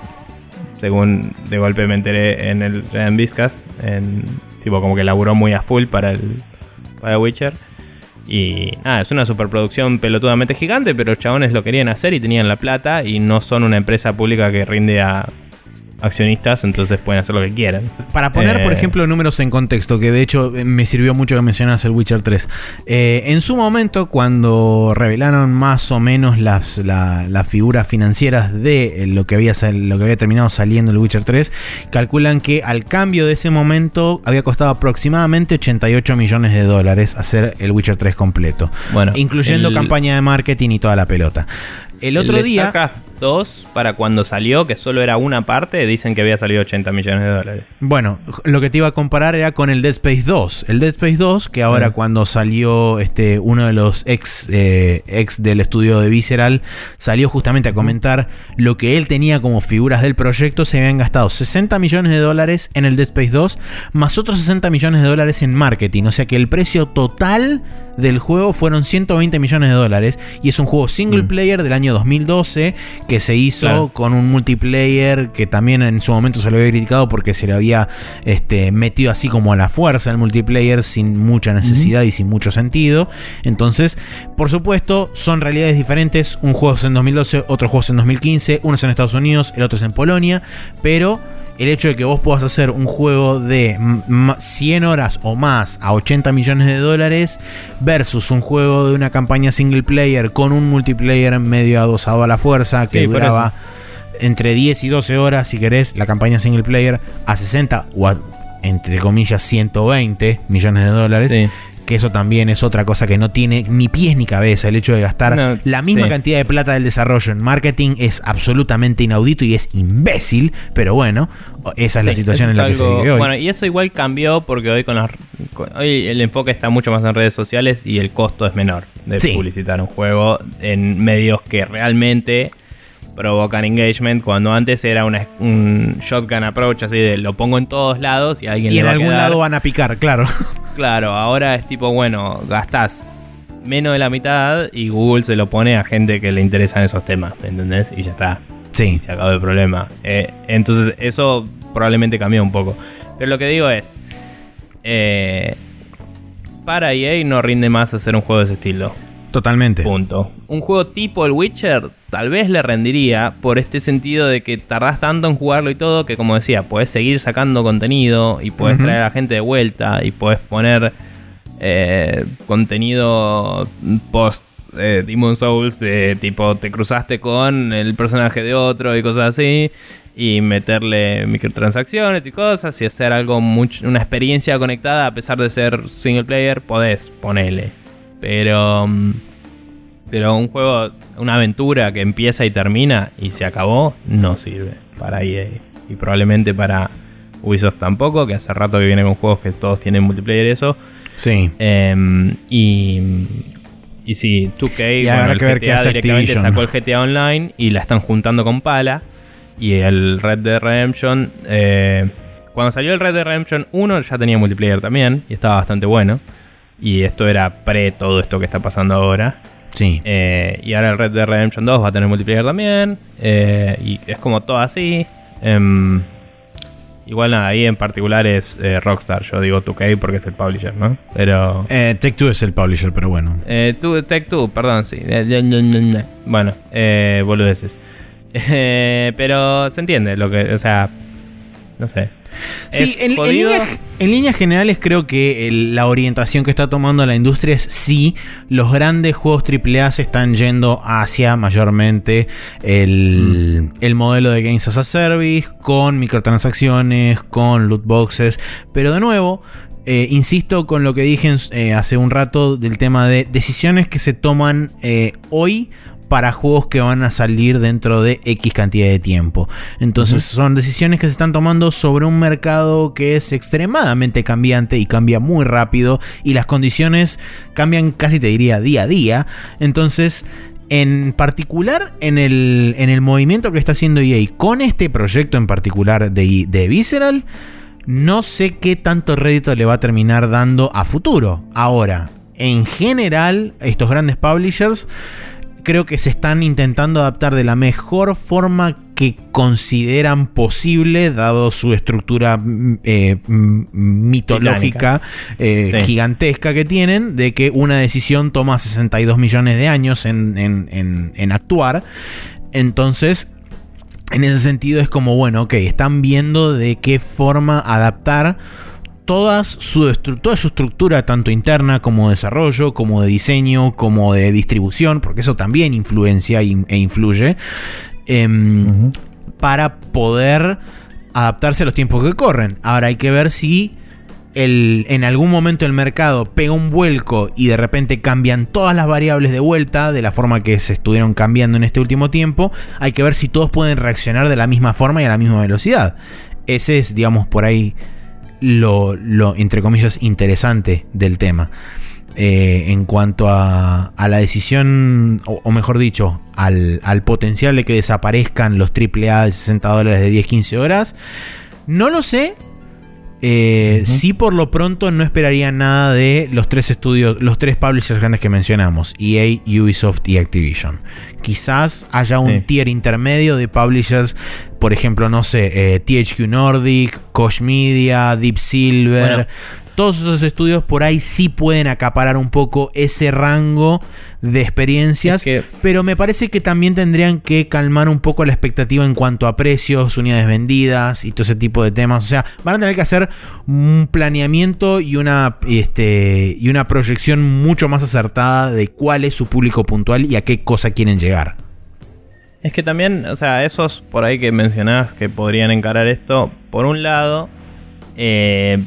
[SPEAKER 2] Según de golpe me enteré en el en Vizcas. En, tipo como que laburó muy a full para el para Witcher. Y nada, es una superproducción pelotudamente gigante, pero los chabones lo querían hacer y tenían la plata y no son una empresa pública que rinde a accionistas, entonces pueden hacer lo que quieran.
[SPEAKER 1] Para poner, por
[SPEAKER 2] Eh,
[SPEAKER 1] ejemplo, números en contexto, que de hecho eh, me sirvió mucho que mencionas el Witcher 3. Eh, en su momento, cuando revelaron más o menos las, la- las figuras financieras de lo que, había lo que había terminado saliendo el Witcher 3, calculan que al cambio de ese momento había costado aproximadamente 88 millones de dólares hacer el Witcher 3 completo.
[SPEAKER 2] Bueno,
[SPEAKER 1] incluyendo
[SPEAKER 2] el-
[SPEAKER 1] campaña de marketing y toda la pelota. El otro
[SPEAKER 2] el
[SPEAKER 1] día...
[SPEAKER 2] StarCraft 2, para cuando salió, que solo era una parte, dicen que había salido 80 millones de dólares.
[SPEAKER 1] Bueno, lo que te iba a comparar era con el Dead Space 2. El Dead Space 2, que ahora
[SPEAKER 2] Mm.
[SPEAKER 1] cuando salió este, uno de los ex, eh, ex del estudio de Visceral, salió justamente a comentar lo que él tenía como figuras del proyecto, se habían gastado 60 millones de dólares en el Dead Space 2, más otros 60 millones de dólares en marketing. O sea que el precio total del juego fueron 120 millones de dólares y es un juego single
[SPEAKER 2] Mm.
[SPEAKER 1] player del año 2012 que se hizo
[SPEAKER 2] Claro.
[SPEAKER 1] con un multiplayer que también en su momento se lo había criticado porque se le había este, metido así como a la fuerza el multiplayer sin mucha necesidad y sin mucho sentido. Entonces, por supuesto, son realidades diferentes. Un juego es en 2012, otro juego es en 2015, uno es en Estados Unidos, el otro es en Polonia, pero el hecho de que vos puedas hacer un juego de m- m- 100 horas o más a 80 millones de dólares versus un juego de una campaña single player con un multiplayer medio adosado a la fuerza que
[SPEAKER 2] Sí,
[SPEAKER 1] duraba entre 10 y 12 horas, si querés, la campaña single player a 60 o a, entre comillas 120 millones de dólares.
[SPEAKER 2] Sí.
[SPEAKER 1] Que eso también es otra cosa que no tiene ni pies ni cabeza. El hecho de gastar
[SPEAKER 2] No,
[SPEAKER 1] la misma
[SPEAKER 2] sí.
[SPEAKER 1] cantidad de plata del desarrollo en marketing es absolutamente inaudito y es imbécil. Pero bueno, esa es la situación en la que se vive hoy.
[SPEAKER 2] Bueno, y eso igual cambió porque hoy con las con- hoy el enfoque está mucho más en redes sociales y el costo es menor de
[SPEAKER 1] Sí.
[SPEAKER 2] publicitar un juego en medios que realmente provocan engagement cuando antes era una- un shotgun approach así de lo pongo en todos lados y a alguien
[SPEAKER 1] y
[SPEAKER 2] le
[SPEAKER 1] en
[SPEAKER 2] va a
[SPEAKER 1] algún
[SPEAKER 2] quedar.
[SPEAKER 1] lado van a picar, claro. (laughs)
[SPEAKER 2] Claro, ahora es tipo, bueno, gastás menos de la mitad y Google se lo pone a gente que le interesan esos temas, ¿me ¿entendés? Y ya está. Y
[SPEAKER 1] Sí,
[SPEAKER 2] se acabó el problema. Eh, entonces, eso probablemente cambió un poco. Pero lo que digo es. eh, para EA no rinde más hacer un juego de ese estilo.
[SPEAKER 1] Totalmente.
[SPEAKER 2] Punto. Un juego tipo el Witcher tal vez le rendiría por este sentido de que tardás tanto en jugarlo y todo que como decía, puedes seguir sacando contenido y puedes
[SPEAKER 1] Ujú.
[SPEAKER 2] traer a la gente de vuelta y puedes poner eh, contenido post eh, Demon Souls de tipo te cruzaste con el personaje de otro y cosas así y meterle microtransacciones y cosas y hacer algo much- una experiencia conectada a pesar de ser single player podés ponele pero mm, pero un juego una aventura que empieza y termina y se acabó no sirve para EA y probablemente para Ubisoft tampoco que hace rato que viene con juegos que todos tienen multiplayer eso
[SPEAKER 1] Sí.
[SPEAKER 2] Em, y, y sí, 2K
[SPEAKER 1] Y
[SPEAKER 2] bueno, el
[SPEAKER 1] que ver
[SPEAKER 2] GTA directamente sacó el GTA Online y la están juntando con Pala. Y el Red Dead Redemption, eh, cuando salió el Red Dead Redemption 1 ya tenía multiplayer también y estaba bastante bueno. Y esto era pre todo esto que está pasando ahora.
[SPEAKER 1] Sí.
[SPEAKER 2] Eh, y ahora el Red Dead Redemption 2 va a tener multiplayer también. eh, y es como todo así. Em, igual nada, ahí en particular es eh, Rockstar. Yo digo 2K porque es el publisher, ¿no? Pero...
[SPEAKER 1] Eh, Take Two es el publisher, pero bueno.
[SPEAKER 2] Eh, tú, Tech 2, perdón, sí. Eh. Bueno, eh, boludeces. (laughs) Eh, pero se entiende lo que, o sea, no sé.
[SPEAKER 1] Sí, en, líneas, en líneas generales creo que el- la orientación que está tomando la industria es sí, los grandes juegos AAA se están yendo hacia mayormente el, el modelo de Games as a Service, con microtransacciones, con loot boxes, pero de nuevo... eh, insisto con lo que dije eh, hace un rato del tema de decisiones que se toman eh, hoy para juegos que van a salir dentro de X cantidad de tiempo. Entonces son decisiones que se están tomando sobre un mercado que es extremadamente cambiante y cambia muy rápido y las condiciones cambian casi te diría día a día. Entonces... En particular, en el, en el movimiento que está haciendo EA con este proyecto en particular de, de Visceral, no sé qué tanto rédito le va a terminar dando a futuro. Ahora, en general, estos grandes publishers creo que se están intentando adaptar de la mejor forma que consideran posible, dado su estructura mm, eh, mm, mitológica eh, gigantesca que tienen, de que una decisión toma 62 millones de años en, actuar. Entonces, en ese sentido es como, bueno, ok, están viendo de qué forma adaptar toda su, toda su estructura, tanto interna como de desarrollo, como de diseño, como de distribución, porque eso también influencia e influye, em, para poder adaptarse a los tiempos que corren. Ahora hay que ver si el, en algún momento el mercado pega un vuelco y de repente cambian todas las variables de vuelta de la forma que se estuvieron cambiando en este último tiempo. Hay que ver si todos pueden reaccionar de la misma forma y a la misma velocidad. Ese es, digamos, por ahí lo, entre comillas, interesante del tema. Eh, en cuanto a, a la decisión, o, mejor dicho, al, al, potencial de que desaparezcan los AAA de 60 dólares de 10-15 horas, no lo sé, eh, Sí, por lo pronto no esperaría nada de los tres estudios, los tres publishers grandes que mencionamos: EA, Ubisoft y Activision. Quizás haya un tier intermedio de publishers, por ejemplo, no sé, eh, THQ Nordic, Koch Media, Deep Silver, todos esos estudios por ahí sí pueden acaparar un poco ese rango de experiencias, pero me parece que también tendrían que calmar un poco la expectativa en cuanto a precios, unidades vendidas y todo ese tipo de temas. O sea, van a tener que hacer un planeamiento y una, este, y una proyección mucho más acertada de cuál es su público puntual y a qué cosa quieren llegar.
[SPEAKER 2] Es que también, o sea, esos por ahí que mencionabas que podrían encarar esto, por un lado, eh,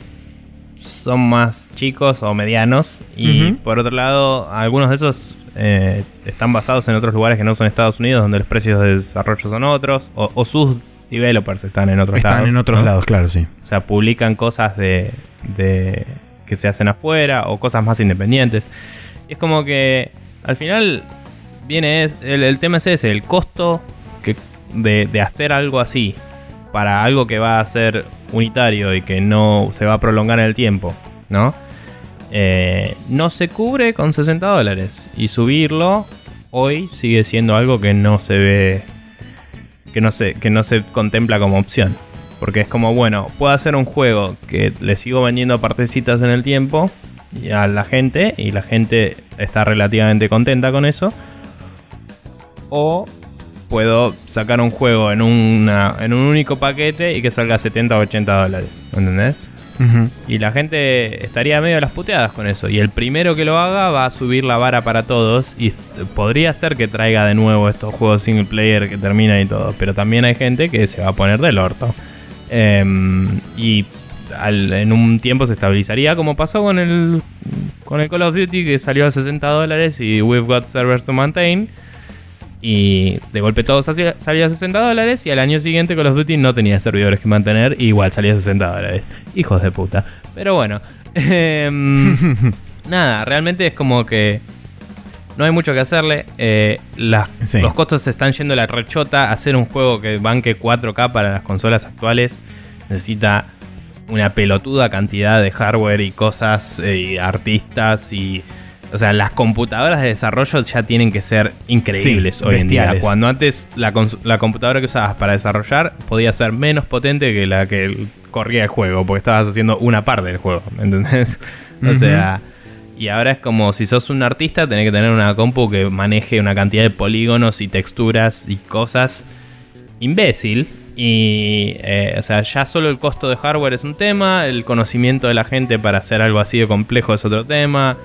[SPEAKER 2] son más chicos o medianos. Y por otro lado, algunos de esos eh, están basados en otros lugares que no son Estados Unidos, donde los precios de desarrollo son otros, o, sus developers están en otros
[SPEAKER 1] lados.
[SPEAKER 2] Están
[SPEAKER 1] en otros lados, claro, sí.
[SPEAKER 2] O sea, publican cosas de, de que se hacen afuera o cosas más independientes. Y es como que al final viene el, el tema es ese, el costo que, de, de hacer algo así para algo que va a ser unitario y que no se va a prolongar en el tiempo, ¿no? Eh, no se cubre con 60 dólares. Y subirlo hoy sigue siendo algo que no se ve. Que no se, que no se contempla como opción. Porque es como, bueno, puedo hacer un juego que le sigo vendiendo partecitas en el tiempo a la gente y la gente está relativamente contenta con eso. O puedo sacar un juego en, una, en un único paquete y que salga 70 o 80 dólares. ¿Entendés? Y la gente estaría medio a las puteadas con eso. Y el primero que lo haga va a subir la vara para todos. Y podría ser que traiga de nuevo estos juegos single player que terminan y todo. Pero también hay gente que se va a poner del orto. Em, y en un tiempo se estabilizaría, como pasó con el, con el Call of Duty que salió a 60 dólares y We've Got Servers to Maintain. Y de golpe todo salía, a 60 dólares y al año siguiente Call of Duty no tenía servidores que mantener y igual salía a 60 dólares. Hijos de puta. Pero bueno. (laughs) Em, (laughs) nada, realmente es como que no hay mucho que hacerle. Eh, los costos se están yendo a la rechota. Hacer un juego que banque 4K para las consolas actuales necesita una pelotuda cantidad de hardware y cosas eh, y artistas y o sea, las computadoras de desarrollo ya tienen que ser increíbles hoy en día. Cuando antes la, computadora que usabas para desarrollar podía ser menos potente que la que corría el juego, porque estabas haciendo una parte del juego, (laughs) ¿entendés? O sea, y ahora es como si sos un artista, tenés que tener una compu que maneje una cantidad de polígonos y texturas y cosas imbécil. Y, eh, o sea, ya solo el costo de hardware es un tema, el conocimiento de la gente para hacer algo así de complejo es otro tema.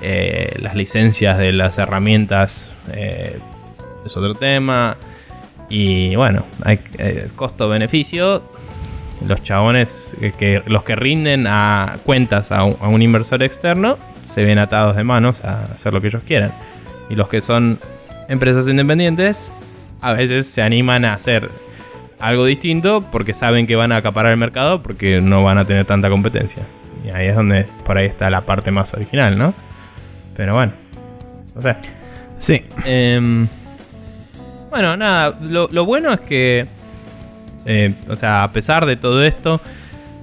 [SPEAKER 2] Eh, las licencias de las herramientas eh, es otro tema. Y bueno, hay eh, costo-beneficio. Los chabones, que, los que rinden a cuentas a un, inversor externo, se ven atados de manos a hacer lo que ellos quieran. Y los que son empresas independientes, a veces se animan a hacer algo distinto porque saben que van a acaparar el mercado porque no van a tener tanta competencia. Y ahí es donde por ahí está la parte más original, ¿no? Pero bueno. No sé.
[SPEAKER 1] Sí.
[SPEAKER 2] Em, bueno, nada. Lo, bueno es que. Eh, o sea, a pesar de todo esto.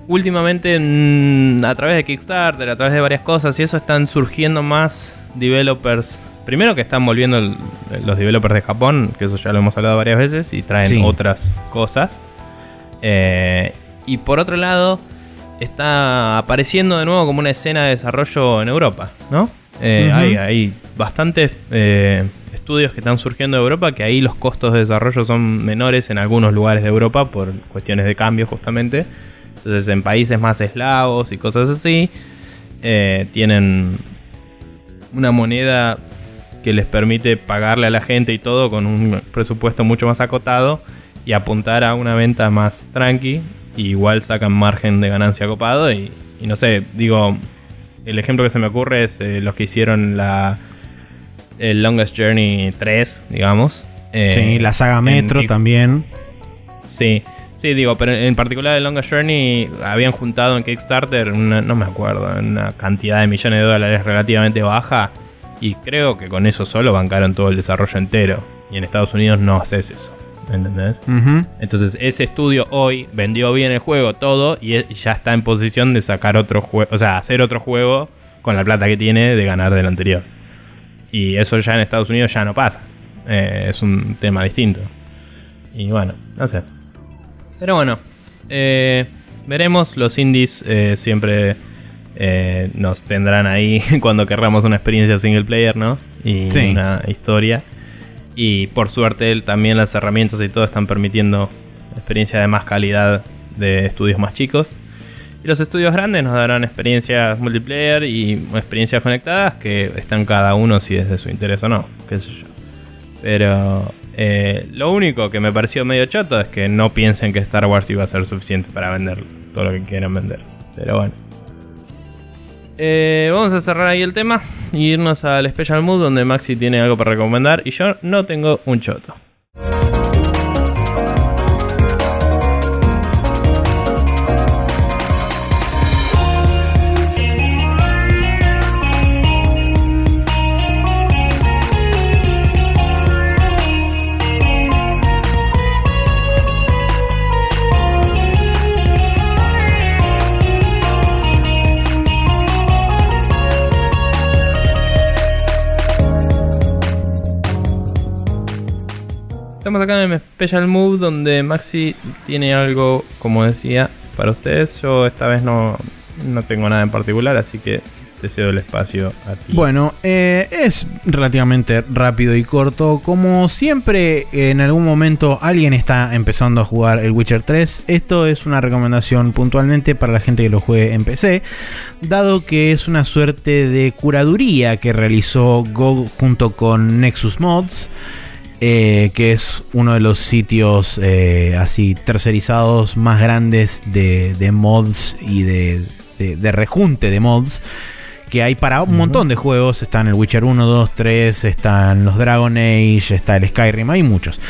[SPEAKER 2] últimamente mm, a través de Kickstarter, a través de varias cosas y eso están surgiendo más developers. Primero que están volviendo los developers de Japón, que eso ya lo hemos hablado varias veces, y traen otras cosas. Eh, y por otro lado, está apareciendo de nuevo como una escena de desarrollo en Europa, ¿no? Eh, hay, bastantes eh, estudios que están surgiendo de Europa que ahí los costos de desarrollo son menores en algunos lugares de Europa por cuestiones de cambio justamente. Entonces en países más eslavos y cosas así eh, tienen una moneda que les permite pagarle a la gente y todo con un presupuesto mucho más acotado y apuntar a una venta más tranqui igual sacan margen de ganancia copado y, no sé, digo, el ejemplo que se me ocurre es eh, los que hicieron la el Longest Journey 3, digamos.
[SPEAKER 1] Eh, sí, la saga Metro también.
[SPEAKER 2] Sí, sí, digo, pero en particular el Longest Journey habían juntado en Kickstarter, no me acuerdo, una cantidad de millones de dólares relativamente baja y creo que con eso solo bancaron todo el desarrollo entero. Y en Estados Unidos no haces eso. ¿Entendés? Entonces ese estudio hoy vendió bien el juego, todo, y ya está en posición de sacar otro juego, o sea, hacer otro juego con la plata que tiene de ganar del anterior. Y eso ya en Estados Unidos ya no pasa. Eh, es un tema distinto. Y bueno, no sé. Pero bueno, eh, veremos. Los indies eh, siempre nos tendrán ahí (laughs) cuando querramos una experiencia single player, ¿no? Y una historia. Y por suerte también las herramientas y todo están permitiendo experiencia de más calidad de estudios más chicos. Y los estudios grandes nos darán experiencias multiplayer y experiencias conectadas que están cada uno si es de su interés o no, qué sé yo. Pero eh, lo único que me pareció medio choto es que no piensen que Star Wars iba a ser suficiente para vender todo lo que quieran vender. Pero bueno. Eh, vamos a cerrar ahí el tema y irnos al Special Mood donde Maxi tiene algo para recomendar y yo no tengo un choto. Estamos acá en el Special Move donde Maxi tiene algo, como decía, para ustedes. Yo esta vez no, no tengo nada en particular, así que te cedo el espacio a ti.
[SPEAKER 1] Bueno, eh, es relativamente rápido y corto. Como siempre, en algún momento alguien está empezando a jugar el Witcher 3. Esto es una recomendación puntualmente para la gente que lo juegue en PC, dado que es una suerte de curaduría que realizó GOG junto con Nexus Mods. Eh, que es uno de los sitios eh, así tercerizados más grandes de, mods y de, rejunte de mods que hay para un montón de juegos. Están el Witcher 1, 2, 3, están los Dragon Age, está el Skyrim, hay muchos.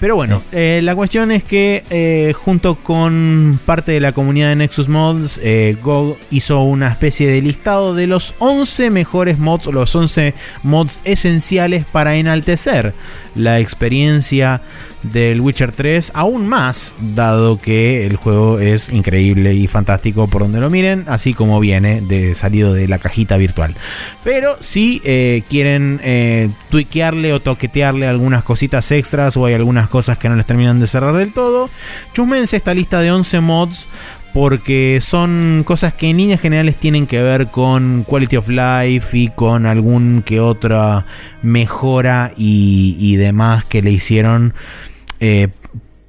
[SPEAKER 1] Pero bueno, eh, la cuestión es que eh, junto con parte de la comunidad de Nexus Mods, eh, GOG hizo una especie de listado de los 11 mejores mods, los 11 mods esenciales para enaltecer la experiencia del Witcher 3 aún más, dado que el juego es increíble y fantástico por donde lo miren, así como viene de salido de la cajita virtual. Pero si eh, quieren eh, tuiquearle o toquetearle algunas cositas extras o hay algunas cosas que no les terminan de cerrar del todo, chusmense esta lista de 11 mods porque son cosas que en líneas generales tienen que ver con quality of life y con algún que otra mejora y, y demás que le hicieron eh,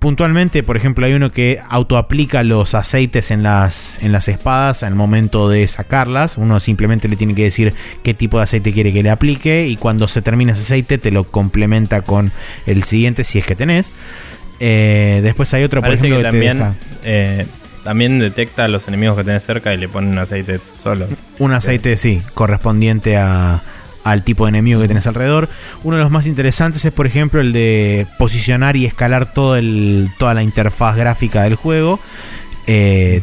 [SPEAKER 1] puntualmente, por ejemplo, hay uno que autoaplica los aceites en las, en las espadas al momento de sacarlas. Uno simplemente le tiene que decir qué tipo de aceite quiere que le aplique y cuando se termina ese aceite te lo complementa con el siguiente si es que tenés. Eh, después hay otro,
[SPEAKER 2] por ejemplo, que, también, eh, también detecta a los enemigos que tenés cerca y le pone un aceite solo.
[SPEAKER 1] Un aceite, sí, correspondiente a, al tipo de enemigo que tenés alrededor. Uno de los más interesantes es, por ejemplo, el de posicionar y escalar todo el, toda la interfaz gráfica del juego. Eh,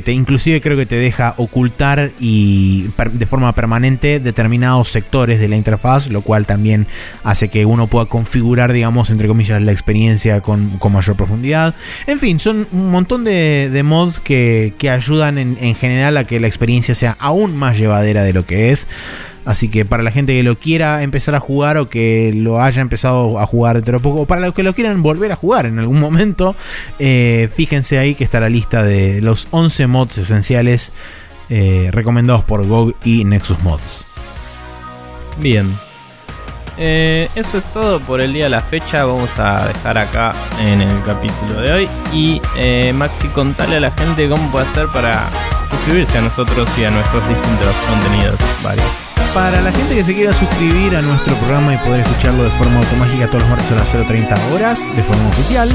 [SPEAKER 1] que inclusive creo que te deja ocultar y de forma permanente determinados sectores de la interfaz, lo cual también hace que uno pueda configurar, digamos, entre comillas, la experiencia con, mayor profundidad. En fin, son un montón de, mods que, ayudan en general a que la experiencia sea aún más llevadera de lo que es. Así que para la gente que lo quiera empezar a jugar o que lo haya empezado a jugar dentro de poco, o para los que lo quieran volver a jugar en algún momento, eh, fíjense ahí que está la lista de los 11 mods esenciales eh, recomendados por GOG y Nexus Mods.
[SPEAKER 2] Bien. Eh, eso es todo por el día de la fecha. Vamos a dejar acá en el capítulo de hoy. Y Maxi, contale a la gente cómo puede hacer para suscribirse a nosotros y a nuestros distintos contenidos varios.
[SPEAKER 1] Para la gente que se quiera suscribir a nuestro programa y poder escucharlo de forma automática todos los martes a las 0.30 horas, de forma oficial,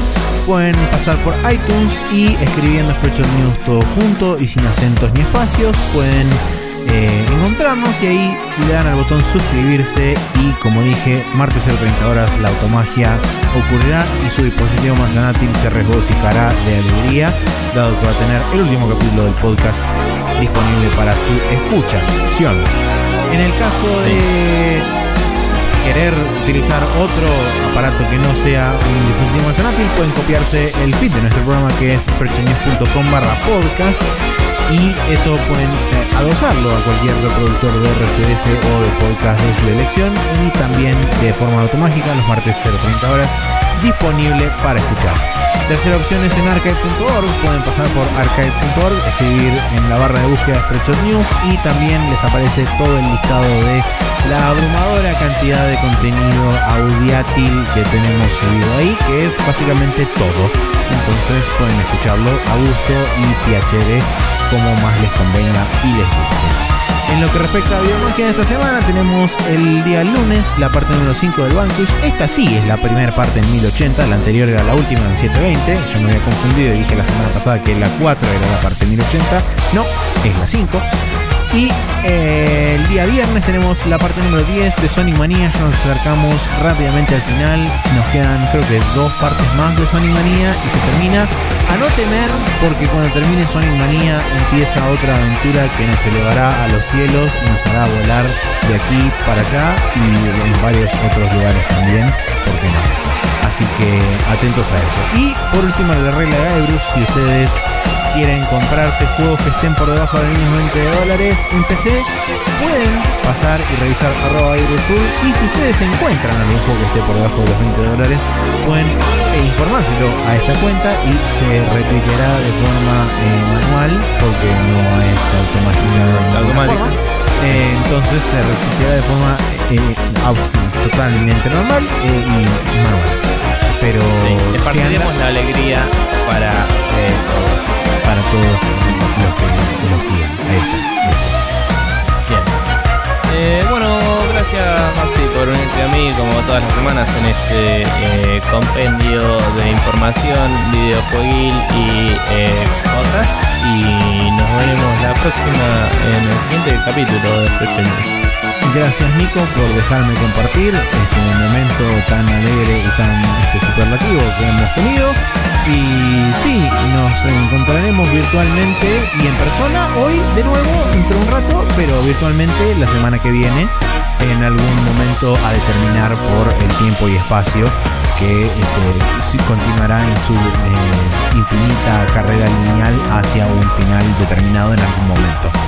[SPEAKER 1] pueden pasar por iTunes y escribiendo Spreadshot News todo junto y sin acentos ni espacios, pueden eh, encontrarnos y ahí le dan al botón suscribirse y como dije, martes 0.30 horas la automagia ocurrirá y su dispositivo Manzanatil se regocijará de alegría, dado que va a tener el último capítulo del podcast disponible para su escucha. En el caso de querer utilizar otro aparato que no sea un dispositivo Apple, pueden copiarse el feed de nuestro programa que es perchonews.com barra podcast y eso pueden eh, adosarlo a cualquier reproductor de RCS o de podcast de su elección y también de forma automática los martes 0.30 horas disponible para escuchar. Tercera opción es en archive.org. Pueden pasar por archive.org, escribir en la barra de búsqueda Spreadshot News y también les aparece todo el listado de la abrumadora cantidad de contenido audiátil que tenemos subido ahí, que es básicamente todo. Entonces pueden escucharlo a gusto y PHD como más les convenga y les guste. En lo que respecta a Biomagia de esta semana, tenemos el día lunes la parte número 5 del Vanquish. Esta sí es la primera parte en 1080, la anterior era la última en 720. Yo me había confundido y dije la semana pasada que la 4 era la parte en 1080. No, es la 5. Y eh, el día viernes tenemos la parte número 10 de Sonic Mania. Ya nos acercamos rápidamente al final. Nos quedan creo que dos partes más de Sonic Mania y se termina. A no temer porque cuando termine Sonic Mania empieza otra aventura que nos elevará a los cielos nos hará volar de aquí para acá y en varios otros lugares también. ¿Por qué no? Así que atentos a eso. Y por último la regla de Bruce, si ustedes quieren comprarse juegos que estén por debajo de los 20 dólares en PC, pueden pasar y revisar arroba y si ustedes encuentran algún juego que esté por debajo de los 20 dólares, pueden eh, informárselo a esta cuenta y se retuiteará de forma eh, manual porque no es automática. Eh, entonces se retuiteará de forma totalmente normal y manual. Pero
[SPEAKER 2] sí, la alegría para
[SPEAKER 1] para todos los que nos sigan. Ahí está.
[SPEAKER 2] Bien. Eh, bueno, gracias Maxi por unirte a mí como todas las semanas en este eh, compendio de información, videojueguil y eh, cosas. Y nos veremos la próxima en el siguiente capítulo de este
[SPEAKER 1] Gracias Nico por dejarme compartir este momento tan alegre y tan este, superlativo que hemos tenido. Y sí, nos encontraremos virtualmente y en persona hoy de nuevo, dentro de un rato, pero virtualmente la semana que viene, en algún momento a determinar por el tiempo y espacio que este, continuará en su eh, infinita carrera lineal hacia un final determinado en algún momento.